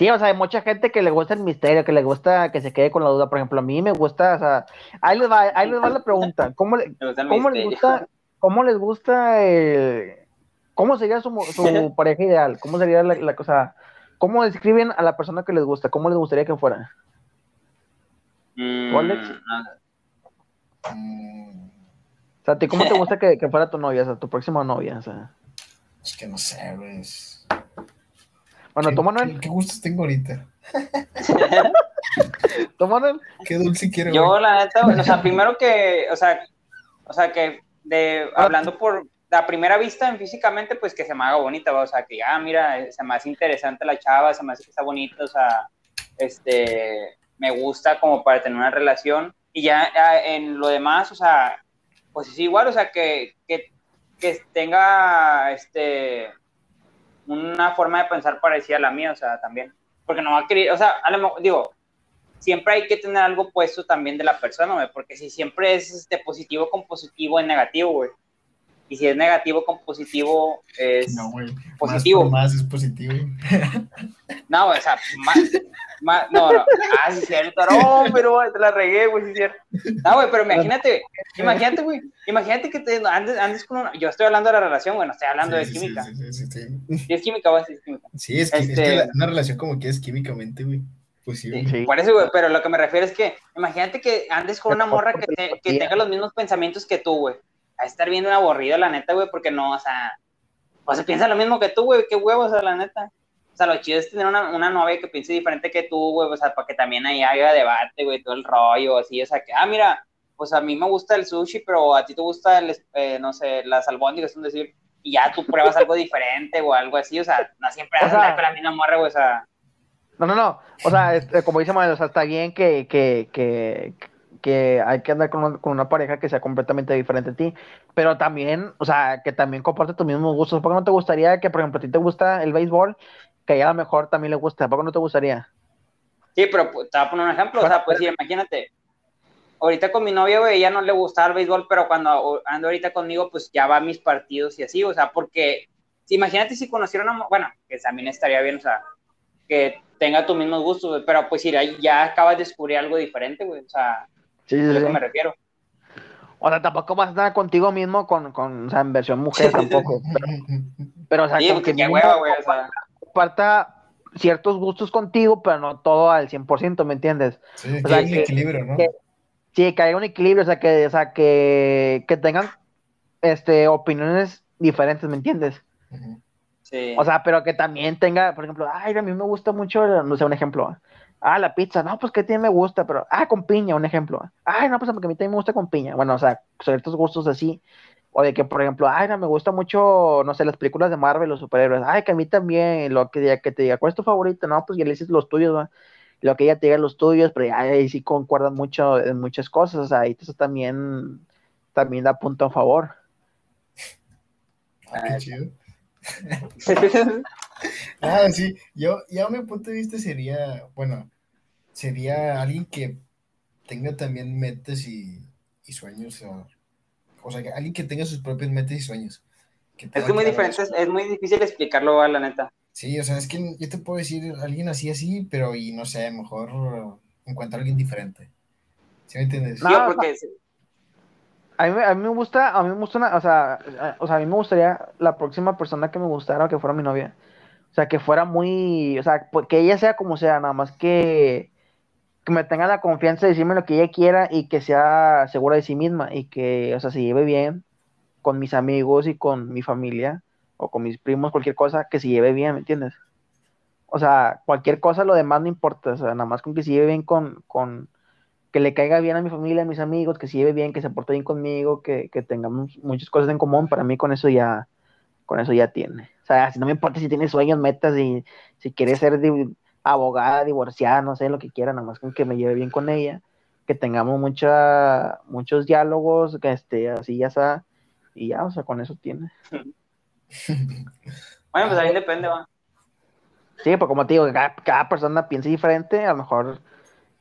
Speaker 3: Sí, o sea, hay mucha gente que le gusta el misterio, que le gusta que se quede con la duda. Por ejemplo, a mí me gusta, o sea, ahí les va, ahí les va la pregunta. ¿Cómo, ¿cómo les gusta, cómo les gusta, eh, cómo sería su, su pareja ideal? ¿Cómo sería la, cosa? ¿Cómo describen a la persona que les gusta? ¿Cómo les gustaría que fuera?
Speaker 2: Mm,
Speaker 3: o sea, cómo te gusta que, fuera tu novia, o sea, tu próxima novia? O sea.
Speaker 1: Es que no sé, güey.
Speaker 3: Bueno, tú, Manuel.
Speaker 1: ¿Qué, gustos tengo ahorita?
Speaker 3: ¿Tú, Manuel?
Speaker 1: Qué dulce quiero.
Speaker 2: Yo, la neta, o sea, primero que, o sea, o sea, que de, hablando por la primera vista en físicamente, pues que se me haga bonita, o sea, que, ah, mira, se me hace interesante la chava, se me hace que está bonita, o sea, este, me gusta como para tener una relación. Y ya en lo demás, o sea, pues es igual, o sea, que, que, que tenga este, una forma de pensar parecida a la mía, o sea, también. Porque no va a querer, o sea, a lo, digo, siempre hay que tener algo puesto también de la persona, güey, porque si siempre es este, positivo con positivo es negativo, güey. Y si es negativo con positivo es no, positivo.
Speaker 1: Más, es positivo.
Speaker 2: No, o sea, más, más, no, no. Ah, sí, cierto. No, pero te la regué, güey, sí, cierto. No, güey, pero imagínate, imagínate, güey, imagínate que te andes, andes con una. Yo estoy hablando de la relación, güey, no estoy hablando de química. Sí, sí, sí. sí. es química, güey, sí es química.
Speaker 1: Sí, es, que, es que este una relación como que es químicamente, güey. Pues sí,
Speaker 2: sí, Por eso, güey, pero lo que me refiero es que imagínate que andes con una morra que, que tenga los mismos pensamientos que tú, güey a estar viendo un aburrido, la neta, güey, porque no, o sea, o sea, piensa lo mismo que tú, güey, qué huevos, o sea, la neta. O sea, lo chido es tener una, una novia que piense diferente que tú, güey, o sea, para que también ahí haya debate, güey, todo el rollo, así, o sea, que, ah, mira, pues a mí me gusta el sushi, pero a ti te gusta, el, eh, no sé, las albóndigas, es decir, y ya tú pruebas algo diferente o algo así, o sea, no siempre vas a con la misma morra, güey, o sea.
Speaker 3: No, no, no, o sea, este, como dice Manuel, o sea, está bien que, que, que, que hay que andar con una, pareja que sea completamente diferente a ti, pero también, o sea, que también comparte tus mismos gustos. ¿Por qué no te gustaría que, por ejemplo, a ti te gusta el béisbol, que a ella a lo mejor también le gusta? ¿Por qué no te gustaría?
Speaker 2: Sí, pero pues, te voy a poner un ejemplo, o sea, pues sí, imagínate, ahorita con mi novia, güey, ella no le gustaba el béisbol, pero cuando ando ahorita conmigo, pues ya va a mis partidos y así, o sea, porque, imagínate si conociera una, bueno, que también estaría bien, o sea, que tenga tus mismos gustos, pero pues ya acabas de descubrir algo diferente, güey, o sea, Sí, sí, a lo que me refiero.
Speaker 3: O sea, tampoco vas a estar contigo mismo con, con o sea, en versión mujer tampoco. Pero, pero, o sea,
Speaker 2: Sí,
Speaker 3: como
Speaker 2: porque
Speaker 3: que
Speaker 2: hueva, güey, o sea.
Speaker 3: comparta ciertos gustos contigo, pero no todo al 100%, ¿me entiendes?
Speaker 1: Sí,
Speaker 3: O
Speaker 1: que
Speaker 3: sea,
Speaker 1: hay un
Speaker 3: que-
Speaker 1: equilibrio, ¿no?
Speaker 3: que- Sí, que haya un equilibrio, o sea, que, o sea, que, que tengan este, opiniones diferentes, ¿me entiendes?
Speaker 2: Sí.
Speaker 3: O sea, pero que también tenga, por ejemplo, ay, a mí me gusta mucho, no sé, un ejemplo. Ah, la pizza, no, pues que tiene me gusta, pero, ah, con piña, un ejemplo. Ay, no, pues porque a mí también me gusta con piña. Bueno, o sea, ciertos gustos así. O de que, por ejemplo, ay, no, me gusta mucho, no sé, las películas de Marvel, los superhéroes. Ay, que a mí también, lo que, que te diga, ¿cuál es tu favorito? No, pues ya le dices los tuyos, ¿va? Lo que ella te diga los tuyos, pero ahí sí concuerdan mucho en muchas cosas. O sea, ahí eso también, también da punto a favor.
Speaker 1: Ah. Ah, sí, yo, ya mi punto de vista sería, bueno, sería alguien que tenga también metas y, y sueños, o, o sea, que alguien que tenga sus propios metas y sueños. que
Speaker 2: es que muy diferente, es, muy difícil explicarlo, a la neta.
Speaker 1: Sí, o sea, es que yo te puedo decir alguien así, así, pero y no sé, mejor encuentro a alguien diferente. ¿Sí me entiendes?
Speaker 3: No,
Speaker 2: Sí,
Speaker 3: o sea,
Speaker 2: porque
Speaker 3: A mí, a mí me gusta, a mí me gusta una, o sea, o sea, a mí me gustaría la próxima persona que me gustara que fuera mi novia. O sea, que fuera muy, o sea, pues, que ella sea como sea, nada más que, que me tenga la confianza de decirme lo que ella quiera y que sea segura de sí misma y que, o sea, se lleve bien con mis amigos y con mi familia o con mis primos, cualquier cosa, que se lleve bien, ¿me entiendes? O sea, cualquier cosa, lo demás no importa, o sea, nada más con que se lleve bien con, con, que le caiga bien a mi familia, a mis amigos, que se lleve bien, que se porte bien conmigo, que, que tengamos muchas cosas en común, para mí con eso ya, con eso ya tiene. O sea, si no me importa si tiene sueños, metas, y si quiere ser di- abogada, divorciada, no sé, lo que quiera, nada más con que me lleve bien con ella, que tengamos mucha, muchos diálogos, que esté así ya está, y ya, o sea, con eso tiene.
Speaker 2: Bueno, pues ahí depende, va.
Speaker 3: Sí, pues como te digo, cada, cada persona piensa diferente, a lo mejor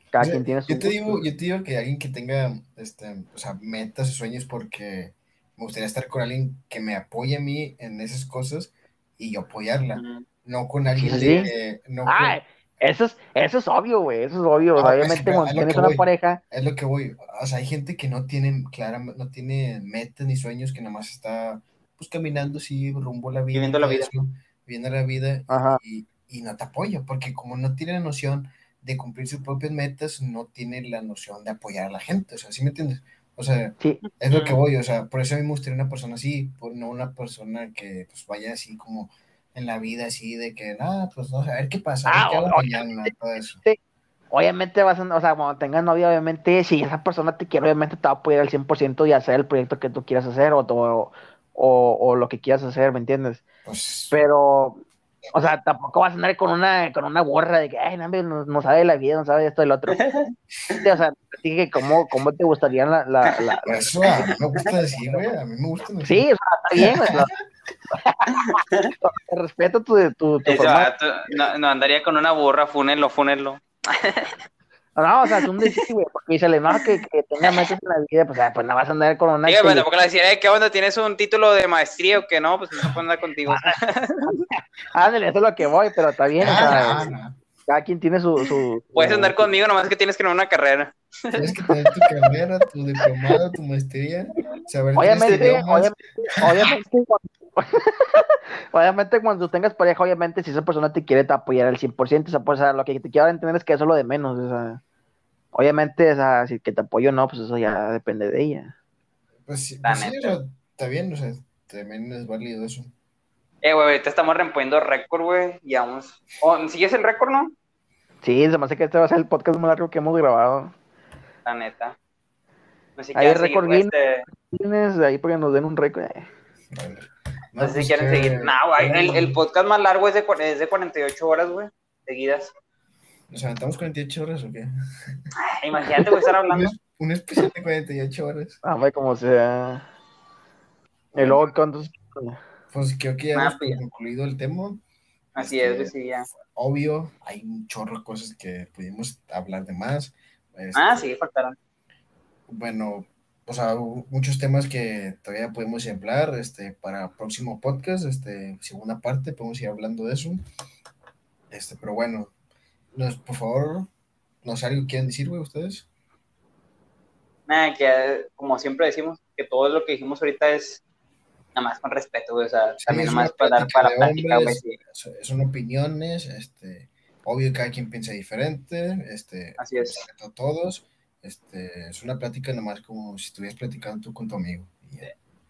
Speaker 3: cada
Speaker 1: O sea,
Speaker 3: quien tiene su
Speaker 1: yo te digo, yo te digo que alguien que tenga, este, o sea, metas y sueños porque me gustaría estar con alguien que me apoye a mí en esas cosas y yo apoyarla, no con alguien
Speaker 3: Sí,
Speaker 1: que, no con-
Speaker 3: Ah, eso es, eso es obvio, güey, eso es obvio.
Speaker 1: Ah,
Speaker 3: Obviamente, cuando tienes una
Speaker 1: voy.
Speaker 3: pareja,
Speaker 1: es lo que voy, o sea, hay gente que no tiene, clara, no tiene metas ni sueños, que nada más está, pues, caminando así, rumbo a la vida,
Speaker 2: Viviendo la vida.
Speaker 1: eso, viviendo la vida,
Speaker 3: Ajá.
Speaker 1: y, y no te apoya, porque como no tiene la noción de cumplir sus propias metas, no tiene la noción de apoyar a la gente, o sea, ¿sí me entiendes? O sea,
Speaker 3: sí,
Speaker 1: es lo que voy, o sea, por eso a mí me gustaría una persona así, no una persona que pues vaya así como en la vida así de que, nada, pues no sé, a ver qué pasa, a ver
Speaker 3: Ah,
Speaker 1: qué mañana, todo eso.
Speaker 3: obviamente vas a, o sea, cuando tengas novia, obviamente, si esa persona te quiere, obviamente te va a apoyar al 100% y hacer el proyecto que tú quieras hacer o, o, o, o lo que quieras hacer, ¿me entiendes?
Speaker 1: Pues,
Speaker 3: Pero, o sea, tampoco vas a andar con una, con una gorra de que, ay, no, hombre, no, no sabe de la vida, no sabe de esto y lo otro. O sea, así que, ¿cómo, cómo te gustaría la, la,
Speaker 1: eso a mí me gusta decir, güey, a mí me gusta decir.
Speaker 3: Sí, o sea, está bien, güey. Respeto tu, tu, tu forma
Speaker 2: vato no, no andaría con una burra, fúnenlo, fúnenlo.
Speaker 3: No, o sea, es un decir, güey, porque dice, no, que, que tenga metas en la vida, pues, ah, pues no vas a andar con una. Tele-
Speaker 2: bueno, porque le decía, "Eh, ¿qué onda? ¿Tienes un título de maestría o qué no? Pues no se puede andar contigo.
Speaker 3: Ándale, eso es lo que voy, pero está bien, o sea,
Speaker 1: Ah, no, no.
Speaker 3: cada quien tiene su. su
Speaker 2: Puedes
Speaker 3: su-
Speaker 2: andar conmigo, nomás que tienes que tener una carrera.
Speaker 1: Tienes que tener tu carrera, tu diplomado, tu maestría, saber tres
Speaker 3: Obviamente,
Speaker 1: idiomas.
Speaker 3: obviamente, obviamente, cuando, obviamente, cuando tú tengas pareja, obviamente, si esa persona te quiere te apoyar al 100%, o sea, pues, o sea, lo que te quiero entender es que eso es lo de menos, o sea, obviamente, o sea, si que te apoyo o no, pues eso ya depende de ella.
Speaker 1: Pues, sí, pues sí, o
Speaker 2: neta.
Speaker 1: sea, está bien, o sea, también es válido eso.
Speaker 2: Eh, güey, ahorita estamos rompiendo récord, güey. Y vamos. Oh, ¿Sigues el récord, no?
Speaker 3: Sí, se me hace que este va a ser el podcast más largo que hemos grabado.
Speaker 2: La neta. No sé si
Speaker 3: Ahí
Speaker 2: quieren
Speaker 3: récord Guinness.
Speaker 2: este,
Speaker 3: Tienes ahí para que nos den un récord. eh.
Speaker 1: Vale.
Speaker 2: no sé si
Speaker 1: pues,
Speaker 2: quieren
Speaker 1: ¿qué-
Speaker 2: seguir. No, güey, el, el podcast más largo es de, es de 48 horas, güey. Seguidas.
Speaker 1: ¿Nos aventamos 48 horas o qué?
Speaker 2: Ay, Imagínate, güey, estar hablando.
Speaker 1: un especial de 48 horas.
Speaker 3: Ah, como sea. Y luego, ¿cuántos?
Speaker 1: Pues creo que ya
Speaker 2: Ah,
Speaker 1: hemos
Speaker 2: pues
Speaker 1: concluido el tema.
Speaker 2: Así
Speaker 1: Este,
Speaker 2: es, güey, sí, ya.
Speaker 1: Obvio, hay un chorro de cosas que pudimos hablar de más. Este,
Speaker 2: Ah, sí, faltaron.
Speaker 1: Bueno, o sea, muchos temas que todavía podemos ir a hablar, este, para próximo podcast, este, segunda parte, podemos ir hablando de eso. Este, pero bueno, nos, por favor, no sé algo que quieran decir, güey, ustedes.
Speaker 2: nada, que como siempre decimos, que todo lo que dijimos ahorita es nada más con respeto, güey, o sea,
Speaker 1: Sí,
Speaker 2: también nada más para dar para plática, güey, sí.
Speaker 1: son- opiniones, este, obvio cada quien piensa diferente, este,
Speaker 2: Así es.
Speaker 1: respeto a todos, este, es una plática nomás como si estuvieras platicando tú con tu amigo. ya.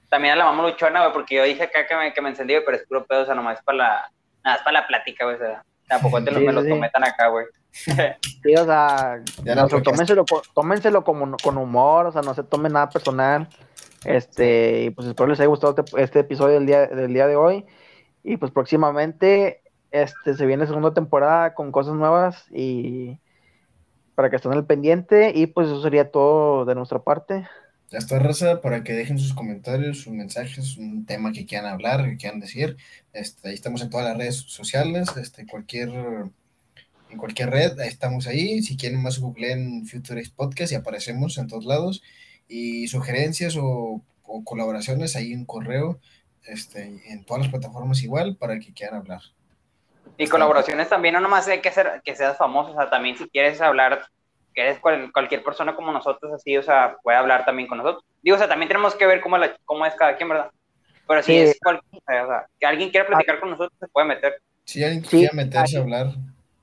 Speaker 2: También a la mamá luchona, güey, porque yo dije acá que me, que me encendí, pero es puro pedo, o sea, nomás para la, nada más para la plática, güey, o sea, tampoco te lo,
Speaker 3: Sí,
Speaker 2: me lo
Speaker 3: sí,
Speaker 2: tometan acá, güey.
Speaker 3: Sí, o sea, no, o sea, tómenselo como, con humor, o sea, no se tomen nada personal. Este, y pues espero les haya gustado este, este episodio del día, del día de hoy. Y pues próximamente este, se viene segunda temporada con cosas nuevas y para que estén al pendiente. Y pues eso sería todo de nuestra parte.
Speaker 1: Ya está, raza, para que dejen sus comentarios, sus mensajes, un tema que quieran hablar, que quieran decir. Este, ahí estamos en todas las redes sociales, este, cualquier, en cualquier red, ahí estamos ahí. Si quieren más, googleen Futurist Podcast y aparecemos en todos lados. Y sugerencias o, o colaboraciones, ahí un correo, este, en todas las plataformas igual, para que quieran hablar.
Speaker 2: Y colaboraciones también, no nomás hay que hacer que seas famoso, o sea, también si quieres hablar, que eres cual- cualquier persona como nosotros, así, o sea, puede hablar también con nosotros. Digo, o sea, también tenemos que ver cómo, la, cómo es cada quien, ¿verdad? Pero si
Speaker 3: Sí.
Speaker 2: es cualquier, o sea, que alguien quiera platicar con nosotros, se puede meter.
Speaker 1: Si alguien
Speaker 3: Sí,
Speaker 1: quiera meterse a hablar,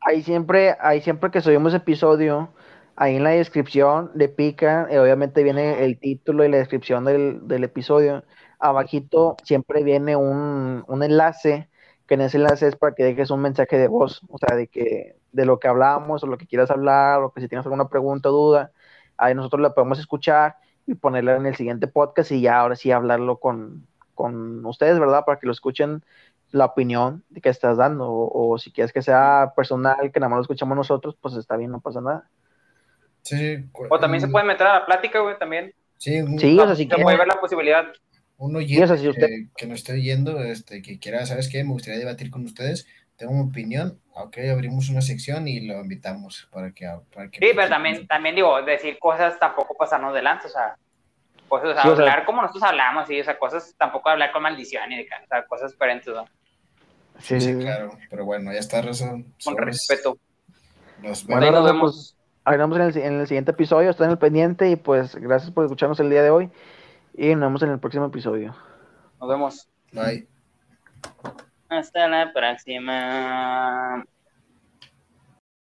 Speaker 3: Ahí siempre, ahí siempre que subimos episodio, ahí en la descripción le pican, y obviamente viene el título y la descripción del, del episodio. Abajito siempre viene un, un enlace, que en ese enlace es para que dejes un mensaje de voz, o sea, de que, de lo que hablamos, o lo que quieras hablar, o que si tienes alguna pregunta o duda, ahí nosotros la podemos escuchar y ponerla en el siguiente podcast y ya ahora sí hablarlo con, con ustedes, ¿verdad? Para que lo escuchen la opinión que estás dando, o, o si quieres que sea personal, que nada más lo escuchamos nosotros, pues está bien, no pasa nada.
Speaker 1: sí,
Speaker 2: O también se
Speaker 1: un-
Speaker 2: puede meter a la plática, güey, también.
Speaker 1: Sí,
Speaker 3: Sí, o sea, si
Speaker 2: se
Speaker 3: quieres,
Speaker 2: puede ver la posibilidad.
Speaker 1: Un
Speaker 3: Sí,
Speaker 1: oyente
Speaker 3: usted-
Speaker 1: que, que nos esté oyendo, este, que quiera, ¿sabes qué? Me gustaría debatir con ustedes, tengo una opinión, ok, abrimos una sección y lo invitamos para que... Para que
Speaker 2: Sí, pero también, también digo, decir cosas tampoco pasarnos de lanza, o sea, cosas, o sea,
Speaker 3: Sí, o sea-
Speaker 2: hablar como nosotros hablamos, sí, o sea, cosas, tampoco hablar con ca- o sea, cosas diferentes, ¿no?
Speaker 1: Sí,
Speaker 3: Sí,
Speaker 1: sí,
Speaker 3: sí, sí.
Speaker 1: claro, pero bueno, ya está, Raza.
Speaker 2: Con respeto.
Speaker 1: Nos
Speaker 3: Bueno,
Speaker 2: nos vemos.
Speaker 3: pues, nos vemos en el, en el siguiente episodio, estén al pendiente y pues gracias por escucharnos el día de hoy y nos vemos en el próximo episodio.
Speaker 2: Nos vemos.
Speaker 1: Bye.
Speaker 2: Hasta la próxima.